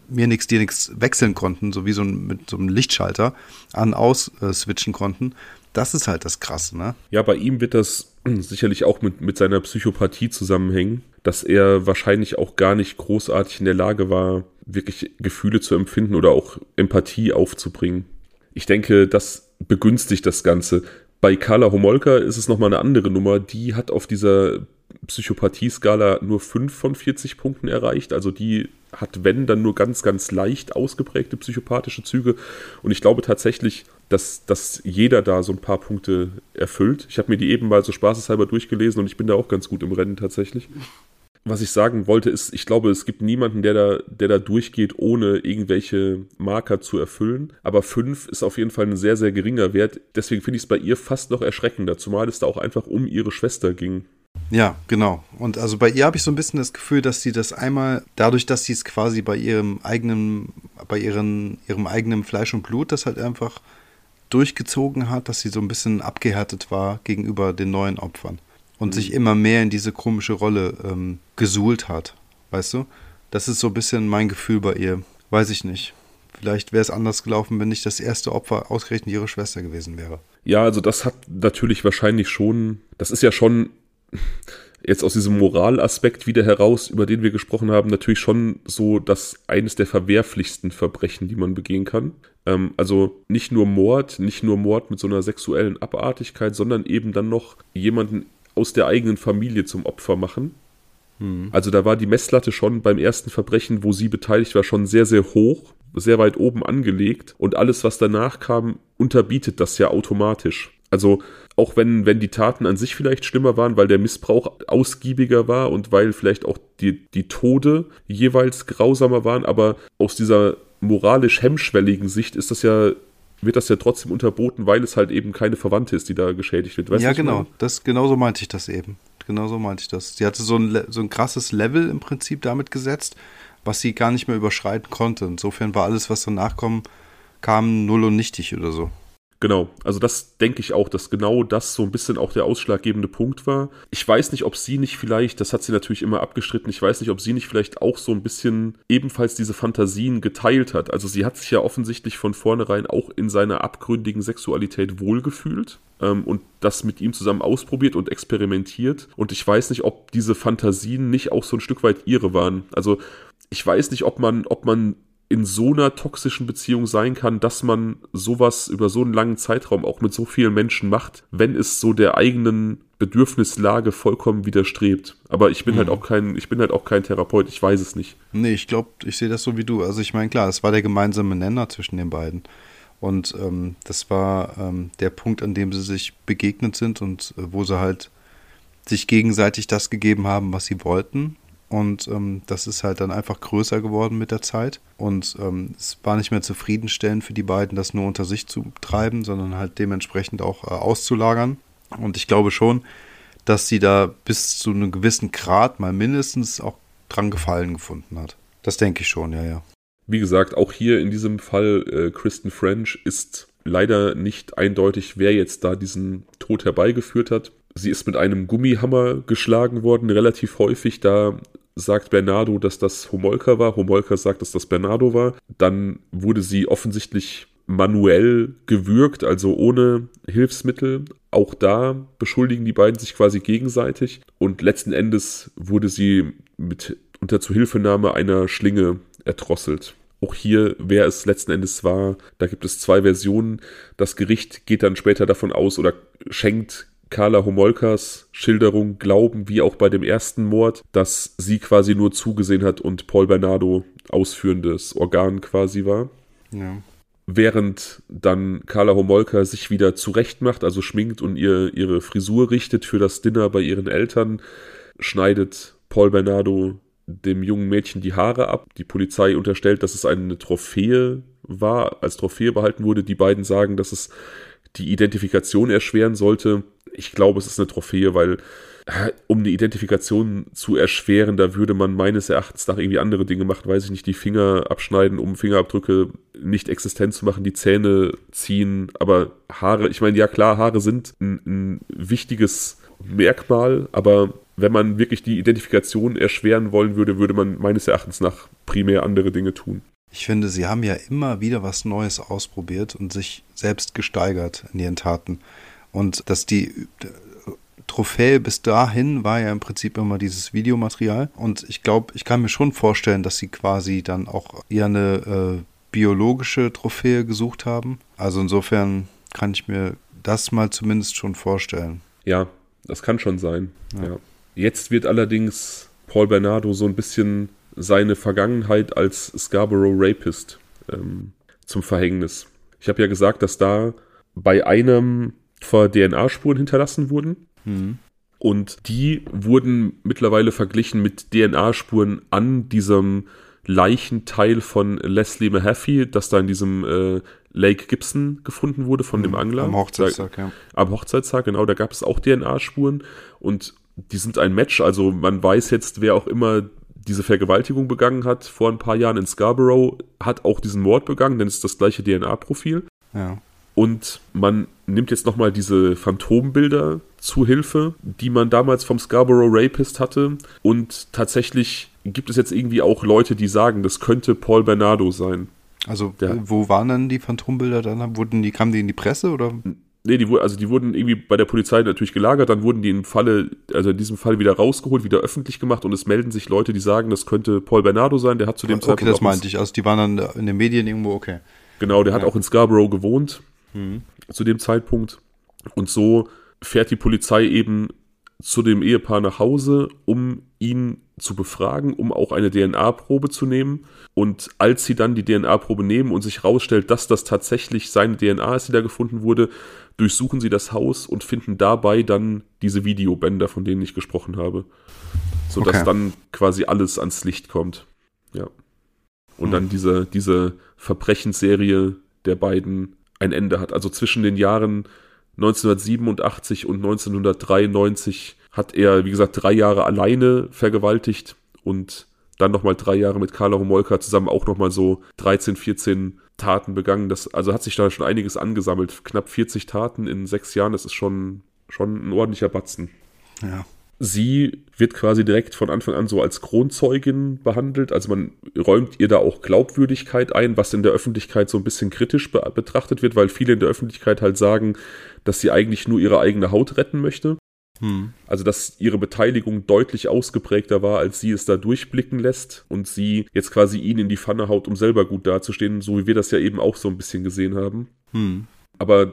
mir nichts, dir nichts wechseln konnten, so wie so ein, mit so einem Lichtschalter an, aus äh, switchen konnten. Das ist halt das Krasse, ne? Ja, bei ihm wird das <clears throat> sicherlich auch mit, mit seiner Psychopathie zusammenhängen, dass er wahrscheinlich auch gar nicht großartig in der Lage war, wirklich Gefühle zu empfinden oder auch Empathie aufzubringen. Ich denke, das begünstigt das Ganze. Bei Carla Homolka ist es nochmal eine andere Nummer. Die hat auf dieser Psychopathie-Skala nur 5 von 40 Punkten erreicht. Also die hat, wenn, dann nur ganz, ganz leicht ausgeprägte psychopathische Züge. Und ich glaube tatsächlich, dass, dass jeder da so ein paar Punkte erfüllt. Ich habe mir die eben mal so spaßeshalber durchgelesen und ich bin da auch ganz gut im Rennen tatsächlich. Was ich sagen wollte, ist, ich glaube, es gibt niemanden, der da, der da durchgeht, ohne irgendwelche Marker zu erfüllen. Aber 5 ist auf jeden Fall ein sehr, sehr geringer Wert. Deswegen finde ich es bei ihr fast noch erschreckender, zumal es da auch einfach um ihre Schwester ging. Ja, genau. Und also bei ihr habe ich so ein bisschen das Gefühl, dass sie das einmal, dadurch, dass sie es quasi bei ihrem eigenen, bei ihren, ihrem eigenen Fleisch und Blut, das halt einfach durchgezogen hat, dass sie so ein bisschen abgehärtet war gegenüber den neuen Opfern und mhm. sich immer mehr in diese komische Rolle ähm, gesuhlt hat. Weißt du? Das ist so ein bisschen mein Gefühl bei ihr. Weiß ich nicht. Vielleicht wäre es anders gelaufen, wenn nicht das erste Opfer ausgerechnet ihre Schwester gewesen wäre. Ja, also das hat natürlich wahrscheinlich schon, das ist ja schon <laughs> jetzt aus diesem Moralaspekt wieder heraus, über den wir gesprochen haben, natürlich schon so dass eines der verwerflichsten Verbrechen, die man begehen kann. Ähm, also nicht nur Mord, nicht nur Mord mit so einer sexuellen Abartigkeit, sondern eben dann noch jemanden aus der eigenen Familie zum Opfer machen. Hm. Also da war die Messlatte schon beim ersten Verbrechen, wo sie beteiligt war, schon sehr, sehr hoch, sehr weit oben angelegt. Und alles, was danach kam, unterbietet das ja automatisch. Also auch wenn, wenn die Taten an sich vielleicht schlimmer waren, weil der Missbrauch ausgiebiger war und weil vielleicht auch die, die Tode jeweils grausamer waren, aber aus dieser moralisch hemmschwelligen Sicht ist das ja wird das ja trotzdem unterboten, weil es halt eben keine Verwandte ist, die da geschädigt wird. Weißt ja, genau. Das, genauso meinte ich das eben. Genauso meinte ich das. Sie hatte so ein, so ein krasses Level im Prinzip damit gesetzt, was sie gar nicht mehr überschreiten konnte. Insofern war alles, was danach kam, kam null und nichtig oder so. Genau, also das denke ich auch, dass genau das so ein bisschen auch der ausschlaggebende Punkt war. Ich weiß nicht, ob sie nicht vielleicht, das hat sie natürlich immer abgestritten, ich weiß nicht, ob sie nicht vielleicht auch so ein bisschen ebenfalls diese Fantasien geteilt hat. Also sie hat sich ja offensichtlich von vornherein auch in seiner abgründigen Sexualität wohlgefühlt ähm, und das mit ihm zusammen ausprobiert und experimentiert. Und ich weiß nicht, ob diese Fantasien nicht auch so ein Stück weit ihre waren. Also ich weiß nicht, ob man, ob man in so einer toxischen Beziehung sein kann, dass man sowas über so einen langen Zeitraum auch mit so vielen Menschen macht, wenn es so der eigenen Bedürfnislage vollkommen widerstrebt. Aber ich bin halt mhm. halt auch kein, ich bin halt auch kein Therapeut, ich weiß es nicht. Nee, ich glaube, ich sehe das so wie du. Also ich meine, klar, es war der gemeinsame Nenner zwischen den beiden. Und ähm, das war ähm, der Punkt, an dem sie sich begegnet sind und äh, wo sie halt sich gegenseitig das gegeben haben, was sie wollten. Und ähm, das ist halt dann einfach größer geworden mit der Zeit. Und ähm, es war nicht mehr zufriedenstellend für die beiden, das nur unter sich zu treiben, sondern halt dementsprechend auch äh, auszulagern. Und ich glaube schon, dass sie da bis zu einem gewissen Grad mal mindestens auch dran Gefallen gefunden hat. Das denke ich schon, ja, ja. Wie gesagt, auch hier in diesem Fall, äh, Kristen French ist leider nicht eindeutig, wer jetzt da diesen Tod herbeigeführt hat. Sie ist mit einem Gummihammer geschlagen worden, relativ häufig. Da sagt Bernardo, dass das Homolka war. Homolka sagt, dass das Bernardo war. Dann wurde sie offensichtlich manuell gewürgt, also ohne Hilfsmittel. Auch da beschuldigen die beiden sich quasi gegenseitig. Und letzten Endes wurde sie mit unter Zuhilfenahme einer Schlinge erdrosselt. Auch hier, wer es letzten Endes war, da gibt es zwei Versionen. Das Gericht geht dann später davon aus oder schenkt Carla Homolkas Schilderung glauben, wie auch bei dem ersten Mord, dass sie quasi nur zugesehen hat und Paul Bernardo ausführendes Organ quasi war. Ja. während dann Carla Homolka sich wieder zurechtmacht, also schminkt und ihr, ihre Frisur richtet für das Dinner bei ihren Eltern, schneidet Paul Bernardo dem jungen Mädchen die Haare ab. Die Polizei unterstellt, dass es eine Trophäe war, als Trophäe behalten wurde. Die beiden sagen, dass es die Identifikation erschweren sollte. Ich glaube, es ist eine Trophäe, weil um eine Identifikation zu erschweren, da würde man meines Erachtens nach irgendwie andere Dinge machen, weiß ich nicht, die Finger abschneiden, um Fingerabdrücke nicht existent zu machen, die Zähne ziehen, aber Haare, ich meine, ja klar, Haare sind ein, ein wichtiges Merkmal, aber wenn man wirklich die Identifikation erschweren wollen würde, würde man meines Erachtens nach primär andere Dinge tun. Ich finde, sie haben ja immer wieder was Neues ausprobiert und sich selbst gesteigert in ihren Taten. Und dass die Trophäe bis dahin war ja im Prinzip immer dieses Videomaterial. Und ich glaube, ich kann mir schon vorstellen, dass sie quasi dann auch eher eine äh, biologische Trophäe gesucht haben. Also insofern kann ich mir das mal zumindest schon vorstellen. Ja, das kann schon sein. Ja. ja. Jetzt wird allerdings Paul Bernardo so ein bisschen seine Vergangenheit als Scarborough Rapist ähm, zum Verhängnis. Ich habe ja gesagt, dass da bei einem vor DNA-Spuren hinterlassen wurden. Mhm. Und die wurden mittlerweile verglichen mit DNA-Spuren an diesem Leichenteil von Leslie Mahaffey, das da in diesem äh, Lake Gibson gefunden wurde von mhm, dem Angler. Am Hochzeitstag, ja. Am Hochzeitstag, genau, da gab es auch DNA-Spuren und die sind ein Match, also man weiß jetzt, wer auch immer diese Vergewaltigung begangen hat vor ein paar Jahren in Scarborough, hat auch diesen Mord begangen, denn es ist das gleiche DNA-Profil. Ja. Und man nimmt jetzt nochmal diese Phantombilder zu Hilfe, die man damals vom Scarborough Rapist hatte. Und tatsächlich gibt es jetzt irgendwie auch Leute, die sagen, das könnte Paul Bernardo sein. Also, Der, wo waren dann die Phantombilder dann? Wurden die, kamen die in die Presse oder? Nee, die, also die wurden irgendwie bei der Polizei natürlich gelagert, dann wurden die im Falle, also in diesem Fall wieder rausgeholt, wieder öffentlich gemacht und es melden sich Leute, die sagen, das könnte Paul Bernardo sein, der hat zu dem okay, Zeitpunkt. Okay, das meinte ich, also die waren dann in den Medien irgendwo, okay. Genau, der ja. hat auch in Scarborough gewohnt mhm. zu dem Zeitpunkt. Und so fährt die Polizei eben zu dem Ehepaar nach Hause, um ihn zu befragen, um auch eine DNA-Probe zu nehmen. Und als sie dann die DNA-Probe nehmen und sich herausstellt, dass das tatsächlich seine DNA ist, die da gefunden wurde, durchsuchen sie das Haus und finden dabei dann diese Videobänder, von denen ich gesprochen habe. Sodass okay. dann quasi alles ans Licht kommt. Ja. Und hm. dann diese, diese Verbrechensserie der beiden ein Ende hat. Also zwischen den Jahren 1987 und 1993 hat er, wie gesagt, drei Jahre alleine vergewaltigt und dann nochmal drei Jahre mit Carla Homolka zusammen auch nochmal so 13, 14 Taten begangen. Das, also hat sich da schon einiges angesammelt. Knapp 40 Taten in sechs Jahren, das ist schon, schon ein ordentlicher Batzen. Ja sie wird quasi direkt von Anfang an so als Kronzeugin behandelt. Also man räumt ihr da auch Glaubwürdigkeit ein, was in der Öffentlichkeit so ein bisschen kritisch be betrachtet wird, weil viele in der Öffentlichkeit halt sagen, dass sie eigentlich nur ihre eigene Haut retten möchte. Hm. Also dass ihre Beteiligung deutlich ausgeprägter war, als sie es da durchblicken lässt und sie jetzt quasi ihn in die Pfanne haut, um selber gut dazustehen, so wie wir das ja eben auch so ein bisschen gesehen haben. Hm. Aber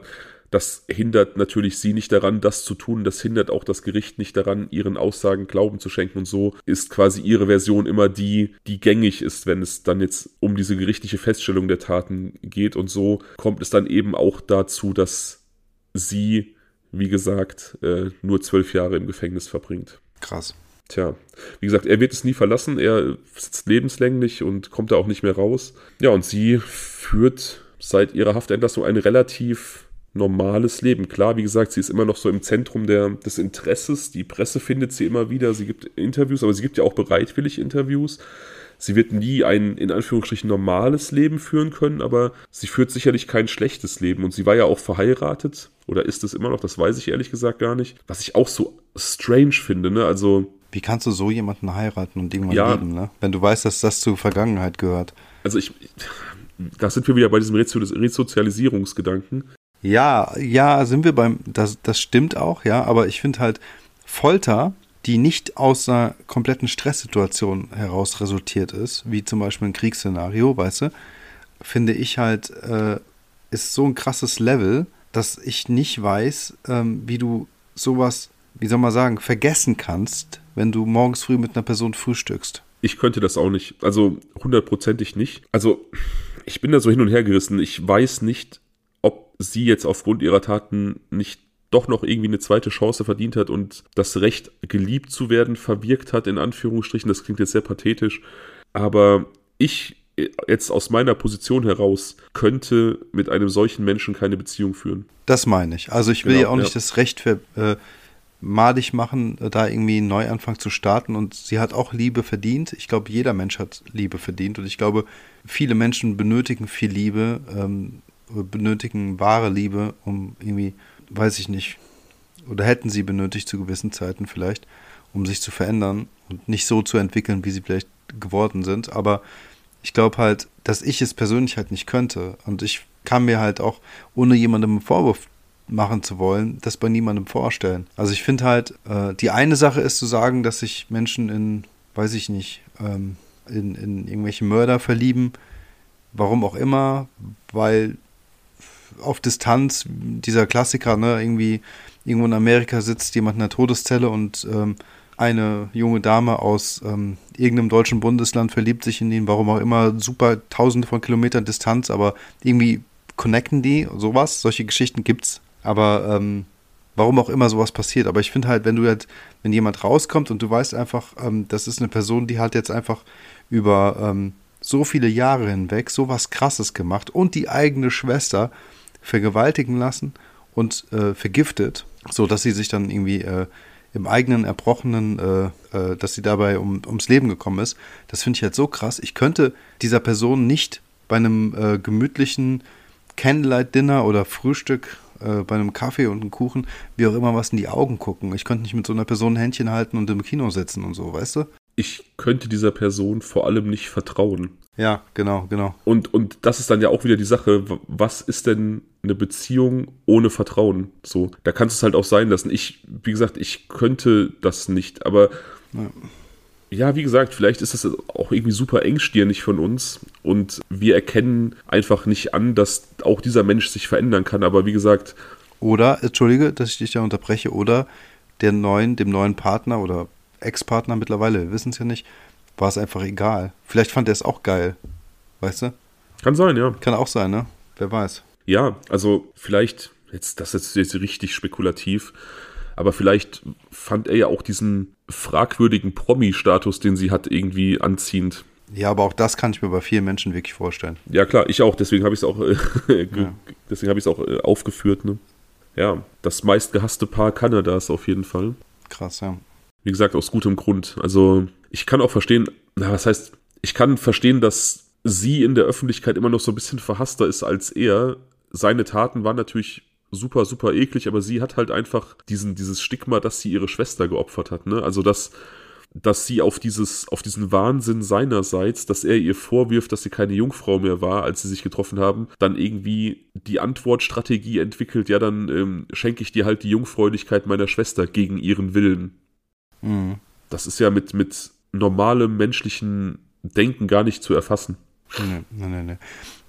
das hindert natürlich sie nicht daran, das zu tun. Das hindert auch das Gericht nicht daran, ihren Aussagen Glauben zu schenken. Und so ist quasi ihre Version immer die, die gängig ist, wenn es dann jetzt um diese gerichtliche Feststellung der Taten geht. Und so kommt es dann eben auch dazu, dass sie, wie gesagt, äh, nur zwölf Jahre im Gefängnis verbringt. Krass. Tja, wie gesagt, er wird es nie verlassen. Er sitzt lebenslänglich und kommt da auch nicht mehr raus. Ja, und sie führt seit ihrer Haftentlassung eine relativ normales Leben. Klar, wie gesagt, sie ist immer noch so im Zentrum der, des Interesses. Die Presse findet sie immer wieder. Sie gibt Interviews, aber sie gibt ja auch bereitwillig Interviews. Sie wird nie ein in Anführungsstrichen normales Leben führen können, aber sie führt sicherlich kein schlechtes Leben. Und sie war ja auch verheiratet oder ist es immer noch, das weiß ich ehrlich gesagt gar nicht. Was ich auch so strange finde, ne? Also. Wie kannst du so jemanden heiraten und irgendwann ja, leben, ne? Wenn du weißt, dass das zur Vergangenheit gehört. Also ich. Da sind wir wieder bei diesem Resozialisierungsgedanken. Ja, ja, sind wir beim, das, das stimmt auch, ja, aber ich finde halt Folter, die nicht aus einer kompletten Stresssituation heraus resultiert ist, wie zum Beispiel ein Kriegsszenario, weißt du, finde ich halt, äh, ist so ein krasses Level, dass ich nicht weiß, ähm, wie du sowas, wie soll man sagen, vergessen kannst, wenn du morgens früh mit einer Person frühstückst. Ich könnte das auch nicht, also hundertprozentig nicht. Also ich bin da so hin und her gerissen. Ich weiß nicht, sie jetzt aufgrund ihrer Taten nicht doch noch irgendwie eine zweite Chance verdient hat und das Recht, geliebt zu werden, verwirkt hat, in Anführungsstrichen. Das klingt jetzt sehr pathetisch. Aber ich jetzt aus meiner Position heraus könnte mit einem solchen Menschen keine Beziehung führen. Das meine ich. Also ich will genau, ja auch nicht das Recht für äh, madig machen, da irgendwie einen Neuanfang zu starten. Und sie hat auch Liebe verdient. Ich glaube, jeder Mensch hat Liebe verdient. Und ich glaube, viele Menschen benötigen viel Liebe, ähm, benötigen wahre Liebe, um irgendwie weiß ich nicht, oder hätten sie benötigt zu gewissen Zeiten vielleicht, um sich zu verändern und nicht so zu entwickeln, wie sie vielleicht geworden sind. Aber ich glaube halt, dass ich es persönlich halt nicht könnte. Und ich kann mir halt auch, ohne jemandem einen Vorwurf machen zu wollen, das bei niemandem vorstellen. Also ich finde halt, äh, die eine Sache ist zu sagen, dass sich Menschen in, weiß ich nicht, ähm, in, in irgendwelche Mörder verlieben, warum auch immer, weil auf Distanz, dieser Klassiker, ne, irgendwie irgendwo in Amerika sitzt jemand in der Todeszelle und ähm, eine junge Dame aus ähm, irgendeinem deutschen Bundesland verliebt sich in ihn, warum auch immer, super tausende von Kilometern Distanz, aber irgendwie connecten die, sowas, solche Geschichten gibt's. Aber ähm, warum auch immer sowas passiert. Aber ich finde halt, wenn du halt, wenn jemand rauskommt und du weißt einfach, ähm, das ist eine Person, die hat jetzt einfach über ähm, so viele Jahre hinweg sowas krasses gemacht und die eigene Schwester vergewaltigen lassen und äh, vergiftet, so dass sie sich dann irgendwie äh, im eigenen Erbrochenen, äh, äh, dass sie dabei um, ums Leben gekommen ist. Das finde ich halt so krass. Ich könnte dieser Person nicht bei einem äh, gemütlichen Candlelight-Dinner oder Frühstück äh, bei einem Kaffee und einem Kuchen, wie auch immer, was in die Augen gucken. Ich könnte nicht mit so einer Person ein Händchen halten und im Kino sitzen und so, weißt du? Ich könnte dieser Person vor allem nicht vertrauen. Ja, genau, genau. Und, und das ist dann ja auch wieder die Sache, was ist denn eine Beziehung ohne Vertrauen? So, da kannst du es halt auch sein lassen. Ich, wie gesagt, ich könnte das nicht, aber ja. ja, wie gesagt, vielleicht ist das auch irgendwie super engstirnig von uns und wir erkennen einfach nicht an, dass auch dieser Mensch sich verändern kann, aber wie gesagt. Oder, entschuldige, dass ich dich da unterbreche, oder der neuen, dem neuen Partner oder Ex-Partner mittlerweile, wir wissen es ja nicht, war es einfach egal. Vielleicht fand er es auch geil. Weißt du? Kann sein, ja. Kann auch sein, ne? Wer weiß. Ja, also vielleicht, jetzt, das ist jetzt richtig spekulativ, aber vielleicht fand er ja auch diesen fragwürdigen Promi-Status, den sie hat, irgendwie anziehend. Ja, aber auch das kann ich mir bei vielen Menschen wirklich vorstellen. Ja, klar, ich auch, deswegen habe ich es auch, <laughs> äh, ja. deswegen habe ich es auch äh, aufgeführt, ne? Ja, das meistgehasste Paar Kanadas auf jeden Fall. Krass, ja. Wie gesagt, aus gutem Grund. Also, ich kann auch verstehen, na, was heißt, ich kann verstehen, dass sie in der Öffentlichkeit immer noch so ein bisschen verhasster ist als er. Seine Taten waren natürlich super, super eklig, aber sie hat halt einfach diesen, dieses Stigma, dass sie ihre Schwester geopfert hat, ne? Also, dass, dass sie auf dieses, auf diesen Wahnsinn seinerseits, dass er ihr vorwirft, dass sie keine Jungfrau mehr war, als sie sich getroffen haben, dann irgendwie die Antwortstrategie entwickelt, ja, dann ähm, schenke ich dir halt die Jungfräulichkeit meiner Schwester gegen ihren Willen. Mhm. Das ist ja mit, mit normalem menschlichen Denken gar nicht zu erfassen. Nee, nee, nee.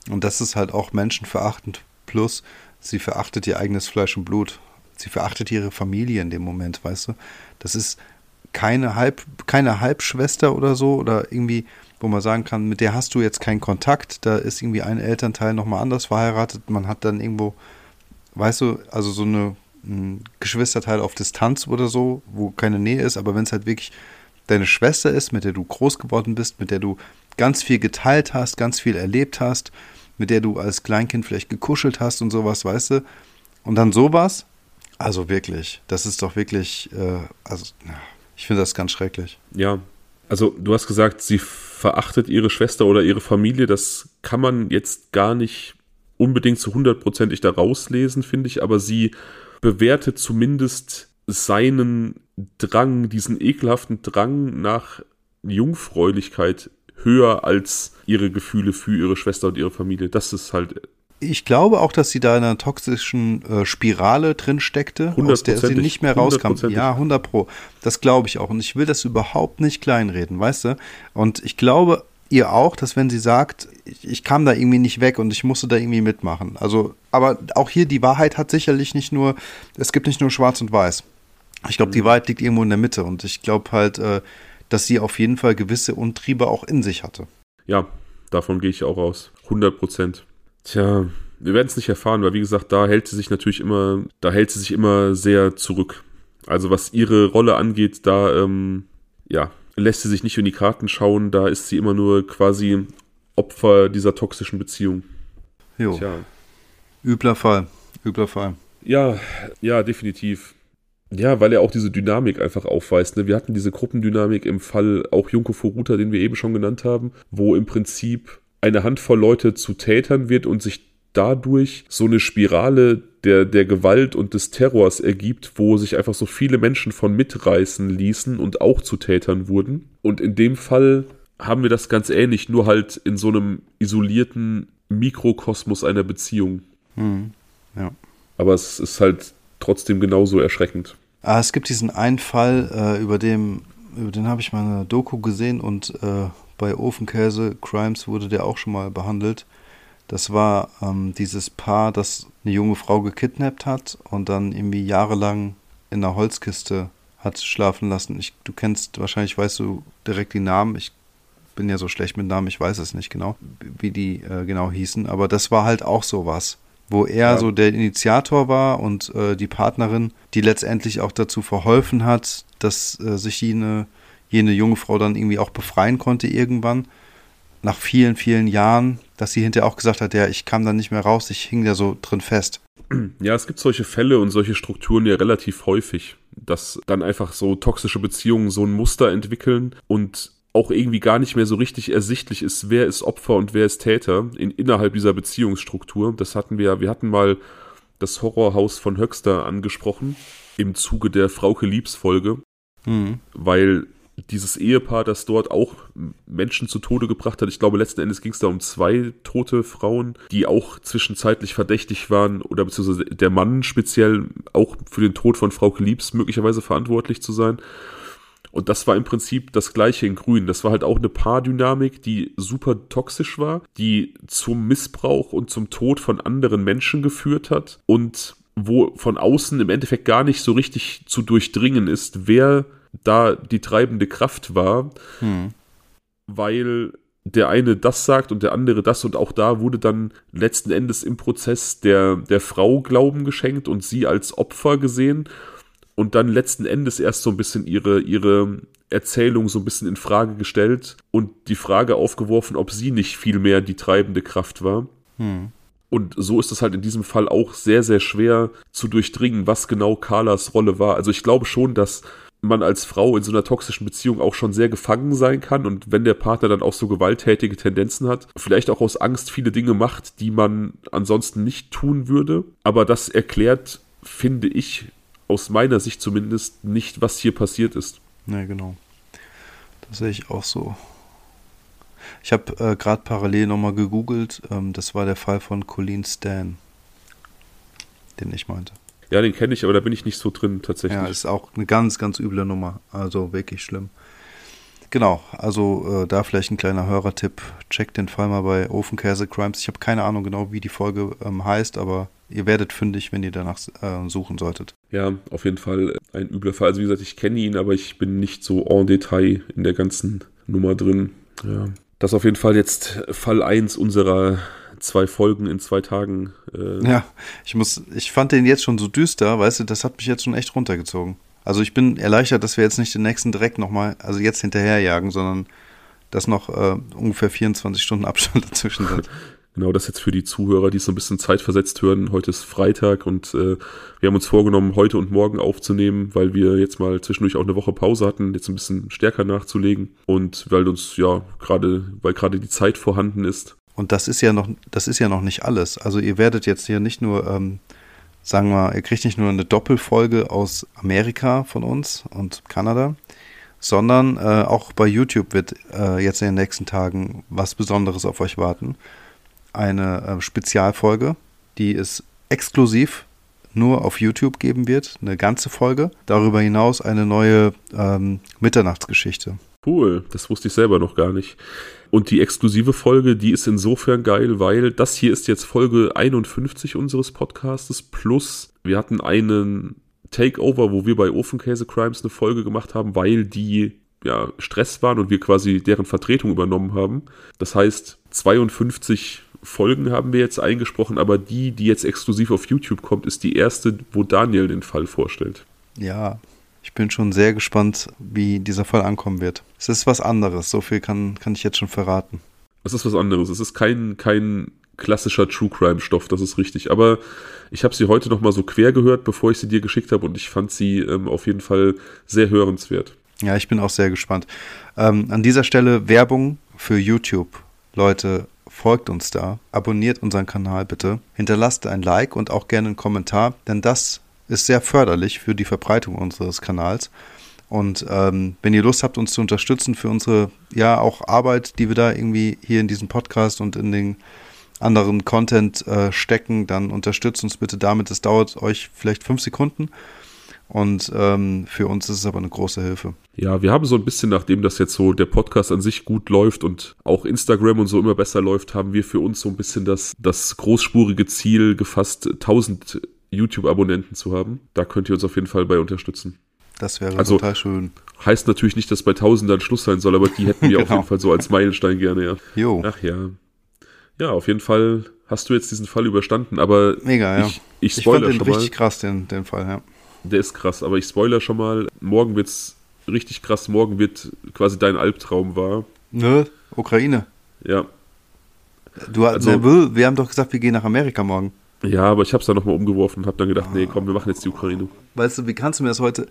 Und das ist halt auch menschenverachtend. Plus, sie verachtet ihr eigenes Fleisch und Blut. Sie verachtet ihre Familie in dem Moment, weißt du? Das ist keine, Halb, keine Halbschwester oder so oder irgendwie, wo man sagen kann, mit der hast du jetzt keinen Kontakt. Da ist irgendwie ein Elternteil nochmal anders verheiratet. Man hat dann irgendwo, weißt du, also so eine ein Geschwisterteil auf Distanz oder so, wo keine Nähe ist, aber wenn es halt wirklich deine Schwester ist, mit der du groß geworden bist, mit der du ganz viel geteilt hast, ganz viel erlebt hast, mit der du als Kleinkind vielleicht gekuschelt hast und sowas, weißt du? Und dann sowas, also wirklich, das ist doch wirklich, äh, also ich finde das ganz schrecklich. Ja, also du hast gesagt, sie verachtet ihre Schwester oder ihre Familie, das kann man jetzt gar nicht unbedingt zu hundertprozentig da rauslesen, finde ich, aber sie bewertet zumindest seinen Drang, diesen ekelhaften Drang nach Jungfräulichkeit höher als ihre Gefühle für ihre Schwester und ihre Familie. Das ist halt. Ich glaube auch, dass sie da in einer toxischen äh, Spirale drin steckte, aus der sie nicht mehr rauskam. Ja, 100 Pro. Das glaube ich auch. Und ich will das überhaupt nicht kleinreden, weißt du? Und ich glaube ihr auch, dass wenn sie sagt, ich, ich, kam da irgendwie nicht weg und ich musste da irgendwie mitmachen. Also, aber auch hier die Wahrheit hat sicherlich nicht nur, es gibt nicht nur Schwarz und Weiß. Ich glaube, die mhm. Wahrheit liegt irgendwo in der Mitte und ich glaube halt, äh, dass sie auf jeden Fall gewisse Untriebe auch in sich hatte. Ja, Davon gehe ich auch aus. 100 Prozent. Tja, wir werden es nicht erfahren, weil wie gesagt, da hält sie sich natürlich immer, da hält sie sich immer sehr zurück. Also was ihre Rolle angeht, da ähm, ja, lässt sie sich nicht in die Karten schauen, da ist sie immer nur quasi Opfer dieser toxischen Beziehung. Jo. Tja. Übler Fall. Übler Fall. Ja, ja, definitiv. Ja, weil er auch diese Dynamik einfach aufweist. Ne? Wir hatten diese Gruppendynamik im Fall auch Junko Furuta, den wir eben schon genannt haben, wo im Prinzip eine Handvoll Leute zu Tätern wird und sich dadurch so eine Spirale der, der Gewalt und des Terrors ergibt, wo sich einfach so viele Menschen von mitreißen ließen und auch zu Tätern wurden. Und in dem Fall haben wir das ganz ähnlich, nur halt in so einem isolierten Mikrokosmos einer Beziehung. Hm, ja. Aber es ist halt trotzdem genauso erschreckend. Ah, es gibt diesen einen Fall, äh, über, dem, über den habe ich mal eine Doku gesehen und äh, bei Ofenkäse Crimes wurde der auch schon mal behandelt. Das war ähm, dieses Paar, das eine junge Frau gekidnappt hat und dann irgendwie jahrelang in einer Holzkiste hat schlafen lassen. Ich, du kennst, wahrscheinlich weißt du direkt die Namen. Ich bin ja so schlecht mit Namen, ich weiß es nicht genau, wie die äh, genau hießen. Aber das war halt auch sowas, wo er ja. so der Initiator war und äh, die Partnerin, die letztendlich auch dazu verholfen hat, dass äh, sich jene jene junge Frau dann irgendwie auch befreien konnte irgendwann, nach vielen, vielen Jahren, dass sie hinterher auch gesagt hat, ja, ich kam da nicht mehr raus, ich hing da so drin fest. Ja, es gibt solche Fälle und solche Strukturen ja relativ häufig, dass dann einfach so toxische Beziehungen so ein Muster entwickeln und auch irgendwie gar nicht mehr so richtig ersichtlich ist, wer ist Opfer und wer ist Täter in, innerhalb dieser Beziehungsstruktur. Das hatten wir, wir hatten mal das Horrorhaus von Höxter angesprochen im Zuge der Frauke Liebs Folge, mhm. weil dieses Ehepaar, das dort auch Menschen zu Tode gebracht hat. Ich glaube, letzten Endes ging es da um zwei tote Frauen, die auch zwischenzeitlich verdächtig waren oder beziehungsweise der Mann speziell auch für den Tod von Frau Liebs möglicherweise verantwortlich zu sein. Und das war im Prinzip das gleiche in Grün. Das war halt auch eine Paardynamik, die super toxisch war, die zum Missbrauch und zum Tod von anderen Menschen geführt hat und wo von außen im Endeffekt gar nicht so richtig zu durchdringen ist, wer da die treibende Kraft war, hm. weil der eine das sagt und der andere das und auch da wurde dann letzten Endes im Prozess der, der Frau Glauben geschenkt und sie als Opfer gesehen und dann letzten Endes erst so ein bisschen ihre, ihre Erzählung so ein bisschen in Frage gestellt und die Frage aufgeworfen, ob sie nicht viel mehr die treibende Kraft war. Hm. Und so ist es halt in diesem Fall auch sehr, sehr schwer zu durchdringen, was genau Carlas Rolle war. Also ich glaube schon, dass man als Frau in so einer toxischen Beziehung auch schon sehr gefangen sein kann und wenn der Partner dann auch so gewalttätige Tendenzen hat, vielleicht auch aus Angst viele Dinge macht, die man ansonsten nicht tun würde. Aber das erklärt, finde ich, aus meiner Sicht zumindest nicht, was hier passiert ist. Ja, genau. Das sehe ich auch so. Ich habe äh, gerade parallel nochmal gegoogelt. Ähm, das war der Fall von Colleen Stan, den ich meinte. Ja, den kenne ich, aber da bin ich nicht so drin tatsächlich. Ja, ist auch eine ganz, ganz üble Nummer. Also wirklich schlimm. Genau, also äh, da vielleicht ein kleiner Hörertipp. Checkt den Fall mal bei Ofenkäse Crimes. Ich habe keine Ahnung genau, wie die Folge ähm, heißt, aber ihr werdet fündig, wenn ihr danach äh, suchen solltet. Ja, auf jeden Fall ein übler Fall. Also wie gesagt, ich kenne ihn, aber ich bin nicht so en Detail in der ganzen Nummer drin. Ja. Das ist auf jeden Fall jetzt Fall 1 unserer zwei Folgen in zwei Tagen. Äh ja, ich muss, ich fand den jetzt schon so düster, weißt du, das hat mich jetzt schon echt runtergezogen. Also ich bin erleichtert, dass wir jetzt nicht den nächsten direkt nochmal, also jetzt hinterherjagen, sondern dass noch äh, ungefähr 24 Stunden Abstand <laughs> dazwischen sind. <laughs> Genau, das jetzt für die Zuhörer, die es so ein bisschen zeitversetzt hören. Heute ist Freitag und äh, wir haben uns vorgenommen, heute und morgen aufzunehmen, weil wir jetzt mal zwischendurch auch eine Woche Pause hatten, jetzt ein bisschen stärker nachzulegen und weil uns ja gerade, weil gerade die Zeit vorhanden ist. Und das ist ja noch, das ist ja noch nicht alles. Also ihr werdet jetzt hier nicht nur, ähm, sagen wir, ihr kriegt nicht nur eine Doppelfolge aus Amerika von uns und Kanada, sondern äh, auch bei YouTube wird äh, jetzt in den nächsten Tagen was Besonderes auf euch warten. Eine äh, Spezialfolge, die es exklusiv nur auf YouTube geben wird, eine ganze Folge. Darüber hinaus eine neue ähm, Mitternachtsgeschichte. Cool, das wusste ich selber noch gar nicht. Und die exklusive Folge, die ist insofern geil, weil das hier ist jetzt Folge 51 unseres Podcastes plus wir hatten einen Takeover, wo wir bei Ofenkäse Crimes eine Folge gemacht haben, weil die ja, Stress waren und wir quasi deren Vertretung übernommen haben. Das heißt, 52 Folgen haben wir jetzt eingesprochen, aber die, die jetzt exklusiv auf YouTube kommt, ist die erste, wo Daniel den Fall vorstellt. Ja, ich bin schon sehr gespannt, wie dieser Fall ankommen wird. Es ist was anderes, so viel kann, kann ich jetzt schon verraten. Es ist was anderes. Es ist kein, kein klassischer True Crime Stoff, das ist richtig. Aber ich habe sie heute noch mal so quer gehört, bevor ich sie dir geschickt habe und ich fand sie ähm, auf jeden Fall sehr hörenswert. Ja, ich bin auch sehr gespannt. Ähm, an dieser Stelle Werbung für YouTube. Leute, folgt uns da, abonniert unseren Kanal bitte, hinterlasst ein Like und auch gerne einen Kommentar, denn das ist sehr förderlich für die Verbreitung unseres Kanals. Und ähm, wenn ihr Lust habt, uns zu unterstützen für unsere, ja, auch Arbeit, die wir da irgendwie hier in diesem Podcast und in den anderen Content äh, stecken, dann unterstützt uns bitte damit. Es dauert euch vielleicht fünf Sekunden. Und ähm, für uns ist es aber eine große Hilfe. Ja, wir haben so ein bisschen, nachdem das jetzt so der Podcast an sich gut läuft und auch Instagram und so immer besser läuft, haben wir für uns so ein bisschen das, das großspurige Ziel gefasst, 1000 YouTube-Abonnenten zu haben. Da könnt ihr uns auf jeden Fall bei unterstützen. Das wäre also, total schön. Heißt natürlich nicht, dass bei 1000 dann Schluss sein soll, aber die hätten wir <laughs> genau. auf jeden Fall so als Meilenstein gerne, ja. Jo. Ach ja. Ja, auf jeden Fall hast du jetzt diesen Fall überstanden, aber Mega, ja. ich, ich spoilere ich fand den richtig krass, den, den Fall, ja. Der ist krass, aber ich spoilere schon mal, morgen wird's richtig krass, morgen wird quasi dein Albtraum wahr. Ne, Ukraine. Ja. Du, also, wir haben doch gesagt, wir gehen nach Amerika morgen. Ja, aber ich habe es dann nochmal umgeworfen und habe dann gedacht, nee, komm, wir machen jetzt die Ukraine. Weißt du, wie kannst du mir das heute...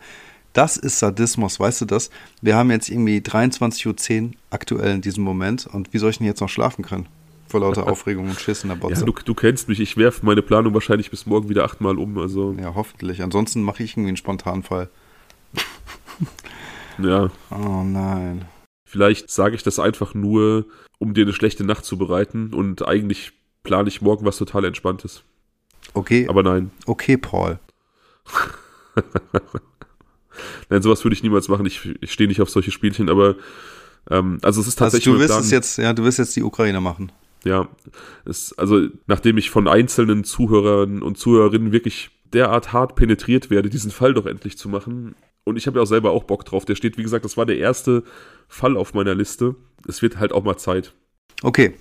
Das ist Sadismus, weißt du das? Wir haben jetzt irgendwie 23.10 Uhr aktuell in diesem Moment und wie soll ich denn jetzt noch schlafen können? Vor lauter <laughs> Aufregung und Schiss in der Botze. Ja, du, du kennst mich, ich werfe meine Planung wahrscheinlich bis morgen wieder achtmal um. Also. Ja, hoffentlich. Ansonsten mache ich irgendwie einen Spontanfall. <laughs> ja. Oh nein. Vielleicht sage ich das einfach nur, um dir eine schlechte Nacht zu bereiten und eigentlich plane ich morgen was total Entspanntes. Okay. Aber nein. Okay, Paul. <laughs> nein, sowas würde ich niemals machen. Ich, ich stehe nicht auf solche Spielchen, aber ähm, also es ist tatsächlich. Also du wirst es jetzt, ja, du wirst jetzt die Ukraine machen. Ja, es, also nachdem ich von einzelnen Zuhörern und Zuhörerinnen wirklich derart hart penetriert werde, diesen Fall doch endlich zu machen. Und ich habe ja auch selber auch Bock drauf. Der steht, wie gesagt, das war der erste Fall auf meiner Liste. Es wird halt auch mal Zeit. Okay,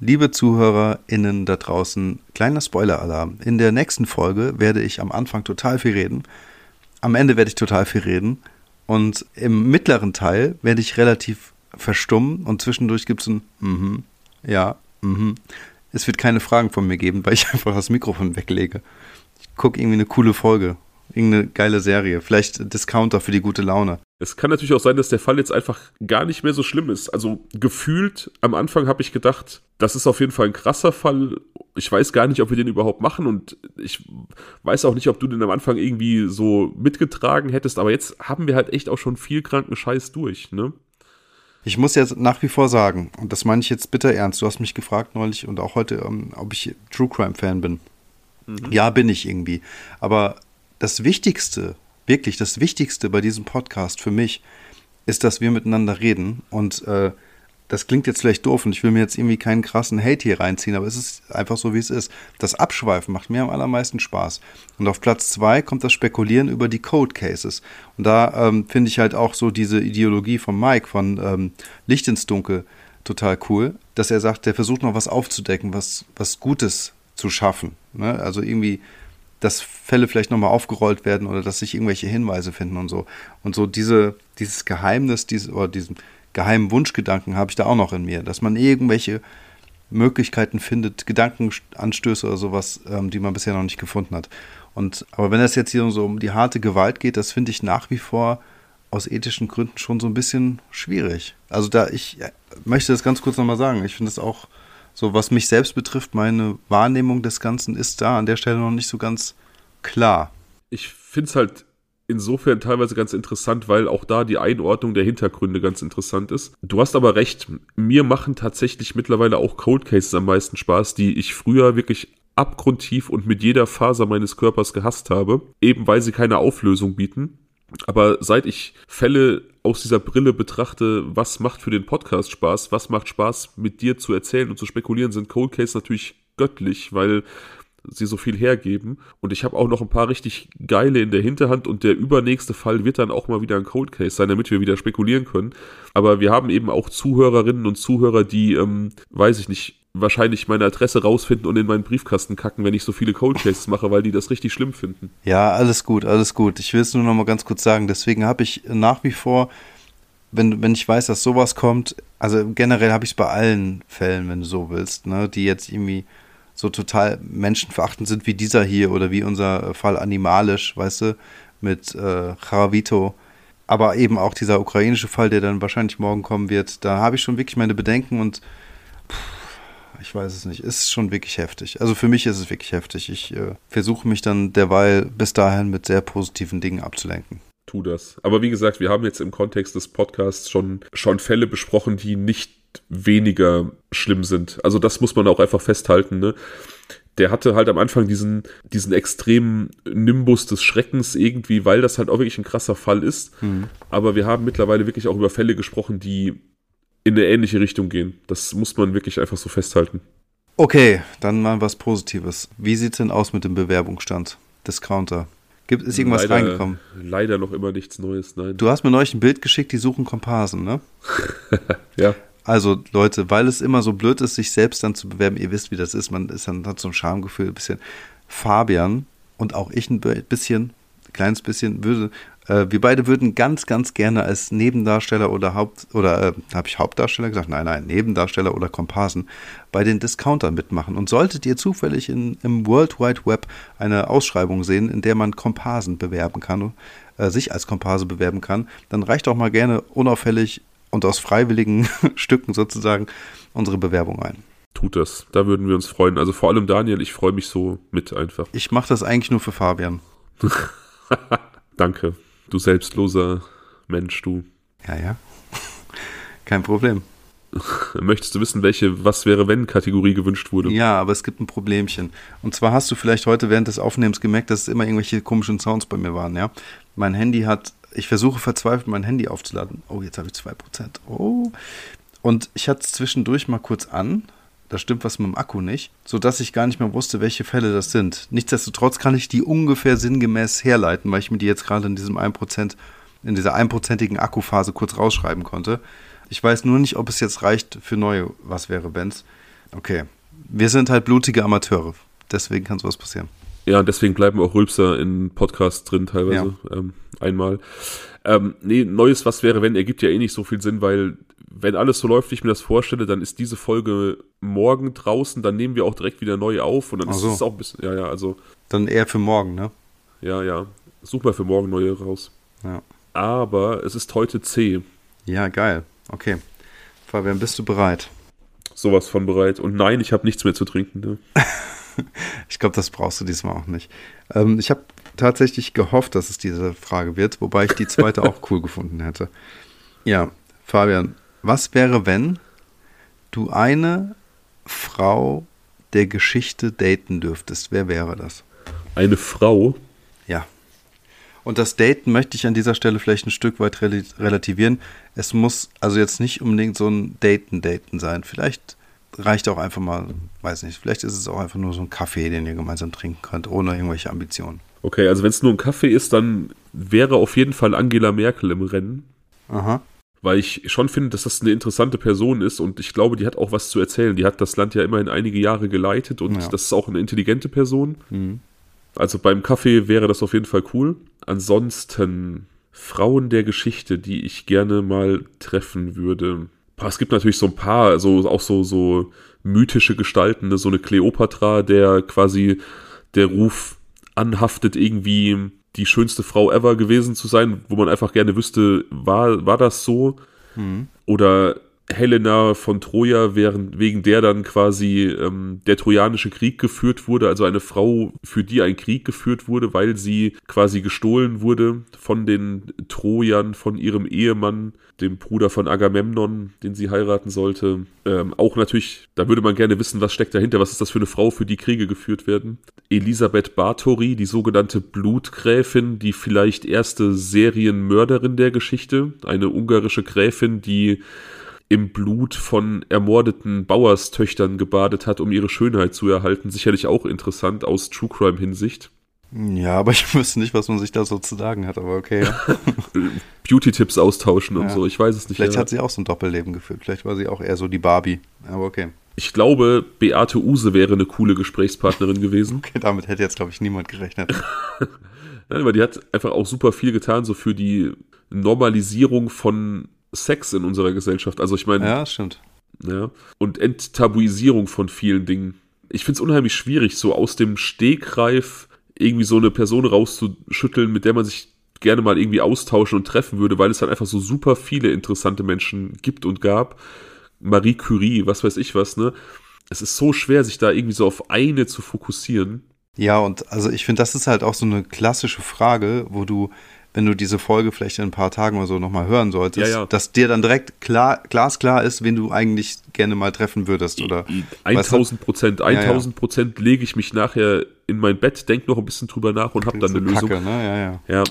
liebe ZuhörerInnen da draußen, kleiner Spoiler-Alarm. In der nächsten Folge werde ich am Anfang total viel reden. Am Ende werde ich total viel reden. Und im mittleren Teil werde ich relativ verstummen und zwischendurch gibt es ein mhm, ja, Mhm. Es wird keine Fragen von mir geben, weil ich <laughs> einfach das Mikrofon weglege. Ich gucke irgendwie eine coole Folge. Irgendeine geile Serie. Vielleicht Discounter für die gute Laune. Es kann natürlich auch sein, dass der Fall jetzt einfach gar nicht mehr so schlimm ist. Also gefühlt am Anfang habe ich gedacht, das ist auf jeden Fall ein krasser Fall. Ich weiß gar nicht, ob wir den überhaupt machen und ich weiß auch nicht, ob du den am Anfang irgendwie so mitgetragen hättest. Aber jetzt haben wir halt echt auch schon viel kranken Scheiß durch, ne? Ich muss jetzt nach wie vor sagen, und das meine ich jetzt bitter ernst, du hast mich gefragt neulich und auch heute, ähm, ob ich True Crime Fan bin. Mhm. Ja, bin ich irgendwie. Aber das Wichtigste, wirklich das Wichtigste bei diesem Podcast für mich, ist, dass wir miteinander reden und äh, das klingt jetzt vielleicht doof und ich will mir jetzt irgendwie keinen krassen Hate hier reinziehen, aber es ist einfach so, wie es ist. Das Abschweifen macht mir am allermeisten Spaß. Und auf Platz zwei kommt das Spekulieren über die Code Cases. Und da ähm, finde ich halt auch so diese Ideologie von Mike, von ähm, Licht ins Dunkel, total cool, dass er sagt, der versucht noch was aufzudecken, was, was Gutes zu schaffen. Ne? Also irgendwie, dass Fälle vielleicht nochmal aufgerollt werden oder dass sich irgendwelche Hinweise finden und so. Und so diese, dieses Geheimnis, diese, oder diesen geheimen Wunschgedanken habe ich da auch noch in mir, dass man irgendwelche Möglichkeiten findet, Gedankenanstöße oder sowas, ähm, die man bisher noch nicht gefunden hat. Und aber wenn es jetzt hier so um die harte Gewalt geht, das finde ich nach wie vor aus ethischen Gründen schon so ein bisschen schwierig. Also da ich äh, möchte das ganz kurz nochmal sagen. Ich finde es auch so, was mich selbst betrifft, meine Wahrnehmung des Ganzen ist da an der Stelle noch nicht so ganz klar. Ich finde es halt insofern teilweise ganz interessant, weil auch da die Einordnung der Hintergründe ganz interessant ist. Du hast aber recht, mir machen tatsächlich mittlerweile auch Cold Cases am meisten Spaß, die ich früher wirklich abgrundtief und mit jeder Faser meines Körpers gehasst habe, eben weil sie keine Auflösung bieten. Aber seit ich Fälle aus dieser Brille betrachte, was macht für den Podcast Spaß, was macht Spaß mit dir zu erzählen und zu spekulieren, sind Cold Cases natürlich göttlich, weil sie so viel hergeben. Und ich habe auch noch ein paar richtig geile in der Hinterhand und der übernächste Fall wird dann auch mal wieder ein Cold Case sein, damit wir wieder spekulieren können. Aber wir haben eben auch Zuhörerinnen und Zuhörer, die, ähm, weiß ich nicht, wahrscheinlich meine Adresse rausfinden und in meinen Briefkasten kacken, wenn ich so viele Cold Cases mache, weil die das richtig schlimm finden. Ja, alles gut, alles gut. Ich will es nur noch mal ganz kurz sagen. Deswegen habe ich nach wie vor, wenn, wenn ich weiß, dass sowas kommt, also generell habe ich es bei allen Fällen, wenn du so willst, ne, die jetzt irgendwie so total menschenverachtend sind wie dieser hier oder wie unser Fall animalisch, weißt du, mit äh. Aber eben auch dieser ukrainische Fall, der dann wahrscheinlich morgen kommen wird, da habe ich schon wirklich meine Bedenken und pff, ich weiß es nicht, ist schon wirklich heftig. Also für mich ist es wirklich heftig. Ich äh, versuche mich dann derweil bis dahin mit sehr positiven Dingen abzulenken tu das. Aber wie gesagt, wir haben jetzt im Kontext des Podcasts schon, schon Fälle besprochen, die nicht weniger schlimm sind. Also das muss man auch einfach festhalten. Ne? Der hatte halt am Anfang diesen, diesen extremen Nimbus des Schreckens irgendwie, weil das halt auch wirklich ein krasser Fall ist. Mhm. Aber wir haben mittlerweile wirklich auch über Fälle gesprochen, die in eine ähnliche Richtung gehen. Das muss man wirklich einfach so festhalten. Okay, dann mal was Positives. Wie sieht es denn aus mit dem Bewerbungsstand? Discounter. Gibt, ist irgendwas leider, reingekommen? Leider noch immer nichts Neues, nein. Du hast mir neulich ein Bild geschickt, die suchen Komparsen, ne? <laughs> ja. Also Leute, weil es immer so blöd ist, sich selbst dann zu bewerben, ihr wisst, wie das ist, man ist dann, hat so ein Schamgefühl, ein bisschen. Fabian und auch ich ein bisschen, ein kleines bisschen, würde, äh, wir beide würden ganz, ganz gerne als Nebendarsteller oder Haupt, oder äh, habe ich Hauptdarsteller gesagt? Nein, nein, Nebendarsteller oder Komparsen bei den Discountern mitmachen. Und solltet ihr zufällig in, im World Wide Web eine Ausschreibung sehen, in der man Komparsen bewerben kann, äh, sich als Komparse bewerben kann, dann reicht auch mal gerne unauffällig und aus freiwilligen <laughs> Stücken sozusagen unsere Bewerbung ein. Tut das. Da würden wir uns freuen. Also vor allem Daniel, ich freue mich so mit einfach. Ich mache das eigentlich nur für Fabian. <laughs> Danke. Du selbstloser Mensch, du. Ja, ja. <laughs> Kein Problem. <laughs> Möchtest du wissen, welche Was wäre wenn Kategorie gewünscht wurde? Ja, aber es gibt ein Problemchen. Und zwar hast du vielleicht heute während des Aufnehmens gemerkt, dass es immer irgendwelche komischen Sounds bei mir waren, ja? Mein Handy hat ich versuche verzweifelt mein Handy aufzuladen. Oh, jetzt habe ich 2%. Oh. Und ich hatte es zwischendurch mal kurz an. Da stimmt was mit dem Akku nicht, sodass ich gar nicht mehr wusste, welche Fälle das sind. Nichtsdestotrotz kann ich die ungefähr sinngemäß herleiten, weil ich mir die jetzt gerade in diesem 1%, in dieser einprozentigen Akkuphase kurz rausschreiben konnte. Ich weiß nur nicht, ob es jetzt reicht für neue Was wäre Bands. Okay. Wir sind halt blutige Amateure. Deswegen kann sowas passieren. Ja, deswegen bleiben auch Rülpser in Podcasts drin teilweise. Ja. Ähm, einmal. Ähm, nee, Neues Was wäre, wenn, ergibt ja eh nicht so viel Sinn, weil wenn alles so läuft, wie ich mir das vorstelle, dann ist diese Folge morgen draußen, dann nehmen wir auch direkt wieder neu auf und dann so. ist es auch ein bisschen, ja, ja, also. Dann eher für morgen, ne? Ja, ja. Such mal für morgen neue raus. Ja. Aber es ist heute C. Ja, geil. Okay. Fabian, bist du bereit? Sowas von bereit. Und nein, ich habe nichts mehr zu trinken. Ne? <laughs> ich glaube, das brauchst du diesmal auch nicht. Ähm, ich habe tatsächlich gehofft, dass es diese Frage wird, wobei ich die zweite auch cool gefunden hätte. Ja, Fabian, was wäre, wenn du eine Frau der Geschichte daten dürftest? Wer wäre das? Eine Frau? Ja. Und das Daten möchte ich an dieser Stelle vielleicht ein Stück weit relativieren. Es muss also jetzt nicht unbedingt so ein Daten-Daten sein. Vielleicht reicht auch einfach mal, weiß nicht, vielleicht ist es auch einfach nur so ein Kaffee, den ihr gemeinsam trinken könnt, ohne irgendwelche Ambitionen. Okay, also wenn es nur ein Kaffee ist, dann wäre auf jeden Fall Angela Merkel im Rennen. Aha. Weil ich schon finde, dass das eine interessante Person ist und ich glaube, die hat auch was zu erzählen. Die hat das Land ja immerhin einige Jahre geleitet und ja. das ist auch eine intelligente Person. Mhm. Also beim Kaffee wäre das auf jeden Fall cool. Ansonsten Frauen der Geschichte, die ich gerne mal treffen würde es gibt natürlich so ein paar, so auch so, so mythische Gestalten, ne? so eine Kleopatra, der quasi der Ruf anhaftet, irgendwie die schönste Frau ever gewesen zu sein, wo man einfach gerne wüsste, war, war das so? Mhm. Oder Helena von Troja, während, wegen der dann quasi ähm, der Trojanische Krieg geführt wurde, also eine Frau, für die ein Krieg geführt wurde, weil sie quasi gestohlen wurde von den Trojern, von ihrem Ehemann, dem Bruder von Agamemnon, den sie heiraten sollte. Ähm, auch natürlich, da würde man gerne wissen, was steckt dahinter, was ist das für eine Frau, für die Kriege geführt werden. Elisabeth Bathory, die sogenannte Blutgräfin, die vielleicht erste Serienmörderin der Geschichte, eine ungarische Gräfin, die im Blut von ermordeten Bauerstöchtern gebadet hat, um ihre Schönheit zu erhalten. Sicherlich auch interessant aus True Crime Hinsicht. Ja, aber ich <laughs> wüsste nicht, was man sich da so zu sagen hat, aber okay. <laughs> Beauty-Tipps austauschen und Ja. so, ich weiß es nicht. Vielleicht ja. hat sie auch so ein Doppelleben geführt. Vielleicht war sie auch eher so die Barbie. Aber okay. Ich glaube, Beate Use wäre eine coole Gesprächspartnerin gewesen. Okay, damit hätte jetzt, glaube ich, niemand gerechnet. <laughs> Nein, weil die hat einfach auch super viel getan, so für die Normalisierung von Sex in unserer Gesellschaft. Also ich meine, Ja, stimmt. Ja. Und Enttabuisierung von vielen Dingen. Ich finde es unheimlich schwierig, so aus dem Stegreif irgendwie so eine Person rauszuschütteln, mit der man sich gerne mal irgendwie austauschen und treffen würde, weil es halt einfach so super viele interessante Menschen gibt und gab. Marie Curie, was weiß ich was, ne? Es ist so schwer, sich da irgendwie so auf eine zu fokussieren. Ja, und also ich finde, das ist halt auch so eine klassische Frage, wo du, wenn du diese Folge vielleicht in ein paar Tagen oder so nochmal hören solltest, Ja, ja. dass dir dann direkt klar, glasklar ist, wen du eigentlich gerne mal treffen würdest. Oder weißt du? 1000 Prozent, ja. 1000 Prozent lege ich mich nachher in mein Bett, denke noch ein bisschen drüber nach und habe dann eine Lösung. Kacke, ne? Ja, ja. Ja,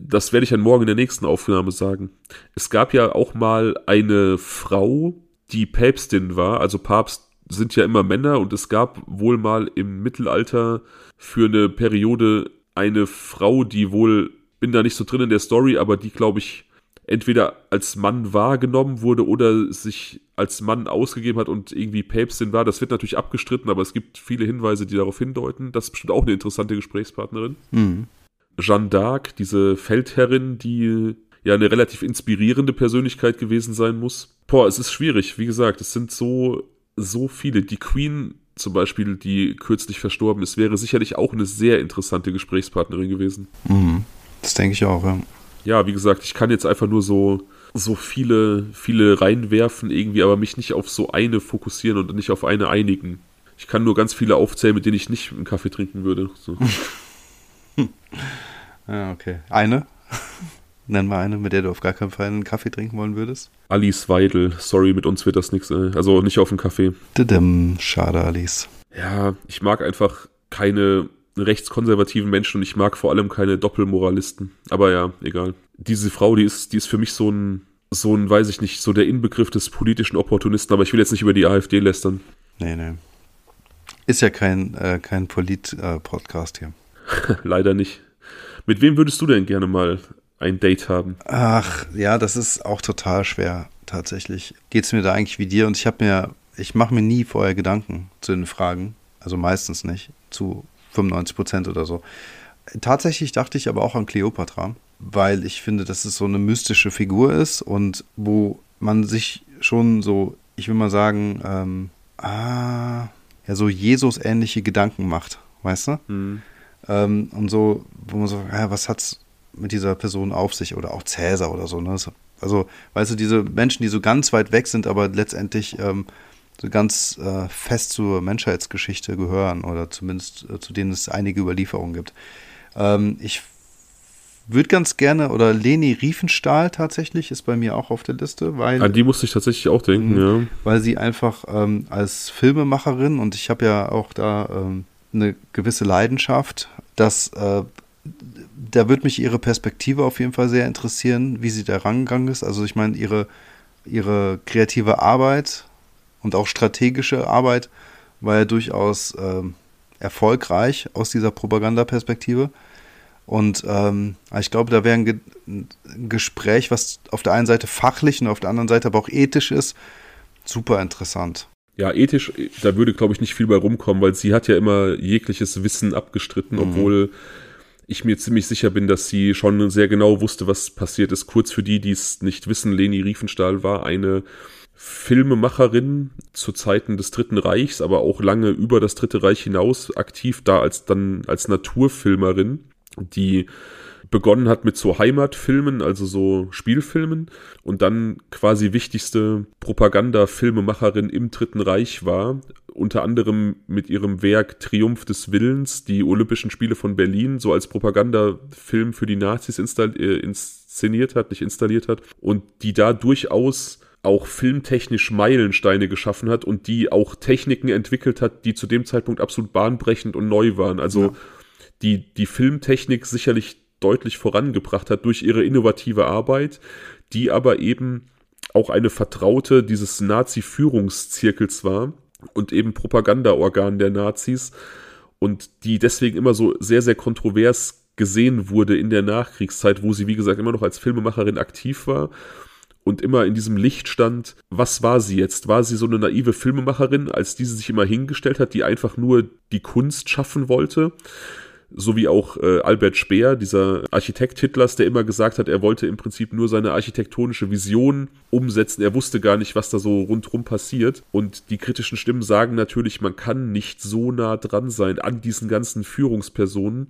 das werde ich dann morgen in der nächsten Aufnahme sagen. Es gab ja auch mal eine Frau, die Päpstin war. Also Papst sind ja immer Männer und es gab wohl mal im Mittelalter für eine Periode eine Frau, die wohl, bin da nicht so drin in der Story, aber die, glaube ich, entweder als Mann wahrgenommen wurde oder sich als Mann ausgegeben hat und irgendwie Päpstin war. Das wird natürlich abgestritten, aber es gibt viele Hinweise, die darauf hindeuten. Das ist bestimmt auch eine interessante Gesprächspartnerin. Mhm. Jeanne d'Arc, diese Feldherrin, die ja eine relativ inspirierende Persönlichkeit gewesen sein muss. Boah, es ist schwierig. Wie gesagt, es sind so, so viele. Die Queen zum Beispiel, die kürzlich verstorben ist, wäre sicherlich auch eine sehr interessante Gesprächspartnerin gewesen. Mhm. Das denke ich auch, ja. Ja, wie gesagt, ich kann jetzt einfach nur so, so viele, viele reinwerfen irgendwie, aber mich nicht auf so eine fokussieren und nicht auf eine einigen. Ich kann nur ganz viele aufzählen, mit denen ich nicht einen Kaffee trinken würde. So. <laughs> <laughs> Ja, okay. Eine? <laughs> Nenn mal eine, mit der du auf gar keinen Fall einen Kaffee trinken wollen würdest. Alice Weidel, sorry, mit uns wird das nichts. Äh, also nicht auf dem Kaffee. Didim, schade, Alice. Ja, ich mag einfach keine rechtskonservativen Menschen und ich mag vor allem keine Doppelmoralisten. Aber ja, egal. Diese Frau, die ist, die ist für mich so ein, so ein, weiß ich nicht, so der Inbegriff des politischen Opportunisten, aber ich will jetzt nicht über die AfD lästern. Nee, nee. Ist ja kein, äh, kein Polit-Podcast hier. <laughs> Leider nicht. Mit wem würdest du denn gerne mal ein Date haben? Ach, ja, das ist auch total schwer, tatsächlich. Geht es mir da eigentlich wie dir? Und ich habe mir, ich mache mir nie vorher Gedanken zu den Fragen. Also meistens nicht. Zu 95 Prozent oder so. Tatsächlich dachte ich aber auch an Cleopatra, weil ich finde, dass es so eine mystische Figur ist und wo man sich schon so, ich will mal sagen, ähm, ah, ja, so Jesus-ähnliche Gedanken macht, weißt du? Hm. Ähm, und so, wo man so, ja, was hat's mit dieser Person auf sich oder auch Cäsar oder so, ne? Also, weißt du, diese Menschen, die so ganz weit weg sind, aber letztendlich ähm, so ganz äh, fest zur Menschheitsgeschichte gehören oder zumindest äh, zu denen es einige Überlieferungen gibt. Ähm, ich würde ganz gerne, oder Leni Riefenstahl tatsächlich ist bei mir auch auf der Liste, weil An die musste ich tatsächlich auch denken, ja. weil sie einfach ähm, als Filmemacherin und ich habe ja auch da ähm, eine gewisse Leidenschaft, dass äh, da wird mich ihre Perspektive auf jeden Fall sehr interessieren, wie sie da rangegangen ist. Also ich meine, ihre, ihre kreative Arbeit und auch strategische Arbeit war ja durchaus ähm, erfolgreich aus dieser Propagandaperspektive. Und ähm, ich glaube, da wäre ein, Ge ein Gespräch, was auf der einen Seite fachlich und auf der anderen Seite aber auch ethisch ist, super interessant. Ja, ethisch, da würde, glaube ich, nicht viel bei rumkommen, weil sie hat ja immer jegliches Wissen abgestritten, Mhm. obwohl ich mir ziemlich sicher bin, dass sie schon sehr genau wusste, was passiert ist. Kurz für die, die es nicht wissen, Leni Riefenstahl war eine Filmemacherin zu Zeiten des Dritten Reichs, aber auch lange über das Dritte Reich hinaus aktiv da als dann als Naturfilmerin, die begonnen hat mit so Heimatfilmen, also so Spielfilmen und dann quasi wichtigste Propaganda-Filmemacherin im Dritten Reich war, unter anderem mit ihrem Werk Triumph des Willens, die Olympischen Spiele von Berlin, so als Propagandafilm für die Nazis äh, inszeniert hat, nicht installiert hat und die da durchaus auch filmtechnisch Meilensteine geschaffen hat und die auch Techniken entwickelt hat, die zu dem Zeitpunkt absolut bahnbrechend und neu waren. Also Ja. die, die Filmtechnik sicherlich deutlich vorangebracht hat durch ihre innovative Arbeit, die aber eben auch eine Vertraute dieses Nazi-Führungszirkels war und eben Propagandaorgan der Nazis und die deswegen immer so sehr, sehr kontrovers gesehen wurde in der Nachkriegszeit, wo sie, wie gesagt, immer noch als Filmemacherin aktiv war und immer in diesem Licht stand, was war sie jetzt? War sie so eine naive Filmemacherin, als diese sich immer hingestellt hat, die einfach nur die Kunst schaffen wollte? so wie auch äh, Albert Speer, dieser Architekt Hitlers, der immer gesagt hat, er wollte im Prinzip nur seine architektonische Vision umsetzen. Er wusste gar nicht, was da so rundherum passiert. Und die kritischen Stimmen sagen natürlich, man kann nicht so nah dran sein an diesen ganzen Führungspersonen,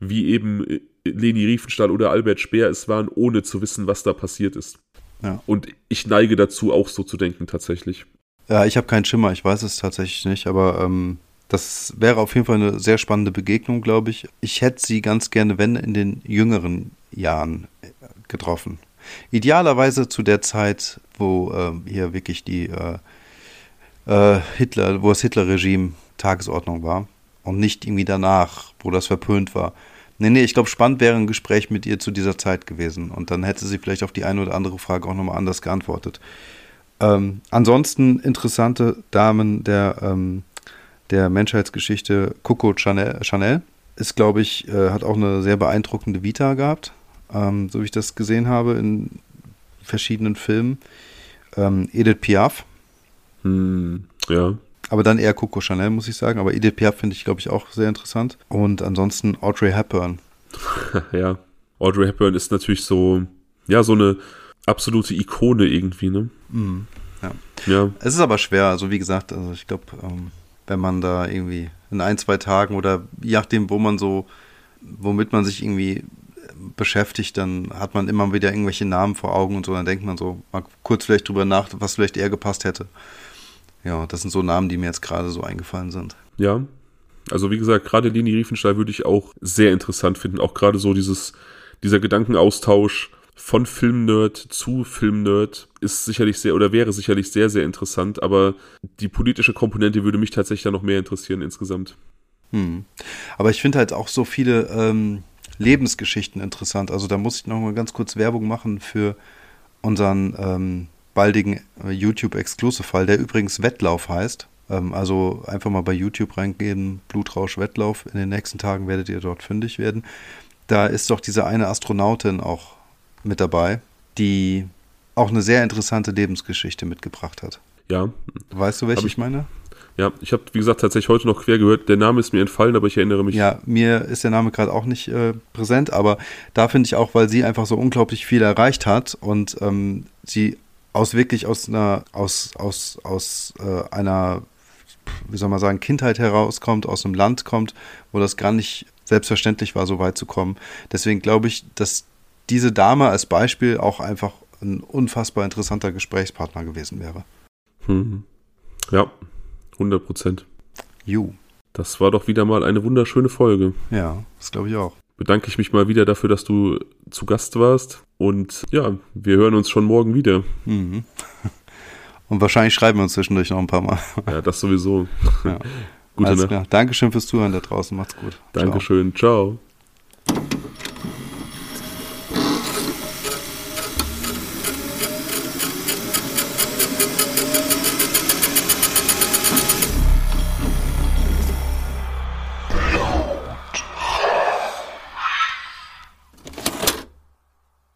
wie eben äh, Leni Riefenstahl oder Albert Speer es waren, ohne zu wissen, was da passiert ist. Ja. Und ich neige dazu, auch so zu denken tatsächlich. Ja, ich habe keinen Schimmer, ich weiß es tatsächlich nicht, aber ähm, das wäre auf jeden Fall eine sehr spannende Begegnung, glaube ich. Ich hätte sie ganz gerne, wenn, in den jüngeren Jahren äh, getroffen. Idealerweise zu der Zeit, wo äh, hier wirklich die äh, äh, Hitler, wo das Hitler-Regime Tagesordnung war und nicht irgendwie danach, wo das verpönt war. Nee, nee, ich glaube, spannend wäre ein Gespräch mit ihr zu dieser Zeit gewesen. Und dann hätte sie vielleicht auf die eine oder andere Frage auch nochmal anders geantwortet. Ähm, ansonsten interessante Damen der ähm, der Menschheitsgeschichte Coco Chanel, Chanel ist, glaube ich, äh, hat auch eine sehr beeindruckende Vita gehabt, ähm, so wie ich das gesehen habe in verschiedenen Filmen. Ähm, Edith Piaf. Hm, ja. Aber dann eher Coco Chanel, muss ich sagen. Aber Edith Piaf finde ich, glaube ich, auch sehr interessant. Und ansonsten Audrey Hepburn. <laughs> ja, Audrey Hepburn ist natürlich so, ja, so eine absolute Ikone irgendwie, ne? Mm, ja. ja. Es ist aber schwer. Also, wie gesagt, also ich glaube, ähm, wenn man da irgendwie in ein, zwei Tagen oder je nachdem, wo man so, womit man sich irgendwie beschäftigt, dann hat man immer wieder irgendwelche Namen vor Augen und so, dann denkt man so mal kurz vielleicht drüber nach, was vielleicht eher gepasst hätte. Ja, das sind so Namen, die mir jetzt gerade so eingefallen sind. Ja, also wie gesagt, gerade Leni Riefenstahl würde ich auch sehr interessant finden, auch gerade so dieses, dieser Gedankenaustausch, von Filmnerd zu Filmnerd ist sicherlich sehr oder wäre sicherlich sehr, sehr interessant, aber die politische Komponente würde mich tatsächlich dann noch mehr interessieren insgesamt. Hm. Aber ich finde halt auch so viele ähm, Lebensgeschichten interessant. Also da muss ich noch mal ganz kurz Werbung machen für unseren ähm, baldigen äh, YouTube-Exclusive-Fall, der übrigens Wettlauf heißt. Ähm, also einfach mal bei YouTube reingehen, Blutrausch Wettlauf. In den nächsten Tagen werdet ihr dort fündig werden. Da ist doch diese eine Astronautin auch mit dabei, die auch eine sehr interessante Lebensgeschichte mitgebracht hat. Ja. Weißt du, welche ich, ich, meine? Ja, ich habe, wie gesagt, tatsächlich heute noch quer gehört. Der Name ist mir entfallen, aber ich erinnere mich. Ja, mir ist der Name gerade auch nicht äh, präsent, aber da finde ich auch, weil sie einfach so unglaublich viel erreicht hat und ähm, sie aus wirklich aus einer, aus, aus, aus äh, einer, wie soll man sagen, Kindheit herauskommt, aus einem Land kommt, wo das gar nicht selbstverständlich war, so weit zu kommen. Deswegen glaube ich, dass diese Dame als Beispiel auch einfach ein unfassbar interessanter Gesprächspartner gewesen wäre. Hm. Ja, 100 Prozent. Ju. Das war doch wieder mal eine wunderschöne Folge. Ja, das glaube ich auch. Bedanke ich mich mal wieder dafür, dass du zu Gast warst. Und ja, wir hören uns schon morgen wieder. Mhm. <laughs> Und wahrscheinlich schreiben wir uns zwischendurch noch ein paar Mal. Ja, das sowieso. Ja. <laughs> Gute Alles klar. Dankeschön fürs Zuhören da draußen. Macht's gut. Dankeschön. Ciao. Ciao.